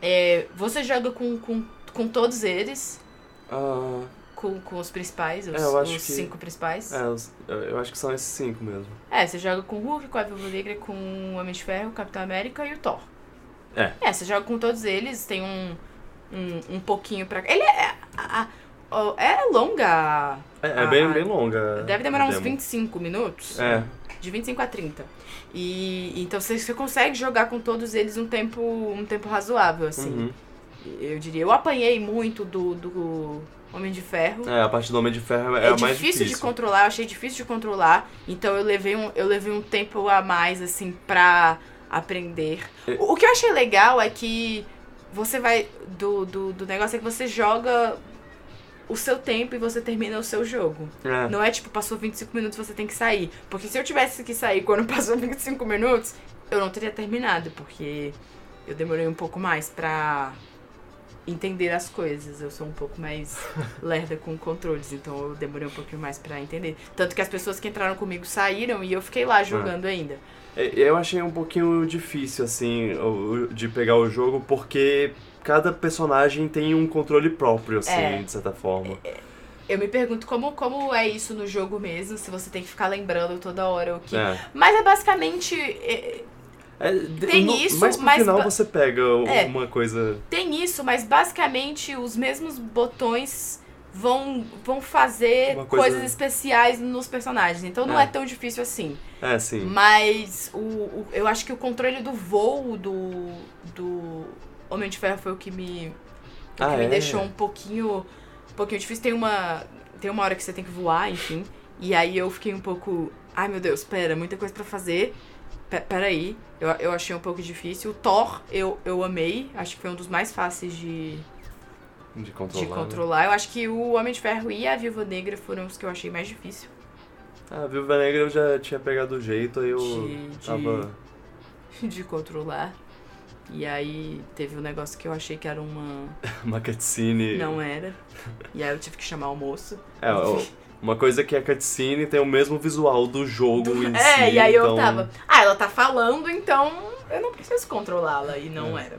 É, você joga com, com, com todos eles, Ah, com, com os principais, os, É, eu acho os que- cinco principais. é, os- eu, eu acho que são esses cinco mesmo. É, você joga com o Hulk, com a Viúva Negra, com o Homem de Ferro, o Capitão América e o Thor. É. É, você joga com todos eles, tem um, um, um pouquinho pra... Ele é... a- a- é longa. É, é Ah, bem, bem longa. Deve demorar a uns demo. 25 minutos. É, De 25 a 30. E então você, você consegue jogar com todos eles um tempo, um tempo razoável, assim. uhum. Eu diria. Eu apanhei muito do, do Homem de Ferro. é, a parte do Homem de Ferro é, É, a mais difícil, difícil. de controlar, eu achei difícil de controlar. Então eu levei um, eu levei um tempo a mais, assim, pra aprender. É. O, que eu achei legal é que você vai. Do, do, do negócio é que você joga o seu tempo e você termina o seu jogo. É. Não é tipo, passou 25 minutos você tem que sair. Porque se eu tivesse que sair quando passou 25 minutos, eu não teria terminado, porque eu demorei um pouco mais pra entender as coisas. Eu sou um pouco mais lerda com controles, então eu demorei um pouquinho mais pra entender. Tanto que as pessoas que entraram comigo saíram e eu fiquei lá jogando ainda. É, Eu achei um pouquinho difícil, assim, de pegar o jogo, porque cada personagem tem um controle próprio, assim, É. de certa forma. Eu me pergunto como, como é isso no jogo mesmo, se você tem que ficar lembrando toda hora o que. É. Mas é basicamente. é, É, Tem no- isso, mas pro mas final você pega É. uma coisa... Tem isso, mas basicamente os mesmos botões vão, vão fazer coisa- coisas especiais nos personagens. Então não É. é, tão difícil assim. É, sim. Mas o, o- eu acho que o controle do voo do, do Homem de Ferro foi o que me, o que Ah, me é? deixou um pouquinho, um pouquinho difícil. Tem uma, tem uma hora que você tem que voar, enfim. E aí eu fiquei um pouco. Ai meu Deus, pera, muita coisa pra fazer. Pe- Peraí, eu, eu achei um pouco difícil. O Thor eu, eu amei, acho que foi um dos mais fáceis de, De de controlar. né? controlar. Eu acho que o Homem de Ferro e a Viúva Negra foram os que eu achei mais difícil. A Viúva Negra eu já tinha pegado o jeito, aí eu De- de- tava... de controlar. E aí teve um negócio que eu achei que era uma. Uma cutscene... Não era. E aí eu tive que chamar o moço. É, o- uma coisa que a cutscene tem o mesmo visual do jogo em si, É, e aí eu então- tava. Ah, ela tá falando, então eu não preciso controlá-la. E não É. era.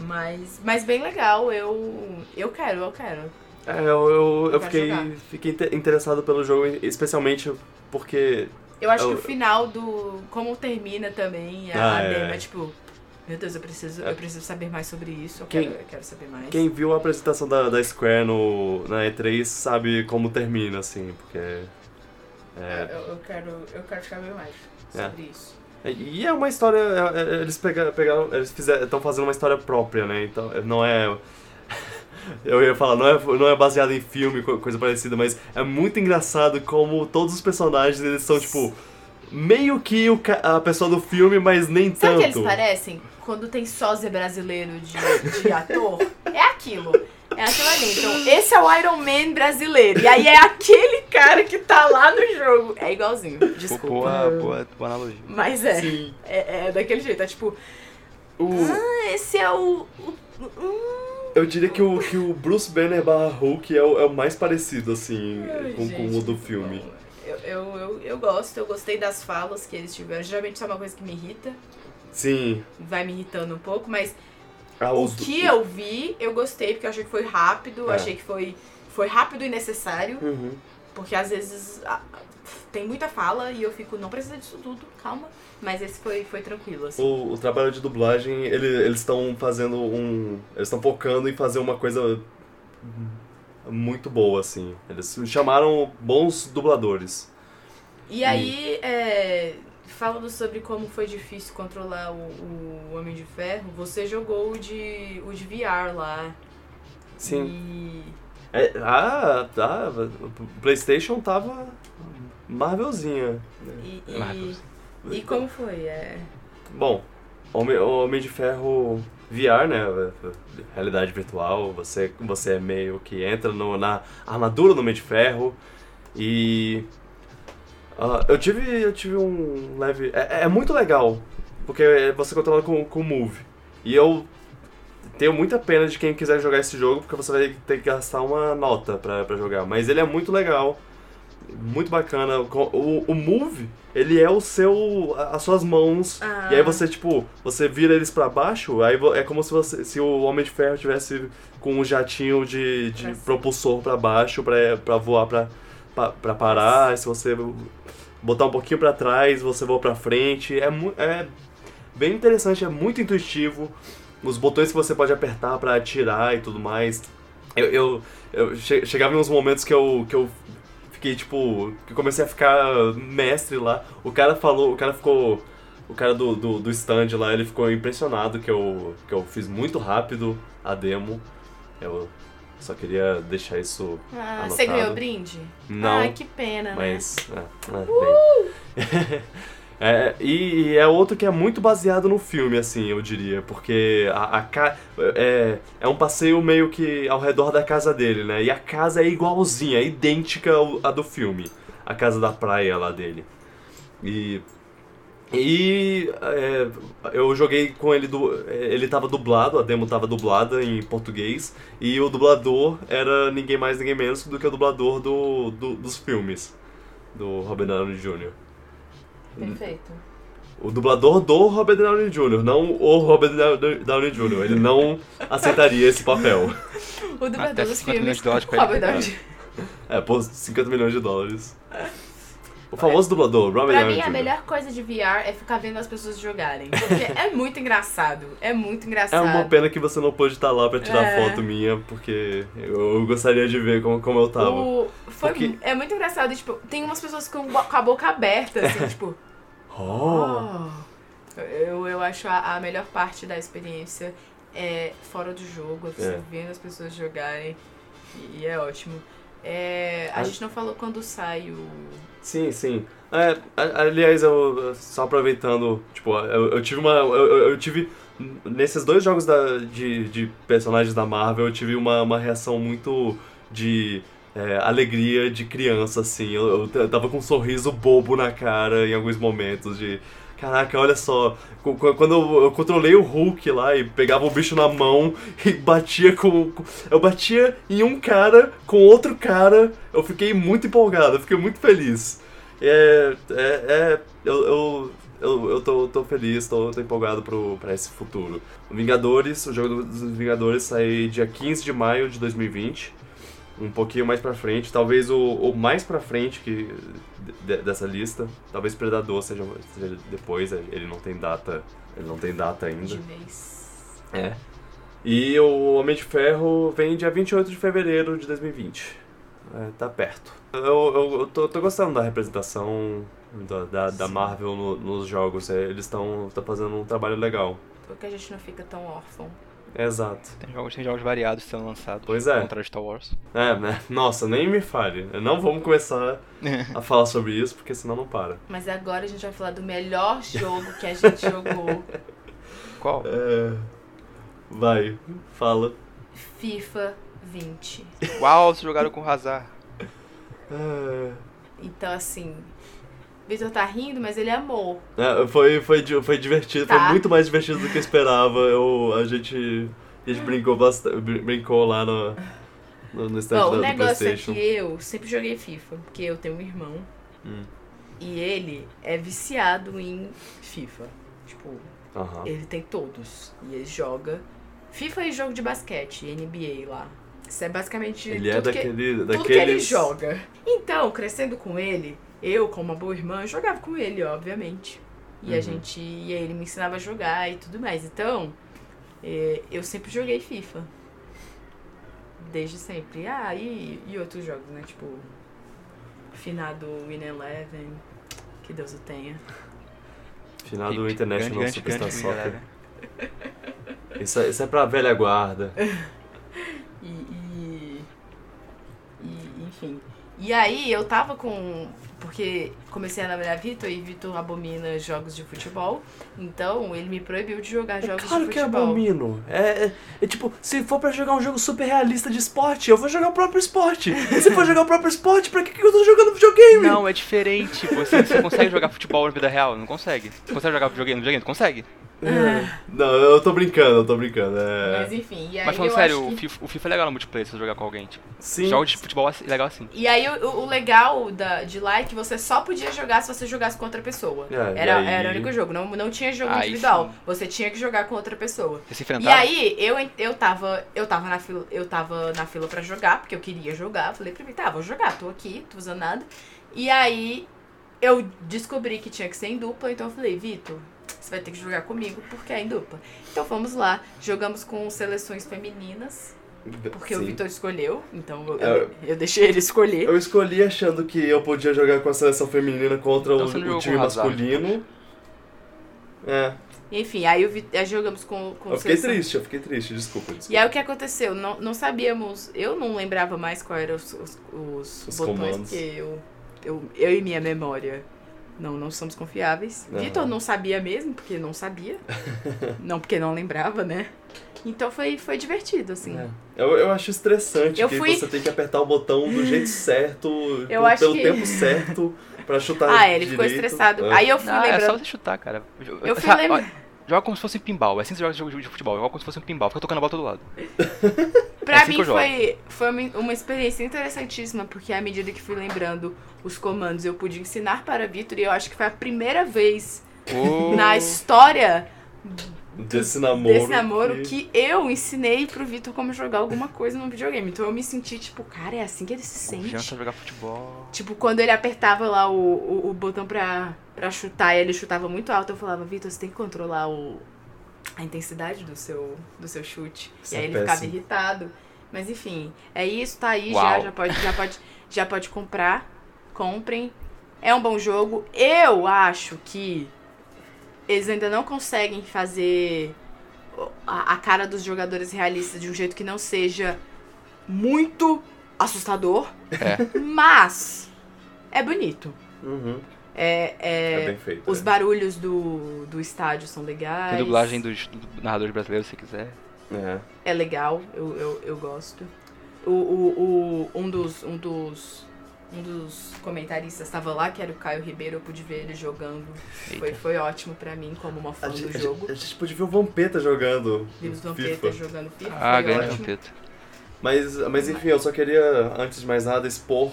Mas, mas bem legal, eu. Eu quero, eu quero. É, eu, eu, eu fiquei, jogar. fiquei inte- interessado pelo jogo, especialmente porque... Eu acho Eu- que o final do. Como termina também a, Ah, a é. demo é tipo. Meu Deus, eu preciso, É. eu preciso saber mais sobre isso. Eu, Quem- quero, eu quero saber mais. Quem viu a apresentação da, da Square no, na E3 sabe como termina, assim, porque. É, Eu, eu quero, eu quero saber mais É. sobre isso. E é uma história. é- é- Eles pega- pegaram. Eles estão fazendo uma história própria, né? Então não é. Eu ia falar, não é, não é baseado em filme, co- coisa parecida, mas é muito engraçado como todos os personagens eles são, tipo, meio que o, a pessoa do filme, mas nem Sabe o que eles tanto. parecem? Quando tem sósia brasileiro de, de ator, é aquilo. É aquilo ali. Então, esse é o Iron Man brasileiro. E aí é aquele cara que tá lá no jogo. É igualzinho. Desculpa. Boa, boa, boa analogia. Mas é, Sim. é. É daquele jeito. É tipo, O, ah, esse é o. o- hum. eu diria que o, que o Bruce Banner barra Hulk é o, é o mais parecido, assim, Ai, com, com gente, o do filme. Eu, eu, eu, eu gosto, eu gostei das falas que eles tiveram. Geralmente isso é uma coisa que me irrita. Sim. Vai me irritando um pouco, mas Ah, O os- que eu vi, eu gostei, porque eu achei que foi rápido, É. achei que foi, foi rápido e necessário, Uhum. porque às vezes ah, tem muita fala e eu fico, não precisa disso tudo, calma. Mas esse foi, foi tranquilo, assim. O, o trabalho de dublagem, ele- eles estão fazendo um. Eles estão focando em fazer uma coisa muito boa, assim. Eles chamaram bons dubladores. E aí, é, falando sobre como foi difícil controlar o, o Homem de Ferro, você jogou o de, o de VR lá. E É, ah, tá. O PlayStation tava Marvelzinha. E, e, Marvel. e como foi? É, Bom, Homem, Homem de Ferro VR, né? Realidade virtual. Você, você é meio que entra no, na armadura do Homem de Ferro e. ah, eu tive. Eu tive um leve. É, é muito legal. Porque você controla com, o Move. E eu tenho muita pena de quem quiser jogar esse jogo, porque você vai ter que gastar uma nota pra, pra jogar. Mas ele é muito legal. Muito bacana. O, o Move, ele é o seu. as suas mãos. Ah. E aí você, tipo, você vira eles pra baixo, aí é como se você. Se o Homem de Ferro tivesse com um jatinho de, de propulsor pra baixo pra, pra voar pra, pra parar. Se você botar um pouquinho pra trás, você voa pra frente. É, é bem interessante, é muito intuitivo. Os botões que você pode apertar pra atirar e tudo mais. Eu, eu, eu che- chegava em uns momentos que eu, que eu fiquei tipo. que comecei a ficar mestre lá. O cara falou, o cara ficou. O cara do, do, do stand lá, ele ficou impressionado que eu, que eu fiz muito rápido a demo. Eu só queria deixar isso. Ah, anotado. você ganhou brinde? Não. Ai, que pena, né? Mas. É, é, bem. É, e, e é outro que é muito baseado no filme, assim, eu diria, porque a, a é, é um passeio meio que ao redor da casa dele, né? E a casa é igualzinha, é idêntica à do filme, a casa da praia lá dele. E. E é, eu joguei com ele, do, ele tava dublado, a demo tava dublada em português, e o dublador era ninguém mais, ninguém menos do que o dublador do, do- dos filmes, do Robert Downey Jr. Perfeito. O dublador do Robert Downey Jr., não o Robert Downey- Jr. Ele não aceitaria esse papel. O dublador Até dos 50 filmes. milhões de dólares Robert. Downey. É, por 50 milhões de dólares. O famoso dublador, Robert Pra mim, a melhor coisa de VR é ficar vendo as pessoas jogarem. Porque é muito engraçado. É muito É engraçado. uma pena que você não pôde estar lá pra tirar É. foto minha, porque eu gostaria de ver como, como eu tava. O- foi, Porque- É muito engraçado. Tipo, tem umas pessoas com, com a boca aberta, assim, tipo. Oh! Eu, eu acho a, a melhor parte da experiência é fora do jogo, você É. vendo as pessoas jogarem. E, e é ótimo. É, a Ah. gente não falou quando sai o. Sim, sim. É, aliás, eu só aproveitando, tipo, eu, eu tive uma. Eu, eu- tive. Nesses dois jogos da, de, de personagens da Marvel, eu tive uma, uma reação muito de é, alegria de criança, assim. Eu, eu tava com um sorriso bobo na cara em alguns momentos de. Caraca, olha só, quando eu, controlei o Hulk lá e pegava o bicho na mão e batia com- Eu batia em um cara com outro cara, eu fiquei muito empolgado, eu fiquei muito feliz. É. É. é eu, eu, eu, eu tô, tô feliz, tô, tô empolgado pro, pra esse futuro. Vingadores, o jogo dos Vingadores sai dia 15 de maio de 2020. Um pouquinho mais pra frente, talvez o, o mais pra frente que, de- dessa lista, talvez Predador seja, seja depois, ele não tem data, ele não tem data ainda. De vez. É. E o Homem de Ferro vem dia 28 de fevereiro de 2020. É, tá perto. Eu, eu, eu tô, tô gostando da representação da, da, da. Marvel no- nos jogos. É, eles estão fazendo um trabalho legal. Porque a gente não fica tão órfão. Exato. Tem jogos, tem jogos variados sendo lançados. Pois é. De Star Wars. É, né? Nossa, nem me fale. Não vamos começar a falar sobre isso, porque senão não para. Mas agora a gente vai falar do melhor jogo que a gente jogou. Qual? É... Vai, fala. FIFA 20. Uau, vocês jogaram com o Hazard. É... Então, assim. Vitor tá rindo, mas ele amou. É, foi, foi, foi divertido, Tá. foi muito mais divertido do que eu esperava. Eu, a gente, a gente brincou, bastante, brincou lá no, no, no stand Bom, da- o negócio é que eu sempre joguei FIFA, porque eu tenho um irmão Hum. e ele é viciado em FIFA. Tipo, Aham. ele tem todos. E ele joga FIFA e jogo de basquete, NBA lá. Isso é basicamente Ele é tudo que, daquele, tudo que daqueles... ele joga. Então, crescendo com ele, eu, como uma boa irmã, jogava com ele, obviamente. E a Uhum. gente. E aí ele me ensinava a jogar e tudo mais. Então, eh, eu sempre joguei FIFA. Desde sempre. Ah, e, e outros jogos, né? Tipo. Finado Win Eleven. Que Deus o tenha. Final do International grande, Superstar grande Soccer. Isso, é- isso é pra velha guarda. E, e, e, enfim. E aí eu tava com. Porque comecei a namorar Vitor e Vitor abomina jogos de futebol. Então ele me proibiu de jogar jogos claro de que é futebol. abomino. É, é, é tipo, se for pra jogar um jogo super realista de esporte, eu vou jogar o próprio esporte. E se for jogar o próprio esporte, pra que, que eu tô jogando videogame? Não, é diferente. Você, você consegue jogar futebol na vida real? Não consegue. Você consegue jogar videogame no videogame? Consegue. É. Não, eu tô brincando, eu tô brincando. É... Mas enfim, e aí Mas falando eu sério, acho o, que... FIFA, o FIFA é legal no multiplayer se você jogar com alguém. Tipo, Sim. jogos de futebol é legal assim. E aí o, o legal da, de lá é que você só podia jogar se você jogasse com outra pessoa. É, e era, aí- era o único jogo, não, não tinha jogo Aí individual. sim. Você tinha que jogar com outra pessoa. Você se E enfrentava. aí, eu, eu tava, eu tava na fila, eu tava na fila pra jogar, porque eu queria jogar. Falei pra mim, tá, vou jogar, tô aqui, tô usando nada. E aí, eu descobri que tinha que ser em dupla, então eu falei, Vitor, você vai ter que jogar comigo, porque é em dupla. Então fomos lá, jogamos com seleções femininas, porque o Sim. Vitor escolheu, então eu, É. eu, eu deixei ele escolher. Eu escolhi achando que eu podia jogar com a seleção feminina contra Então o, o time o masculino. É, Enfim, aí, o Vi- aí jogamos com, com eu fiquei seleção- triste, eu fiquei triste, desculpa, desculpa. E aí o que aconteceu? Não, não sabíamos, eu não lembrava mais quais eram os, os, os Os botões, comandos. porque eu, eu, eu e minha memória não, não somos confiáveis. Aham. Vitor não sabia mesmo, porque não sabia. não porque não lembrava, né? Então foi, foi divertido, assim. É. Eu, eu acho estressante Eu que fui- você tem que apertar o botão do jeito certo, Eu pelo que- tempo certo, pra chutar Ah, ele ficou direito. estressado. É. Aí eu fui Não, é só lembrando. você chutar, cara. Eu fui Sabe, lembra- ó, Joga como se fosse um pinball. É assim que você joga jogo de futebol. Joga como se fosse um pinball. Fica tocando a bola todo lado. Pra é assim mim foi, foi uma, uma experiência interessantíssima, porque à medida que fui lembrando os comandos, eu pude ensinar para Vitor, e eu acho que foi a primeira vez Oh. na história Desse namoro. desse namoro que eu ensinei pro Vitor como jogar alguma coisa no videogame. Então eu me senti, tipo, cara, é assim que ele se sente. Confiança pra jogar futebol. Tipo, quando ele apertava lá o, o, o botão pra, pra chutar e ele chutava muito alto, eu falava, Vitor, você tem que controlar o, a intensidade do seu, do seu chute. Isso e aí é ele ficava péssimo. irritado. Mas enfim, é isso, tá aí já, já pode, já pode, já pode comprar. Comprem. É um bom jogo. Eu acho que eles ainda não conseguem fazer a, a cara dos jogadores realistas de um jeito que não seja muito assustador, É. mas é bonito. Uhum. É, é- É bem feito. os é. barulhos do, do estádio são legais. Tem dublagem dos, do narradores brasileiros, se quiser. É. É legal, eu, eu, eu gosto. O, o, o, um dos. Um dos. Um dos comentaristas estava lá, que era o Caio Ribeiro, eu pude ver ele jogando. Foi, Eita. foi ótimo pra mim, como uma fã A do gente, jogo. a gente pode ver o Vampeta jogando Vimos FIFA. Vampeta jogando FIFA. Ah, grande ótimo. Vampeta. Mas, mas enfim, eu só queria, antes de mais nada, expor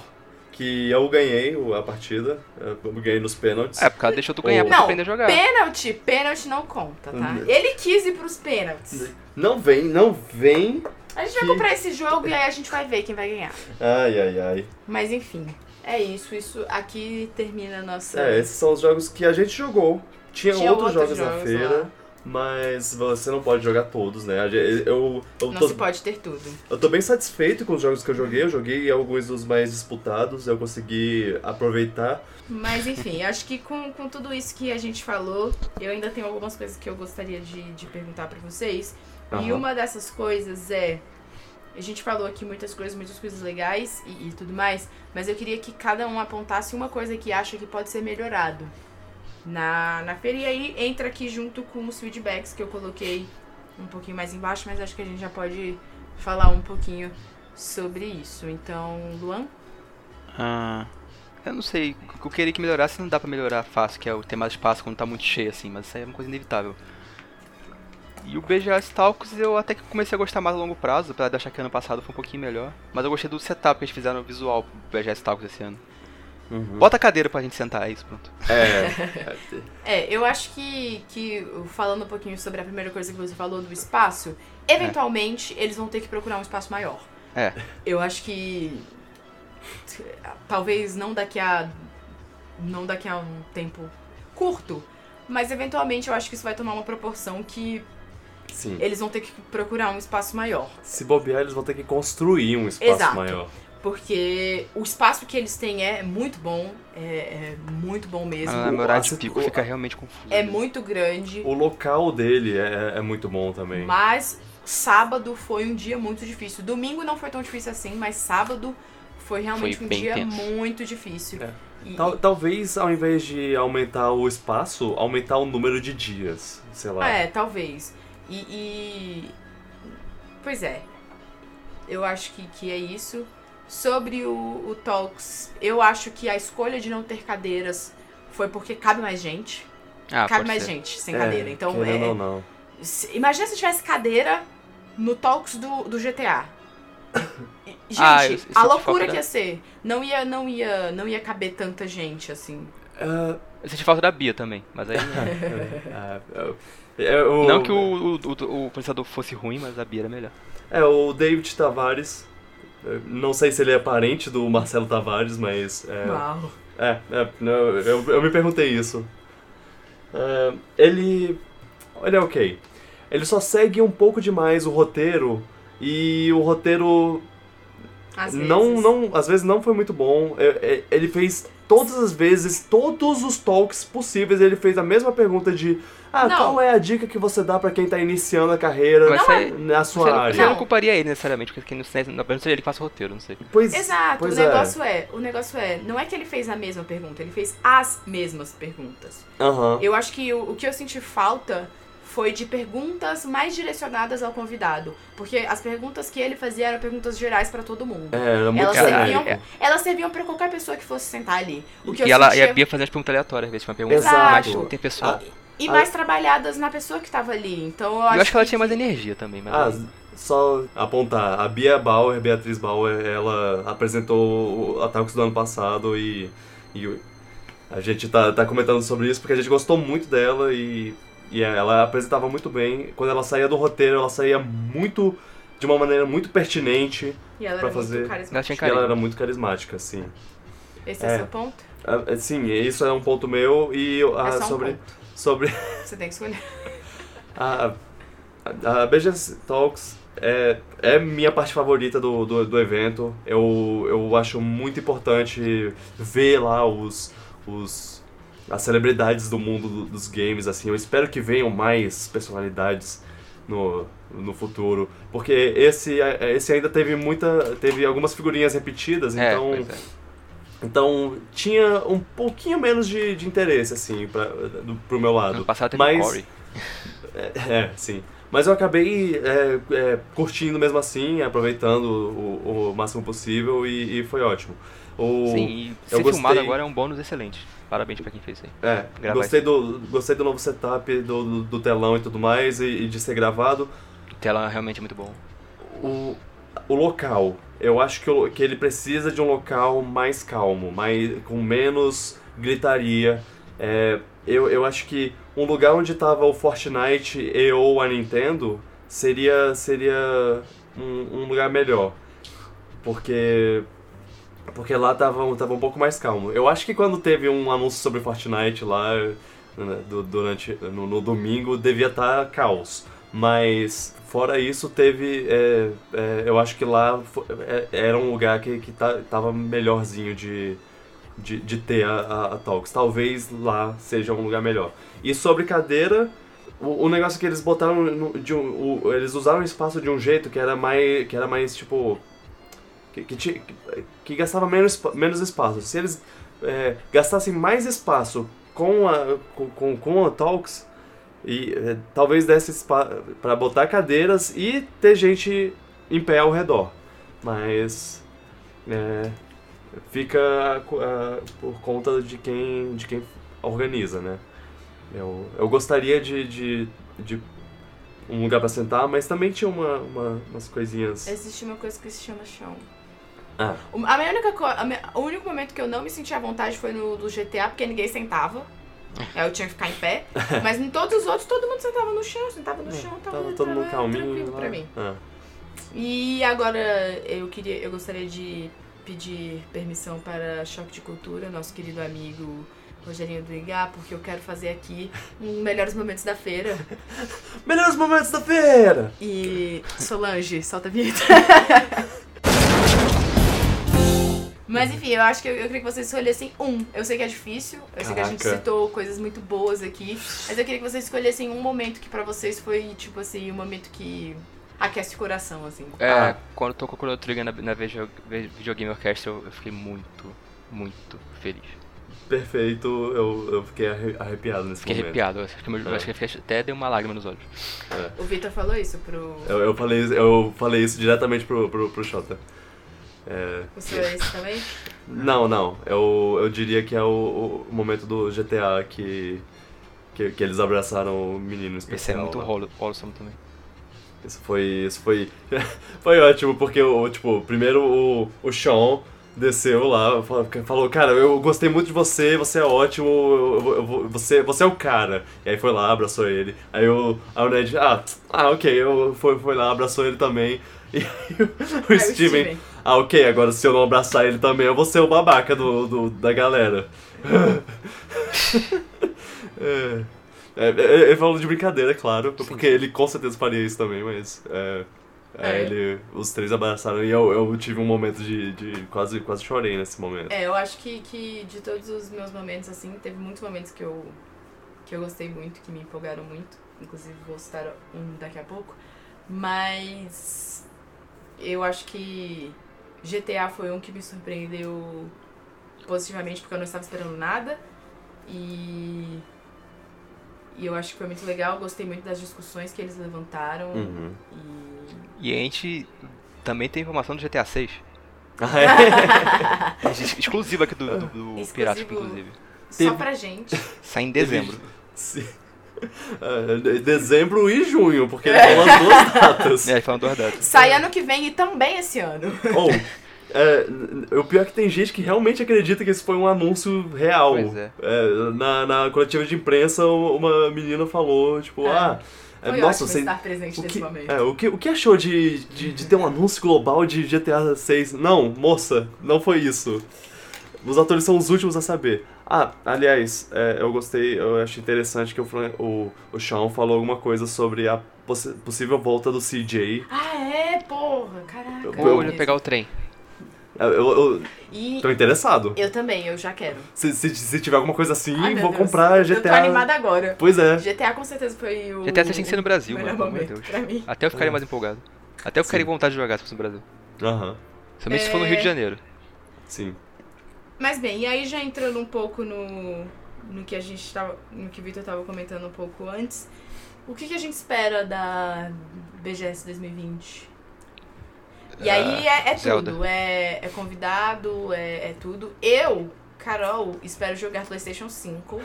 que eu ganhei o- a partida. Eu ganhei nos pênaltis. É, porque ela deixou tu ganhar Ou- pra aprender a jogar. Pênalti, pênalti não conta, tá? Hum. Ele quis ir pros pênaltis. Não vem, não vem A gente vai comprar esse jogo e aí a gente vai ver quem vai ganhar. Ai, ai, ai. Mas enfim, é isso. Isso aqui termina a nossa. É, esses são os jogos que a gente jogou. Tinha, Tinha outros, outros jogos, na jogos feira, lá. mas você não pode jogar todos, né? Eu, eu, Não tô, se pode ter tudo. eu tô bem satisfeito com os jogos que eu joguei. Eu joguei alguns dos mais disputados, eu consegui aproveitar. Mas enfim, acho que com, com tudo isso que a gente falou, eu ainda tenho algumas coisas que eu gostaria de, de perguntar pra vocês. E Aham. uma dessas coisas é. A gente falou aqui muitas coisas, muitas coisas legais e, e tudo mais, mas eu queria que cada um apontasse uma coisa que acha que pode ser melhorado na, na feira. E aí entra aqui junto com os feedbacks que eu coloquei um pouquinho mais embaixo, mas acho que a gente já pode falar um pouquinho sobre isso. Então, Luan? Ah, eu não sei, o que eu queria que melhorasse não dá pra melhorar fácil, que é o ter mais espaço quando tá muito cheio assim, mas isso aí é uma coisa inevitável. E o BGS Talks eu até que comecei a gostar mais a longo prazo, apesar de achar que ano passado foi um pouquinho melhor. Mas eu gostei do setup que eles fizeram no visual pro BGS Talks esse ano. Uhum. Bota a cadeira pra gente sentar, é isso, pronto. É, É, eu acho que, que falando um pouquinho sobre a primeira coisa que você falou do espaço, eventualmente eles vão ter que procurar um espaço maior. É. Eu acho que talvez não daqui a não daqui a um tempo curto, mas eventualmente eu acho que isso vai tomar uma proporção que sim. eles vão ter que procurar um espaço maior, Se bobear, eles vão ter que construir um espaço Exato. maior. porque o espaço que eles têm é muito bom, é, é muito bom mesmo. No horário de pico fica realmente confuso. É muito grande. O local dele é, é muito bom também. Mas sábado foi um dia muito difícil. Domingo não foi tão difícil assim, mas sábado foi realmente Foi um dia tenso. muito difícil. É. E- Tal- talvez, ao invés de aumentar o espaço, aumentar o número de dias. Sei lá. É, talvez. E, e- Pois é. Eu acho que, que é isso. Sobre o, o Talks, eu acho que a escolha de não ter cadeiras foi porque cabe mais gente. Ah, cabe mais ser. gente sem É, cadeira. Então, é, ou não. se- imagina se tivesse cadeira no Talks do, do GTA. Gente, Ah, eu- eu a loucura que da- ia ser. Não ia, não ia, não ia caber tanta gente assim. É, Eu senti falta da Bia também, mas aí. é, é, é, o- não que o, o, o, o processador fosse ruim, mas a Bia era melhor. É, o David Tavares. é, Não sei se ele é parente do Marcelo Tavares, mas. É, Uau. é, é, não, eu, eu me perguntei isso. É, ele. Ele é ok. Ele só segue um pouco demais o roteiro. E o roteiro Às não, vezes. não, às vezes não foi muito bom. É, é, Ele fez todas as vezes, todos os talks possíveis, ele fez a mesma pergunta de ah, Não. qual é a dica que você dá pra quem tá iniciando a carreira Mas na Você sua não, área? você não Não. culparia ele necessariamente, porque quem não, seria ele que faça o roteiro, não sei. Pois, Exato, pois o negócio é. o negócio é, não é que ele fez a mesma pergunta, ele fez as mesmas perguntas. é. Aham. Eu acho que o, o que eu senti falta foi de perguntas mais direcionadas ao convidado, porque as perguntas que ele fazia eram perguntas gerais pra todo mundo. É, era muito Elas serviam, é. elas serviam para qualquer pessoa que fosse sentar ali. O que eu E, ela, sentia... e a Bia fazia as perguntas aleatórias, às vezes, uma pergunta Exato. mais tem pessoal. E Ah. mais trabalhadas na pessoa que tava ali. Então eu acho, eu acho que ela tinha mais energia também, mas. Ah, só apontar, a Bia Bauer, Beatriz Bauer, ela apresentou o Ataques do ano passado e, e a gente tá, tá comentando sobre isso porque a gente gostou muito dela e, e ela apresentava muito bem. Quando ela saía do roteiro, ela saía muito, de uma maneira muito pertinente E era fazer- muito carismática. Ela tinha e ela era muito carismática, sim. Esse é o É. seu ponto? Ah, Sim, isso é um ponto meu e ah, é só um sobre, ponto. Sobre Você tem que escolher. A, a, a BGS Talks é, é minha parte favorita do, do, do evento. Eu, eu acho muito importante ver lá os, os, as celebridades do mundo do- dos games. assim Eu espero que venham mais personalidades no, no futuro. Porque esse, esse ainda teve muita. teve algumas figurinhas repetidas, É, então. Então tinha um pouquinho menos de, de interesse, assim, pra, do, pro meu lado. Ano passado teve Mas- Corey. É, é, sim. Mas eu acabei é, é, curtindo mesmo assim, aproveitando o, o máximo possível e, e foi ótimo. O, Sim, e eu ser filmado gostei- agora é um bônus excelente. Parabéns pra quem fez isso aí. É, gravar gostei do, gostei do novo setup, do, do, do telão e tudo mais, e, e de ser gravado. O tela realmente é muito bom. O, o local, eu acho que, o- que ele precisa de um local mais calmo, mais, com menos gritaria. É, eu, eu acho que um lugar onde tava o Fortnite e ou a Nintendo seria, seria um, um lugar melhor. Porque. Porque lá tava, tava um pouco mais calmo. Eu acho que quando teve um anúncio sobre Fortnite lá, né, du- durante no, no domingo, devia estar caos. Mas fora isso, teve. é, é, eu acho que lá é, era um lugar que, que tá, tava melhorzinho de, de, de ter a, a, a Talks. Talvez lá seja um lugar melhor. E sobre cadeira, o, negócio é que eles botaram. de um, o- eles usaram o espaço de um jeito que era mais. que era mais tipo. que, que, que- gastava menos, menos espaço. Se eles é, gastassem mais espaço com a, com, com a Talks, e é, talvez desse para botar cadeiras e ter gente em pé ao redor. Mas. é, fica a- por conta de quem, de quem organiza, né? Eu, eu gostaria de, de, de um lugar para sentar, mas também tinha uma, uma- umas coisinhas. Existe uma coisa que se chama chão. Ah, A minha única a minha- o único momento que eu não me senti à vontade foi no do GTA, porque ninguém sentava. Aí eu tinha que ficar em pé. Mas em todos os outros, todo mundo sentava no chão, sentava no chão, tava, tava todo mundo calminho. tranquilo lá. pra mim. Ah. E agora eu queria, eu gostaria de pedir permissão para Choque de Cultura, nosso querido amigo Rogerinho do Igá, porque eu quero fazer aqui um melhores momentos da feira. Melhores momentos da feira! E Solange, solta a vinheta. Mas enfim, eu acho que eu, eu queria que vocês escolhessem um. Eu sei que é difícil, eu sei que a gente Caraca. citou coisas muito boas aqui, mas eu queria que vocês escolhessem um momento que pra vocês foi, tipo assim, um momento que aquece o coração, assim. É, Ah. quando tocou Chrono Trigger na, na Video- Videogame Orchestra, eu eu fiquei muito, muito feliz. Perfeito, eu, eu fiquei arre- arrepiado nesse Fiquei momento. arrepiado, acho que, meu- É. acho que até deu uma lágrima nos olhos. O Vitor falou isso pro. Eu, eu, falei, eu falei isso diretamente pro, pro, pro Xota. É, O seu é esse também? não, não. Eu, eu diria que é o, o momento do GTA que, que, que eles abraçaram o menino Esse é especial. muito lá. wholesome também. Isso foi. Isso foi. foi ótimo, porque o, tipo, primeiro o, o Sean desceu lá, falou- cara, eu gostei muito de você, você é ótimo, eu- eu- eu você, você é o cara. E aí foi lá, abraçou ele. Aí o, aí o Ned, ah, ah, ok, eu foi, foi lá, abraçou ele também. E aí o, Aí o Steven, ah, ok, agora se eu não abraçar ele também, eu vou ser o babaca do, do- da galera. é. É, é, ele falou de brincadeira, é claro, porque ele com certeza faria isso também, mas. É, é, É. ele, os três abraçaram e eu, eu tive um momento de, de. quase, quase chorei nesse momento. É, eu acho que, que de todos os meus momentos, assim, teve muitos momentos que eu, que eu gostei muito, que me empolgaram muito. Inclusive vou citar um daqui a pouco. Mas eu acho que GTA foi um que me surpreendeu positivamente porque eu não estava esperando nada. E, e eu acho que foi muito legal, gostei muito das discussões que eles levantaram. Uhum. E E a gente também tem informação do GTA 6. Ah, é? Ex- Exclusiva aqui do, do, do. Pirático, inclusive. só Teve- pra gente. Sai em dezembro. Sim. É, de- dezembro e junho, porque ele falou as duas datas. É, falando duas datas. Sai ano que vem e também esse ano. Ou, é, o pior é que tem gente que realmente acredita que esse foi um anúncio real. Pois é. na, na coletiva de imprensa, uma menina falou, tipo, É. ah, é, Foi nossa, ótimo você. estar presente O nesse que, momento. é, o, que, o que achou de, de, de ter um anúncio global de GTA 6? Não, moça, não foi isso. Os atores são os últimos a saber. Ah, aliás, é, eu gostei, eu achei interessante que o, o, o Sean falou alguma coisa sobre a possi- possível volta do CJ. Ah, é? Porra, caraca. Eu- Ou ele mesmo. pegar o trem. Eu, eu, eu E tô interessado. eu também, eu já quero. Se, se, se tiver alguma coisa assim, Ai, meu vou Deus. comprar GTA. Eu tô animada agora. Pois é. GTA com certeza foi o. GTA 6 tem que ser no Brasil, mano, pelo amor de Deus. pra mim. Até eu ficaria É. mais empolgado. Até eu ficaria Sim. com vontade de jogar se fosse no Brasil. Aham, Somente se for no É. Rio de Janeiro. sim. Mas bem, e aí já entrando um pouco no, no que a gente tava. No que o Victor tava comentando um pouco antes. O que, que a gente espera da BGS 2020? E aí é, é Zelda. tudo. É, é convidado, é, é tudo. Eu, Carol, espero jogar PlayStation 5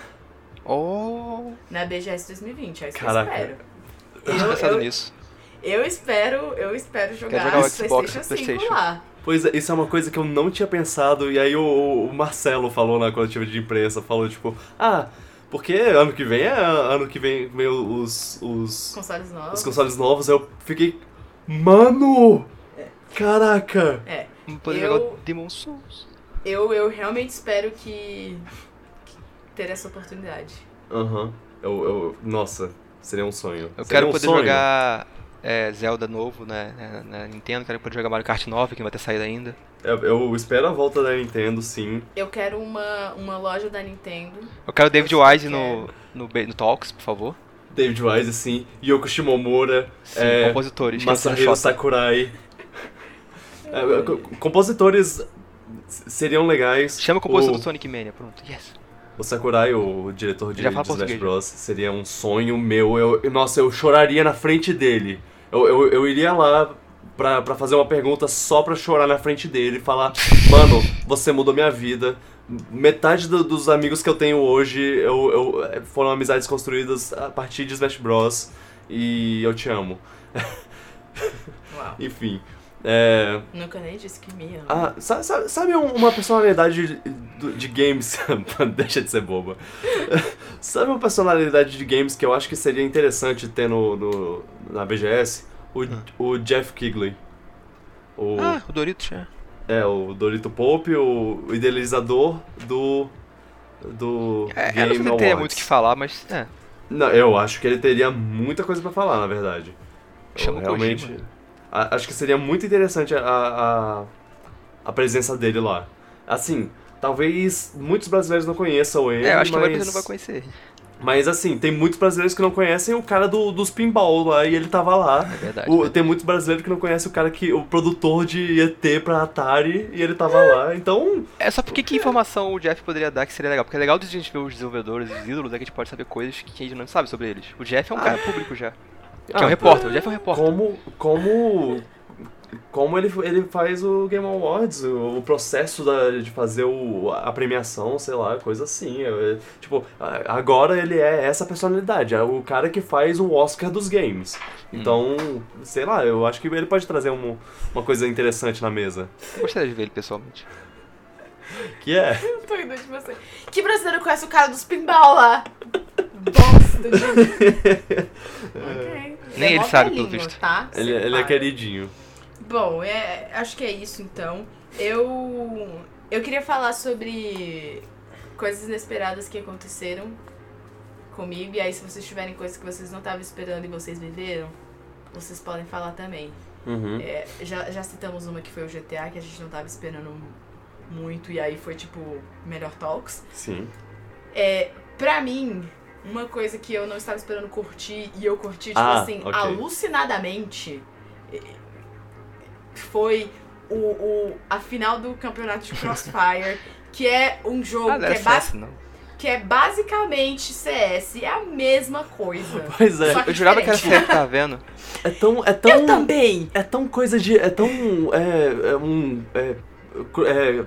Oh! na BGS 2020. É isso Caraca. que eu espero. Eu Eu- eu- nisso. Eu espero, eu espero jogar, jogar Xbox PlayStation no 5 PlayStation. lá. Pois é, isso é uma coisa que eu não tinha pensado, e aí o, o Marcelo falou na coletiva de imprensa, falou tipo, ah, porque ano que vem é ano que vem, vem os, os, Consoles novos. os consoles novos, eu fiquei, Mano! Caraca! É. Vamos poder Eu- jogar o Demon Souls. Eu, eu realmente espero que, que ter essa oportunidade. Aham. Eu, eu, nossa, seria um sonho. Eu Seria quero um poder sonho. jogar é, Zelda novo né, na, na Nintendo, quero poder jogar Mario Kart 9, que não vai ter saído ainda. Eu, eu espero a volta da Nintendo, sim. Eu quero uma, uma loja da Nintendo. Eu quero o David Eu Wise no, no, no Talks, por favor. David Wise, sim. Yoko Shimomura. Sim, é, compositores. Masahiro. Sakurai. É, co- compositores seriam legais. Chama o compositor o, do Sonic Mania, pronto. Yes. O Sakurai, o diretor de, de Smash português. Bros, seria um sonho meu. Eu, nossa, eu choraria na frente dele. Eu, eu, eu iria lá pra, pra fazer uma pergunta só pra chorar na frente dele e falar: Mano, você mudou minha vida. Metade do- dos amigos que eu tenho hoje eu, eu- foram amizades construídas a partir de Smash Bros. E eu te amo. Uau. Enfim. É, Nunca nem disse que me ama. ah, sa- sa- sabe um- uma personalidade de, de games. Deixa de ser boba. sabe uma personalidade de games que eu acho que seria interessante ter no, no- na BGS? O, o Jeff Kigley. O, Ah, o Doritos, é. É, o Dorito Pope, o idealizador do. Do. É, eu Game não se Awards. teria muito o que falar, mas é. Não, eu acho que ele teria muita coisa pra falar, na verdade. Eu Chama o realmente. Kojima. A- acho que seria muito interessante a, a, a presença dele lá. Assim, talvez muitos brasileiros não conheçam ele. É, eu acho que a mas... maioria não vai conhecer. Mas assim, tem muitos brasileiros que não conhecem o cara do, dos pinball lá e ele tava lá. É verdade. O- tem muitos brasileiros que não conhecem o cara que. o produtor de ET pra Atari e ele tava lá. Então. É só porque que informação o Jeff poderia dar que seria legal? Porque é legal de a gente ver os desenvolvedores, os ídolos, é que a gente pode saber coisas que a gente não sabe sobre eles. O Jeff é um Ah. cara público já. Que Ah, é um repórter, o Jeff é um repórter. Como. Como. Como ele, ele faz o Game Awards, o, o processo da- de fazer o, a premiação, sei lá, coisa assim. é, tipo, agora ele é essa personalidade, é o cara que faz o Oscar dos games. Então, sei lá, eu acho que ele pode trazer um- uma coisa interessante na mesa. Eu gostaria de ver ele pessoalmente. Que é. Eu tô rindo de você. Que brasileiro conhece o cara dos pinball lá? Bosta de... Ok. Nem é ele sabe, pelo visto. Tá? Ele, Você ele é queridinho. Bom, é, acho que é isso então. Eu eu queria falar sobre coisas inesperadas que aconteceram comigo e aí se vocês tiverem coisas que vocês não estavam esperando e vocês viveram, vocês podem falar também. Uhum. É, já, já citamos uma que foi o GTA que a gente não tava esperando muito e aí foi tipo melhor talks. Sim. É, pra mim, uma coisa que eu não estava esperando curtir e eu curti, tipo Ah, assim, ok. alucinadamente, eh, foi o, o, a final do campeonato de Crossfire, que é um jogo Ah, que, é é CS, não. que é basicamente CS, é a mesma coisa. Pois é. Eu jurava que era. CS que tava vendo. É tão. É tão Eu também! É tão coisa de. É tão. É, é um. É, é,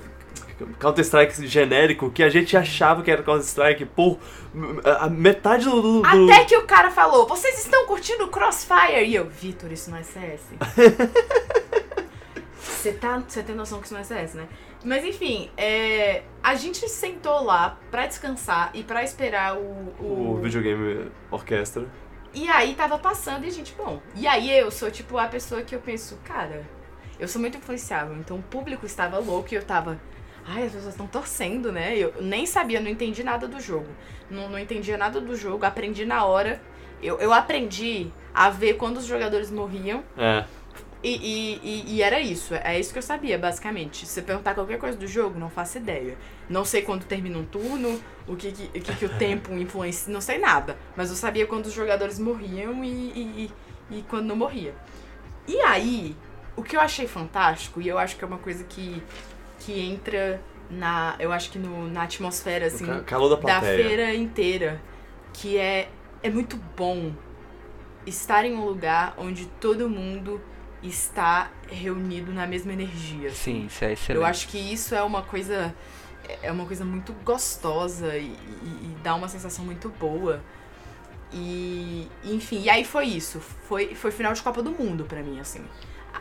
Counter-Strike genérico que a gente achava que era Counter-Strike por a metade do. do- Até que o cara falou, vocês estão curtindo Crossfire? E eu, Vitor, isso não é CS. Você tá, você tem noção que isso não é CS, né? Mas enfim, é, a gente sentou lá pra descansar e pra esperar o, O videogame orquestra. E aí tava passando e a gente, bom. E aí eu sou tipo a pessoa que eu penso, cara, eu sou muito influenciável. Então o público estava louco e eu tava. Ai, as pessoas estão torcendo, né? Eu nem sabia, não entendi nada do jogo. Não, não entendia nada do jogo, aprendi na hora. Eu, eu aprendi a ver quando os jogadores morriam. É. E, e, e, era isso, é isso que eu sabia, basicamente. Se você perguntar qualquer coisa do jogo, não faço ideia. Não sei quando termina um turno, o que, que, o, que, que o tempo influencia, não sei nada. Mas eu sabia quando os jogadores morriam e, e quando não morria. E aí, o que eu achei fantástico, e eu acho que é uma coisa que, que entra na. Eu acho que no, na atmosfera, assim, o ca- calor da da feira inteira, que é, é muito bom estar em um lugar onde todo mundo está reunido na mesma energia. assim. Sim, isso é excelente. Eu acho que isso é uma coisa é uma coisa muito gostosa e, e- e dá uma sensação muito boa. E enfim, e aí foi isso. Foi foi final de Copa do Mundo pra mim assim.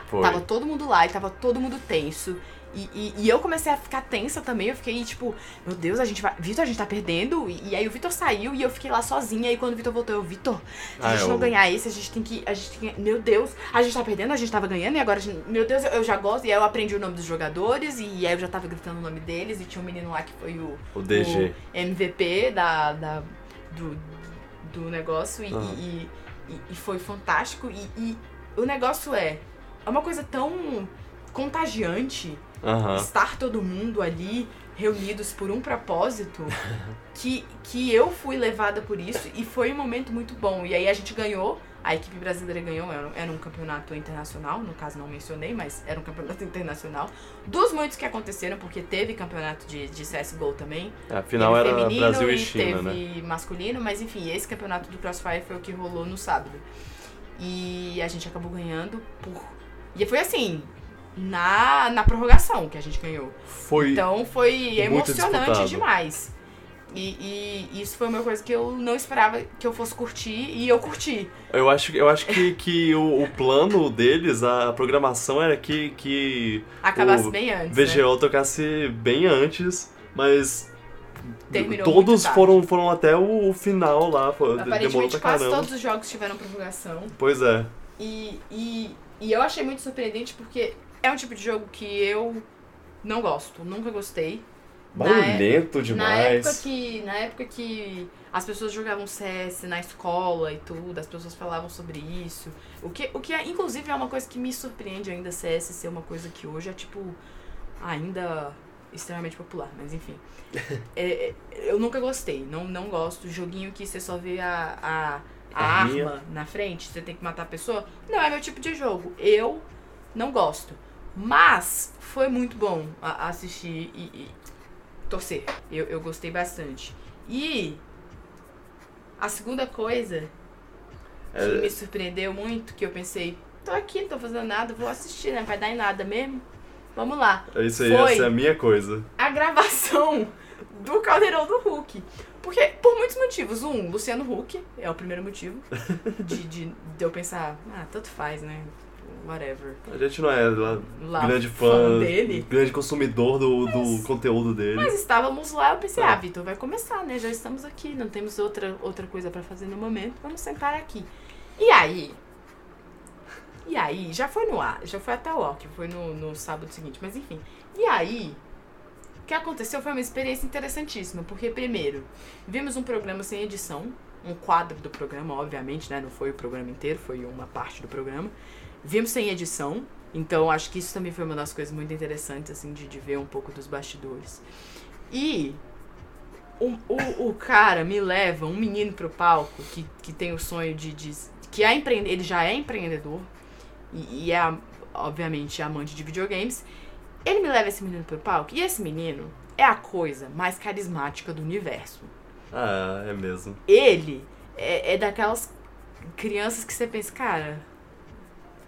Foi. Tava todo mundo lá e tava todo mundo tenso. E, e, e, eu comecei a ficar tensa também. Eu fiquei tipo, meu Deus, a gente vai. Vitor, a gente tá perdendo. E, e aí o Vitor saiu e eu fiquei lá sozinha. E quando o Vitor voltou, eu, Vitor, se a ah, gente eu... não ganhar esse, a gente tem que. A gente tem que. Meu Deus, a gente tá perdendo, a gente tava ganhando e agora gente. Meu Deus, eu, eu já gosto. E aí eu aprendi o nome dos jogadores. E aí eu já tava gritando o nome deles. E tinha um menino lá que foi o. O DG. O MVP da, da, do, do negócio. E, uhum. e, e, foi fantástico. E o negócio é. É uma coisa tão contagiante Uhum. Estar todo mundo ali reunidos por um propósito que, que eu fui levada por isso e foi um momento muito bom. E aí a gente ganhou, a equipe brasileira ganhou, era, era um campeonato internacional, no caso não mencionei, mas era um campeonato internacional. Dos muitos que aconteceram, porque teve campeonato de, de CSGO também. Afinal era Brasil e, e China, teve né? masculino, mas enfim, esse campeonato do Crossfire foi o que rolou no sábado. E a gente acabou ganhando por. E foi assim, na, na prorrogação que a gente ganhou. Foi então foi emocionante disputado. demais. E, e, isso foi uma coisa que eu não esperava que eu fosse curtir e eu curti. Eu acho, eu acho que, que o, o plano deles, a programação era que. que Acabasse bem antes. VGO né? tocasse bem antes, mas. Terminou todos foram, foram até o, o final lá. Aparentemente quase todos os jogos tiveram prorrogação. Pois é. E, e, e eu achei muito surpreendente porque é um tipo de jogo que eu não gosto, nunca gostei. Barulhento na, demais. Na época, que, na época que as pessoas jogavam CS na escola e tudo, as pessoas falavam sobre isso. O que, o que é, inclusive, é uma coisa que me surpreende ainda CS ser uma coisa que hoje é, tipo, ainda extremamente popular, mas enfim. é, é, eu nunca gostei, não, não gosto. Joguinho que você só vê a, a, a, a arma na frente, você tem que matar a pessoa. Não é meu tipo de jogo. Eu não gosto. Mas foi muito bom assistir e, e torcer. Eu, eu gostei bastante. E a segunda coisa que é... me surpreendeu muito, que eu pensei, tô aqui, não tô fazendo nada, vou assistir, né? Vai dar em nada mesmo. Vamos lá. É isso aí, Foi essa é a minha coisa. A gravação do Caldeirão do Hulk. Porque, por muitos motivos. Um, Luciano Huck é o primeiro motivo de, de, de eu pensar, ah, tanto faz, né? Whatever. A gente não é lá, lá grande fã, dele. grande consumidor do, do conteúdo dele. Mas estávamos lá, eu pensei, ah, ah Vitor, vai começar, né? Já estamos aqui, não temos outra, outra coisa para fazer no momento, vamos sentar aqui. E aí? E aí, já foi no ar, já foi até o que foi no, no sábado seguinte, mas enfim. E aí, o que aconteceu foi uma experiência interessantíssima, porque primeiro, vimos um programa sem edição, um quadro do programa, obviamente, né? Não foi o programa inteiro, foi uma parte do programa. Vimos sem edição, então acho que isso também foi uma das coisas muito interessantes, assim, de, de ver um pouco dos bastidores. E o, o, o cara me leva, um menino pro palco que, que tem o sonho de. de que é empreende, ele já é empreendedor e, e é, obviamente, amante de videogames. Ele me leva esse menino pro palco e esse menino é a coisa mais carismática do universo. Ah, é mesmo. Ele é, é daquelas crianças que você pensa, cara,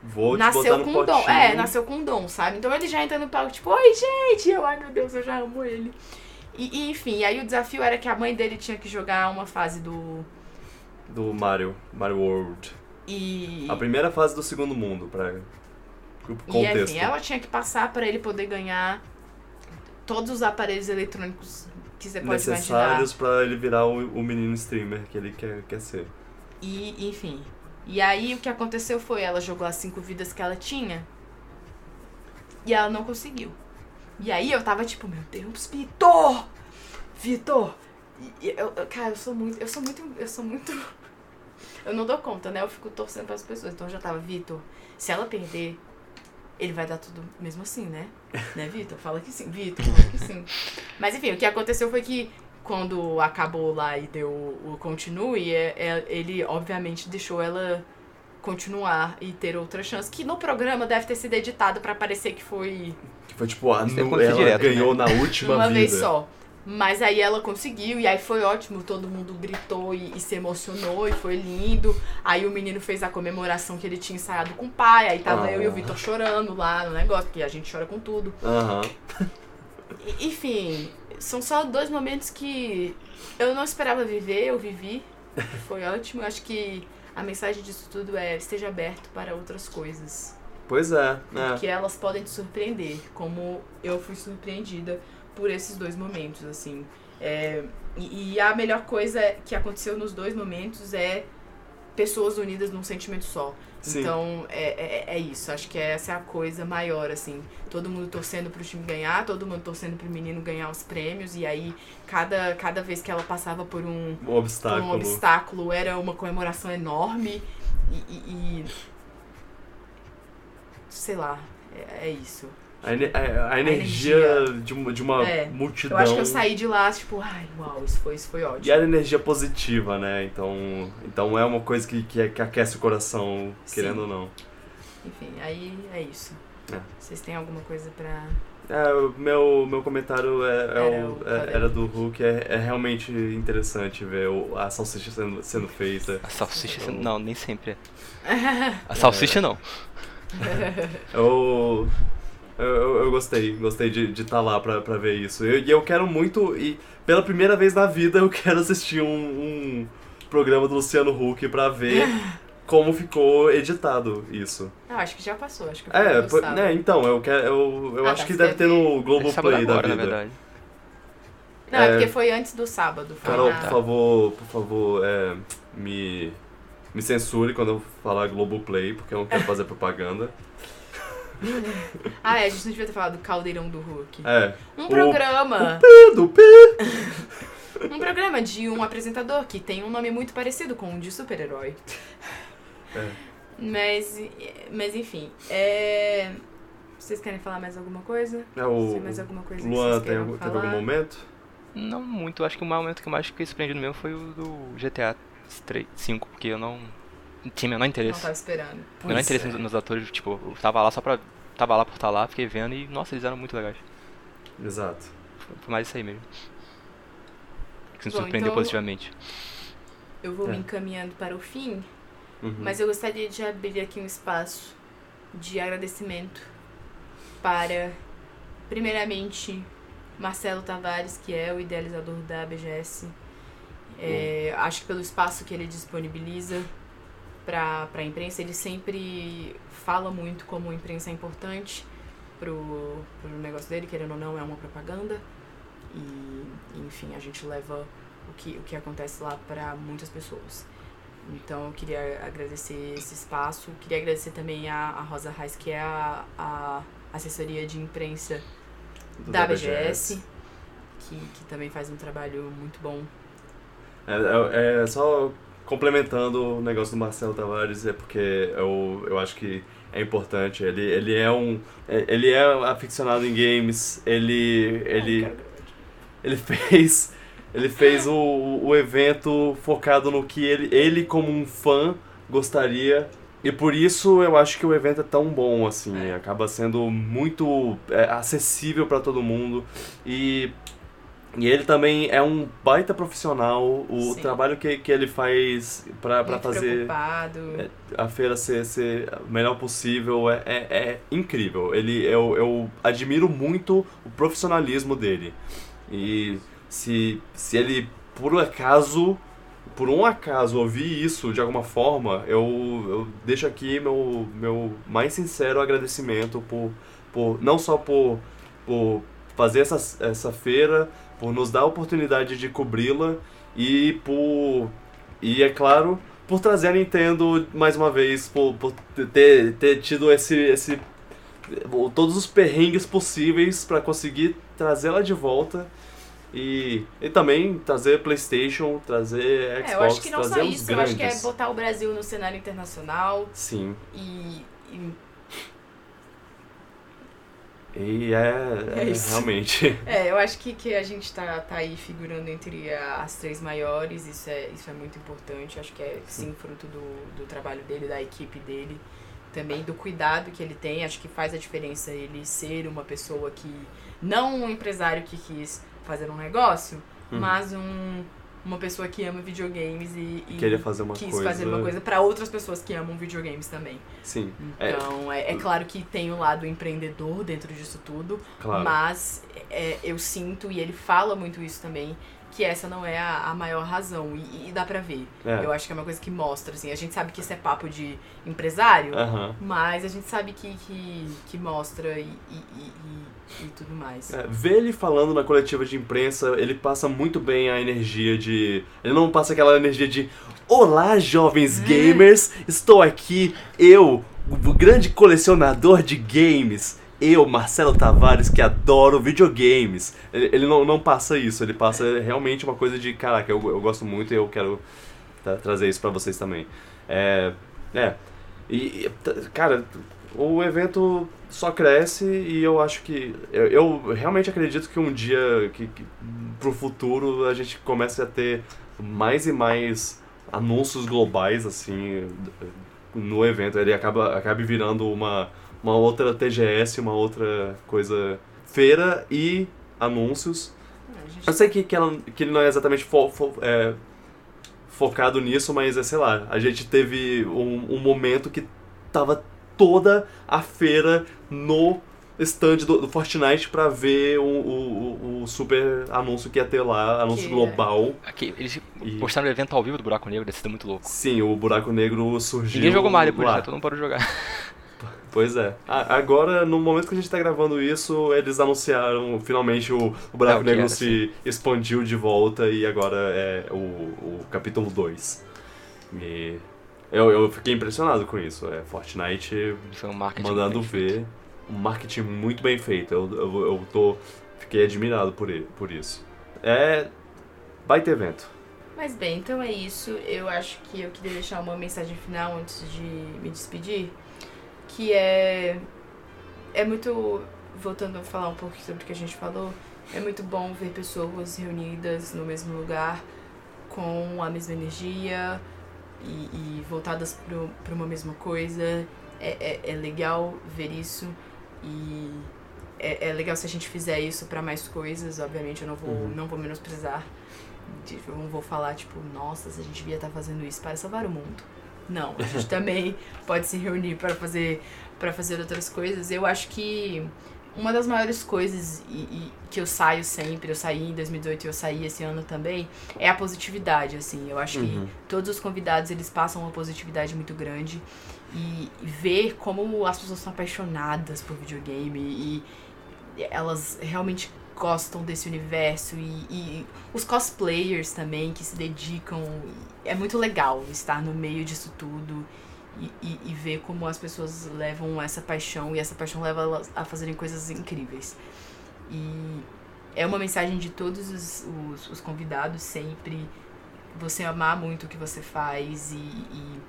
Vou nasceu com dom. É, nasceu com dom, sabe? Então ele já entra no palco, tipo, oi, gente! Eu, ai meu Deus, eu já amo ele. E, e, enfim, aí o desafio era que a mãe dele tinha que jogar uma fase do. Do Mario. Mario World. E. A primeira fase do segundo mundo, pra. Contexto. E enfim, ela tinha que passar para ele poder ganhar todos os aparelhos eletrônicos que você pode Necessários imaginar. Necessários pra ele virar o, o menino streamer que ele quer, quer ser. E, enfim, e aí o que aconteceu foi, ela jogou as cinco vidas que ela tinha e ela não conseguiu. E aí eu tava tipo, meu Deus, Vitor! Vitor! Eu, eu, cara, eu sou muito. Eu sou muito. Eu sou muito. Eu não dou conta, né? Eu fico torcendo para as pessoas. Então eu já tava, Vitor, se ela perder, ele vai dar tudo mesmo assim, né? né, Vitor? Fala que sim. Vitor, fala que sim. Mas enfim, o que aconteceu foi que quando acabou lá e deu o continue, é, é, ele obviamente deixou ela continuar e ter outra chance. Que no programa deve ter sido editado para parecer que foi. Que foi tipo, a, no, ela direto, ganhou né? na última Uma vida. vez só. Mas aí ela conseguiu, e aí foi ótimo, todo mundo gritou e, e, se emocionou, e foi lindo. Aí o menino fez a comemoração que ele tinha ensaiado com o pai, aí tava ah. eu e o Vitor chorando lá no negócio, porque a gente chora com tudo. Aham. Uhum. Enfim, são só dois momentos que eu não esperava viver, eu vivi. Foi ótimo. Acho que a mensagem disso tudo é esteja aberto para outras coisas. Pois é, é. que elas podem te surpreender, como eu fui surpreendida por esses dois momentos, assim. É, e, e a melhor coisa que aconteceu nos dois momentos é pessoas unidas num sentimento só. Sim. Então, é, é, é isso. Acho que essa é a coisa maior, assim. Todo mundo torcendo pro time ganhar, todo mundo torcendo pro menino ganhar os prêmios. E aí, cada, cada vez que ela passava por um, Um por obstáculo. um obstáculo, era uma comemoração enorme. E. e- e- sei lá, é, é isso. A, a- a energia, De, uma, de uma É, multidão. Eu acho que eu saí de lá, tipo, ai, uau, isso foi, isso foi ótimo. E era energia positiva, né? Então, então é uma coisa que, que, que aquece o coração, Sim. querendo ou não. Enfim, aí é isso. É. Vocês têm alguma coisa pra. É, o meu, meu comentário é, é Era o- é- era do Hulk. É, é realmente interessante ver o- a salsicha sendo, sendo feita. A salsicha. Então- Não, nem sempre é. A salsicha não. Eu, eu, eu- eu gostei, gostei de estar lá pra, pra ver isso. Eu- E eu, quero muito, e pela primeira vez na vida, eu quero assistir um, um programa do Luciano Huck pra ver como ficou editado isso. Ah, acho que já passou, acho que foi É, sábado. né, então, eu, quero, eu, eu Ah, acho tá, que deve ter no É Globoplay da agora, na vida. verdade. Não, é É. porque foi antes do sábado. Foi Carol, na- por favor, por favor, é, me, me censure quando eu falar Globoplay, porque eu não quero fazer propaganda. Ah, é, a gente não devia ter falado do Caldeirão do Hulk. É, Um o- programa. do P. Um programa de um apresentador que tem um nome muito parecido com um de super-herói. É. Mas, mas enfim, é... Vocês querem falar mais alguma coisa? É o mais alguma coisa que Luan, vocês tem, algum- teve algum momento? Não muito. Acho que o momento que eu mais fiquei surpreendido mesmo foi o do GTA 3, 5, porque eu não tinha menor Não interesse. tava esperando. menor Pois interesse é. nos, nos atores, tipo, eu tava lá só pra. Tava lá por estar lá, fiquei vendo e, nossa, eles eram muito legais. Exato. Foi mais isso aí mesmo. Que me Bom, surpreendeu então- positivamente. Eu vou É. me encaminhando para o fim, Uhum. mas eu gostaria de abrir aqui um espaço de agradecimento para, primeiramente, Marcelo Tavares, que é o idealizador da BGS. É, acho que pelo espaço que ele disponibiliza para a imprensa, ele sempre fala muito como a imprensa é importante pro, pro negócio dele, querendo ou não, é uma propaganda. E, enfim, a gente leva o que, o que acontece lá para muitas pessoas. Então eu queria agradecer esse espaço. Queria agradecer também a, a Rosa Reis, que é a, a assessoria de imprensa Do da BGS, que, que também faz um trabalho muito bom. É, é- é só complementando o negócio do Marcelo Tavares, é porque eu, eu acho que é importante. Ele, ele é um. é- Ele é aficionado em games, ele. ele ele fez ele fez o, o evento focado no que ele, ele como um fã gostaria e por isso eu acho que o evento é tão bom assim acaba sendo muito é, acessível para todo mundo e e ele também é um baita profissional o Sim. trabalho que, que ele faz para fazer preocupado. é, a feira ser, ser o melhor possível é, é, é incrível. Ele, eu, eu admiro muito o profissionalismo dele. E se, se ele, por acaso, por um acaso, ouvir isso de alguma forma, eu, eu deixo aqui meu, meu mais sincero agradecimento por, por não só por, por fazer essa, essa feira, por nos dar a oportunidade de cobri-la e por e é claro por trazer a Nintendo mais uma vez, por, por ter, ter tido esse, esse todos os perrengues possíveis para conseguir trazê-la de volta e, e também trazer PlayStation, trazer Xbox, É, eu acho que não só isso, eu acho que é botar o Brasil no cenário internacional Sim. e, e E é, É é isso. realmente. É, eu acho que, que a gente tá, tá aí figurando entre as três maiores, isso é, isso é muito importante. Acho que é sim fruto do, do trabalho dele, da equipe dele, também do cuidado que ele tem. Acho que faz a diferença ele ser uma pessoa que. Não um empresário que quis fazer um negócio, Uhum. mas um, uma pessoa que ama videogames e, e Queria fazer uma quis coisa. fazer uma coisa para outras pessoas que amam videogames também. Sim, É. Então, é, é claro que tem o lado empreendedor dentro disso tudo, claro. mas é, eu sinto, e ele fala muito isso também, que essa não é a, a maior razão. E, e dá pra ver. É. Eu acho que é uma coisa que mostra, assim. A gente sabe que isso é papo de empresário, mas a gente sabe que, que, que mostra e, e, e, e- tudo mais. É, ver ele falando na coletiva de imprensa, ele passa muito bem a energia de. Ele não passa aquela energia de. Olá, jovens gamers! Estou aqui, eu, o grande colecionador de games. Eu, Marcelo Tavares, que adoro videogames. Ele, ele não, não passa isso, ele passa realmente uma coisa de: caraca, eu, eu gosto muito e eu quero tra- trazer isso pra vocês também. É. É. E, cara, o evento só cresce e eu acho que. Eu, eu realmente acredito que um dia, que, que pro futuro, a gente comece a ter mais e mais anúncios globais, assim, no evento. Ele acaba, acabe virando uma, uma outra TGS, uma outra coisa. Feira e anúncios. A gente Eu sei que, que, ela, que ele não é exatamente fo- fo- é, focado nisso, mas é, sei lá, a gente teve um, um momento que tava toda a feira no stand do, do Fortnite pra ver o, o, o- super anúncio que ia ter lá, anúncio Que é- global. Aqui, eles E- mostraram o evento ao vivo do Buraco Negro, deve sido muito louco. Sim, o buraco negro surgiu. Ninguém jogou mais depois, lá. né? Todo mundo parou de jogar. Pois é. A- agora, no momento que a gente tá gravando isso, eles anunciaram finalmente o, o buraco É, o negro era, se expandiu de volta e agora é o, o capítulo 2. E eu, eu fiquei impressionado com isso. É Fortnite Foi um marketing. mandando bem feito. ver um marketing muito bem feito. Eu, eu, eu tô. Fiquei admirado por, i- por isso. É. Vai ter evento. Mas bem, então é isso. Eu acho que eu queria deixar uma mensagem final antes de me despedir. Que é. É muito. Voltando a falar um pouco sobre o que a gente falou. É muito bom ver pessoas reunidas no mesmo lugar, com a mesma energia e, e voltadas para uma mesma coisa. É, é, é legal ver isso e é, é legal se a gente fizer isso para mais coisas. Obviamente, eu não vou, Uhum. não vou menosprezar. Eu não vou falar, tipo, nossa, a gente devia estar fazendo isso para salvar o mundo. Não, a gente também pode se reunir para fazer para fazer outras coisas. Eu acho que uma das maiores coisas e, e que eu saio sempre, eu saí em 2018 e eu saí esse ano também, é a positividade, assim. Eu acho Uhum. que todos os convidados, eles passam uma positividade muito grande e ver como as pessoas são apaixonadas por videogame e elas realmente gostam desse universo e, e os cosplayers também que se dedicam. É muito legal estar no meio disso tudo e, e, e ver como as pessoas levam essa paixão e essa paixão leva elas a fazerem coisas incríveis. E é uma mensagem de todos os, os, os convidados sempre você amar muito o que você faz e, e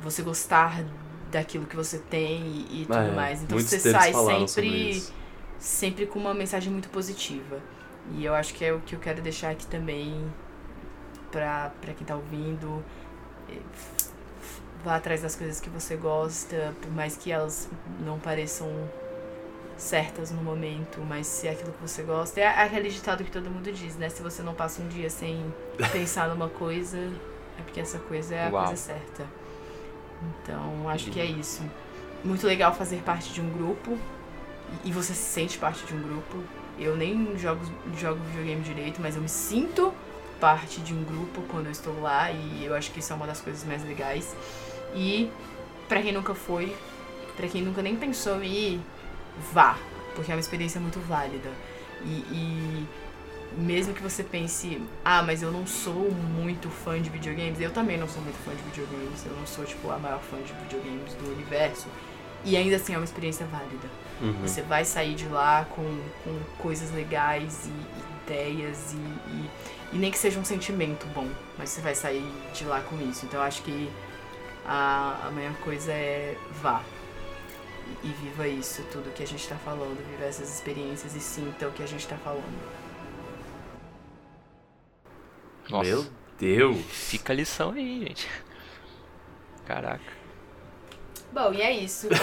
você gostar daquilo que você tem e, tudo É, mais. Então você sai sempre sempre com uma mensagem muito positiva. E eu acho que é o que eu quero deixar aqui também pra quem tá ouvindo. Vá atrás das coisas que você gosta, por mais que elas não pareçam certas no momento, mas se é aquilo que você gosta. É aquele ditado que todo mundo diz, né? Se você não passa um dia sem pensar numa coisa, é porque essa coisa é a Uau. coisa certa. Então, acho que é isso. Muito legal fazer parte de um grupo e- e você se sente parte de um grupo. Eu nem jogo, jogo videogame direito, mas eu me sinto parte de um grupo quando eu estou lá e eu acho que isso é uma das coisas mais legais. E pra quem nunca foi, pra quem nunca nem pensou em ir, vá, porque é uma experiência muito válida. E, e mesmo que você pense, ah, mas eu não sou muito fã de videogames, eu também não sou muito fã de videogames, eu não sou tipo a maior fã de videogames do universo. E ainda assim é uma experiência válida. Uhum. Você vai sair de lá com, com coisas legais e, e ideias e, e, e nem que seja um sentimento bom, mas você vai sair de lá com isso. Então eu acho que a, a maior coisa é vá. E, e viva isso, tudo que a gente tá falando, viva essas experiências e sinta o que a gente tá falando. Nossa, Meu Deus! fica a lição aí, gente. Caraca. Bom, e é isso.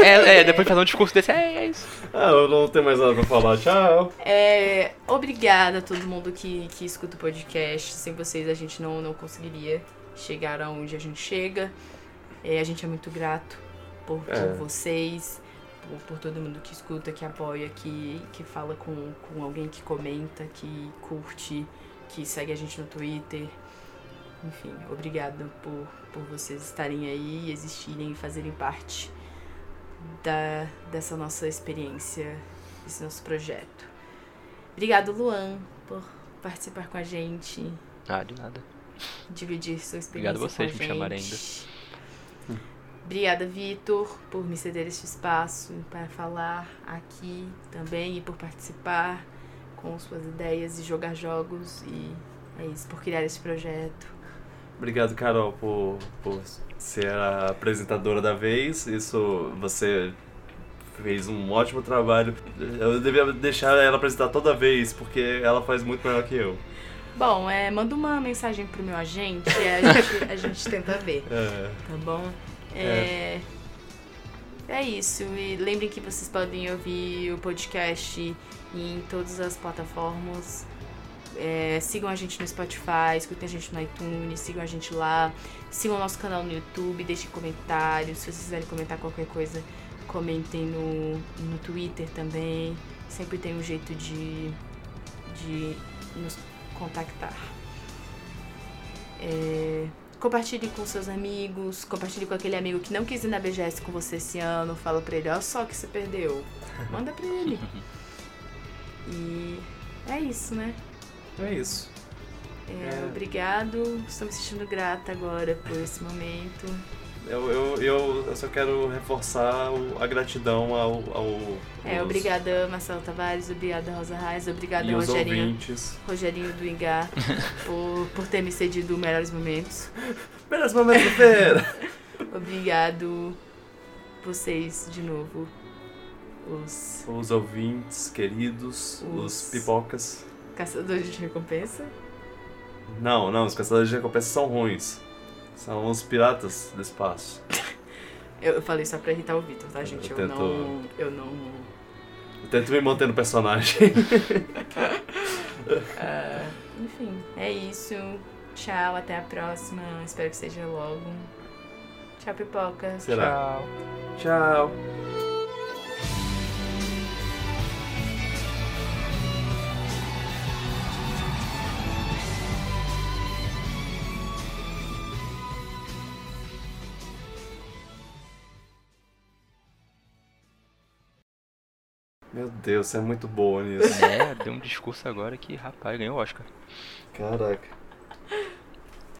É, é, depois de fazer um discurso desse, é, é isso. Ah, eu não tenho mais nada pra falar. Tchau! É, obrigada a todo mundo que, que escuta o podcast. Sem vocês a gente não, não conseguiria chegar aonde a gente chega. É, a gente é muito grato por, por É. vocês, por, por todo mundo que escuta, que apoia, que, que fala com, com alguém que comenta, que curte. que segue a gente no Twitter. Enfim, obrigado por, por vocês estarem aí, existirem e fazerem parte da, dessa nossa experiência, desse nosso projeto. Obrigado, Luan, por participar com a gente, Ah, de nada. dividir sua experiência. Obrigado a vocês por me chamarem gente. Obrigada, Vitor, por me ceder este espaço para falar aqui também e por participar com suas ideias e jogar jogos. E é isso, por criar esse projeto. Obrigado, Carol, por, por ser a apresentadora da vez. Isso você fez um ótimo trabalho. Eu devia deixar ela apresentar toda vez, porque ela faz muito melhor que eu. Bom, é, manda uma mensagem pro meu agente e a gente, a gente tenta ver, É, tá bom? É, é isso. E lembrem que vocês podem ouvir o podcast em todas as plataformas. É, sigam a gente no Spotify, escutem a gente no iTunes, sigam a gente lá, sigam o nosso canal no YouTube, deixem comentários. Se vocês quiserem comentar qualquer coisa, comentem no, no Twitter também. Sempre tem um jeito de, de nos contactar. É, compartilhe com seus amigos, compartilhe com aquele amigo que não quis ir na BGS com você esse ano, fala pra ele, olha só que você perdeu. Manda pra ele. E é isso, né? É isso. É, É. Obrigado, estou me sentindo grata agora por esse momento. Eu, eu, eu, eu só quero reforçar a gratidão ao. ao É, obrigada Marcelo Tavares, obrigada Rosa Reis, obrigada Rogerinho, ouvintes. Rogerinho do Ingá por, por ter me cedido melhores momentos. Melhores momentos da feira! Obrigado vocês de novo, os Os ouvintes queridos, Os- os pipocas. Caçadores de recompensa. Não, não, os caçadores de recompensa são ruins. São os piratas do espaço. Eu, eu falei só pra irritar o Vitor, tá, gente? Eu, Eu tento- não. Eu não. Eu tento me manter no personagem. Ah, enfim, é isso. Tchau, até a próxima. Espero que seja logo. Tchau, pipoca. Será? Tchau. Tchau. Meu Deus, você é muito boa nisso. É, deu um discurso agora que, rapaz, ganhou o Oscar. Caraca.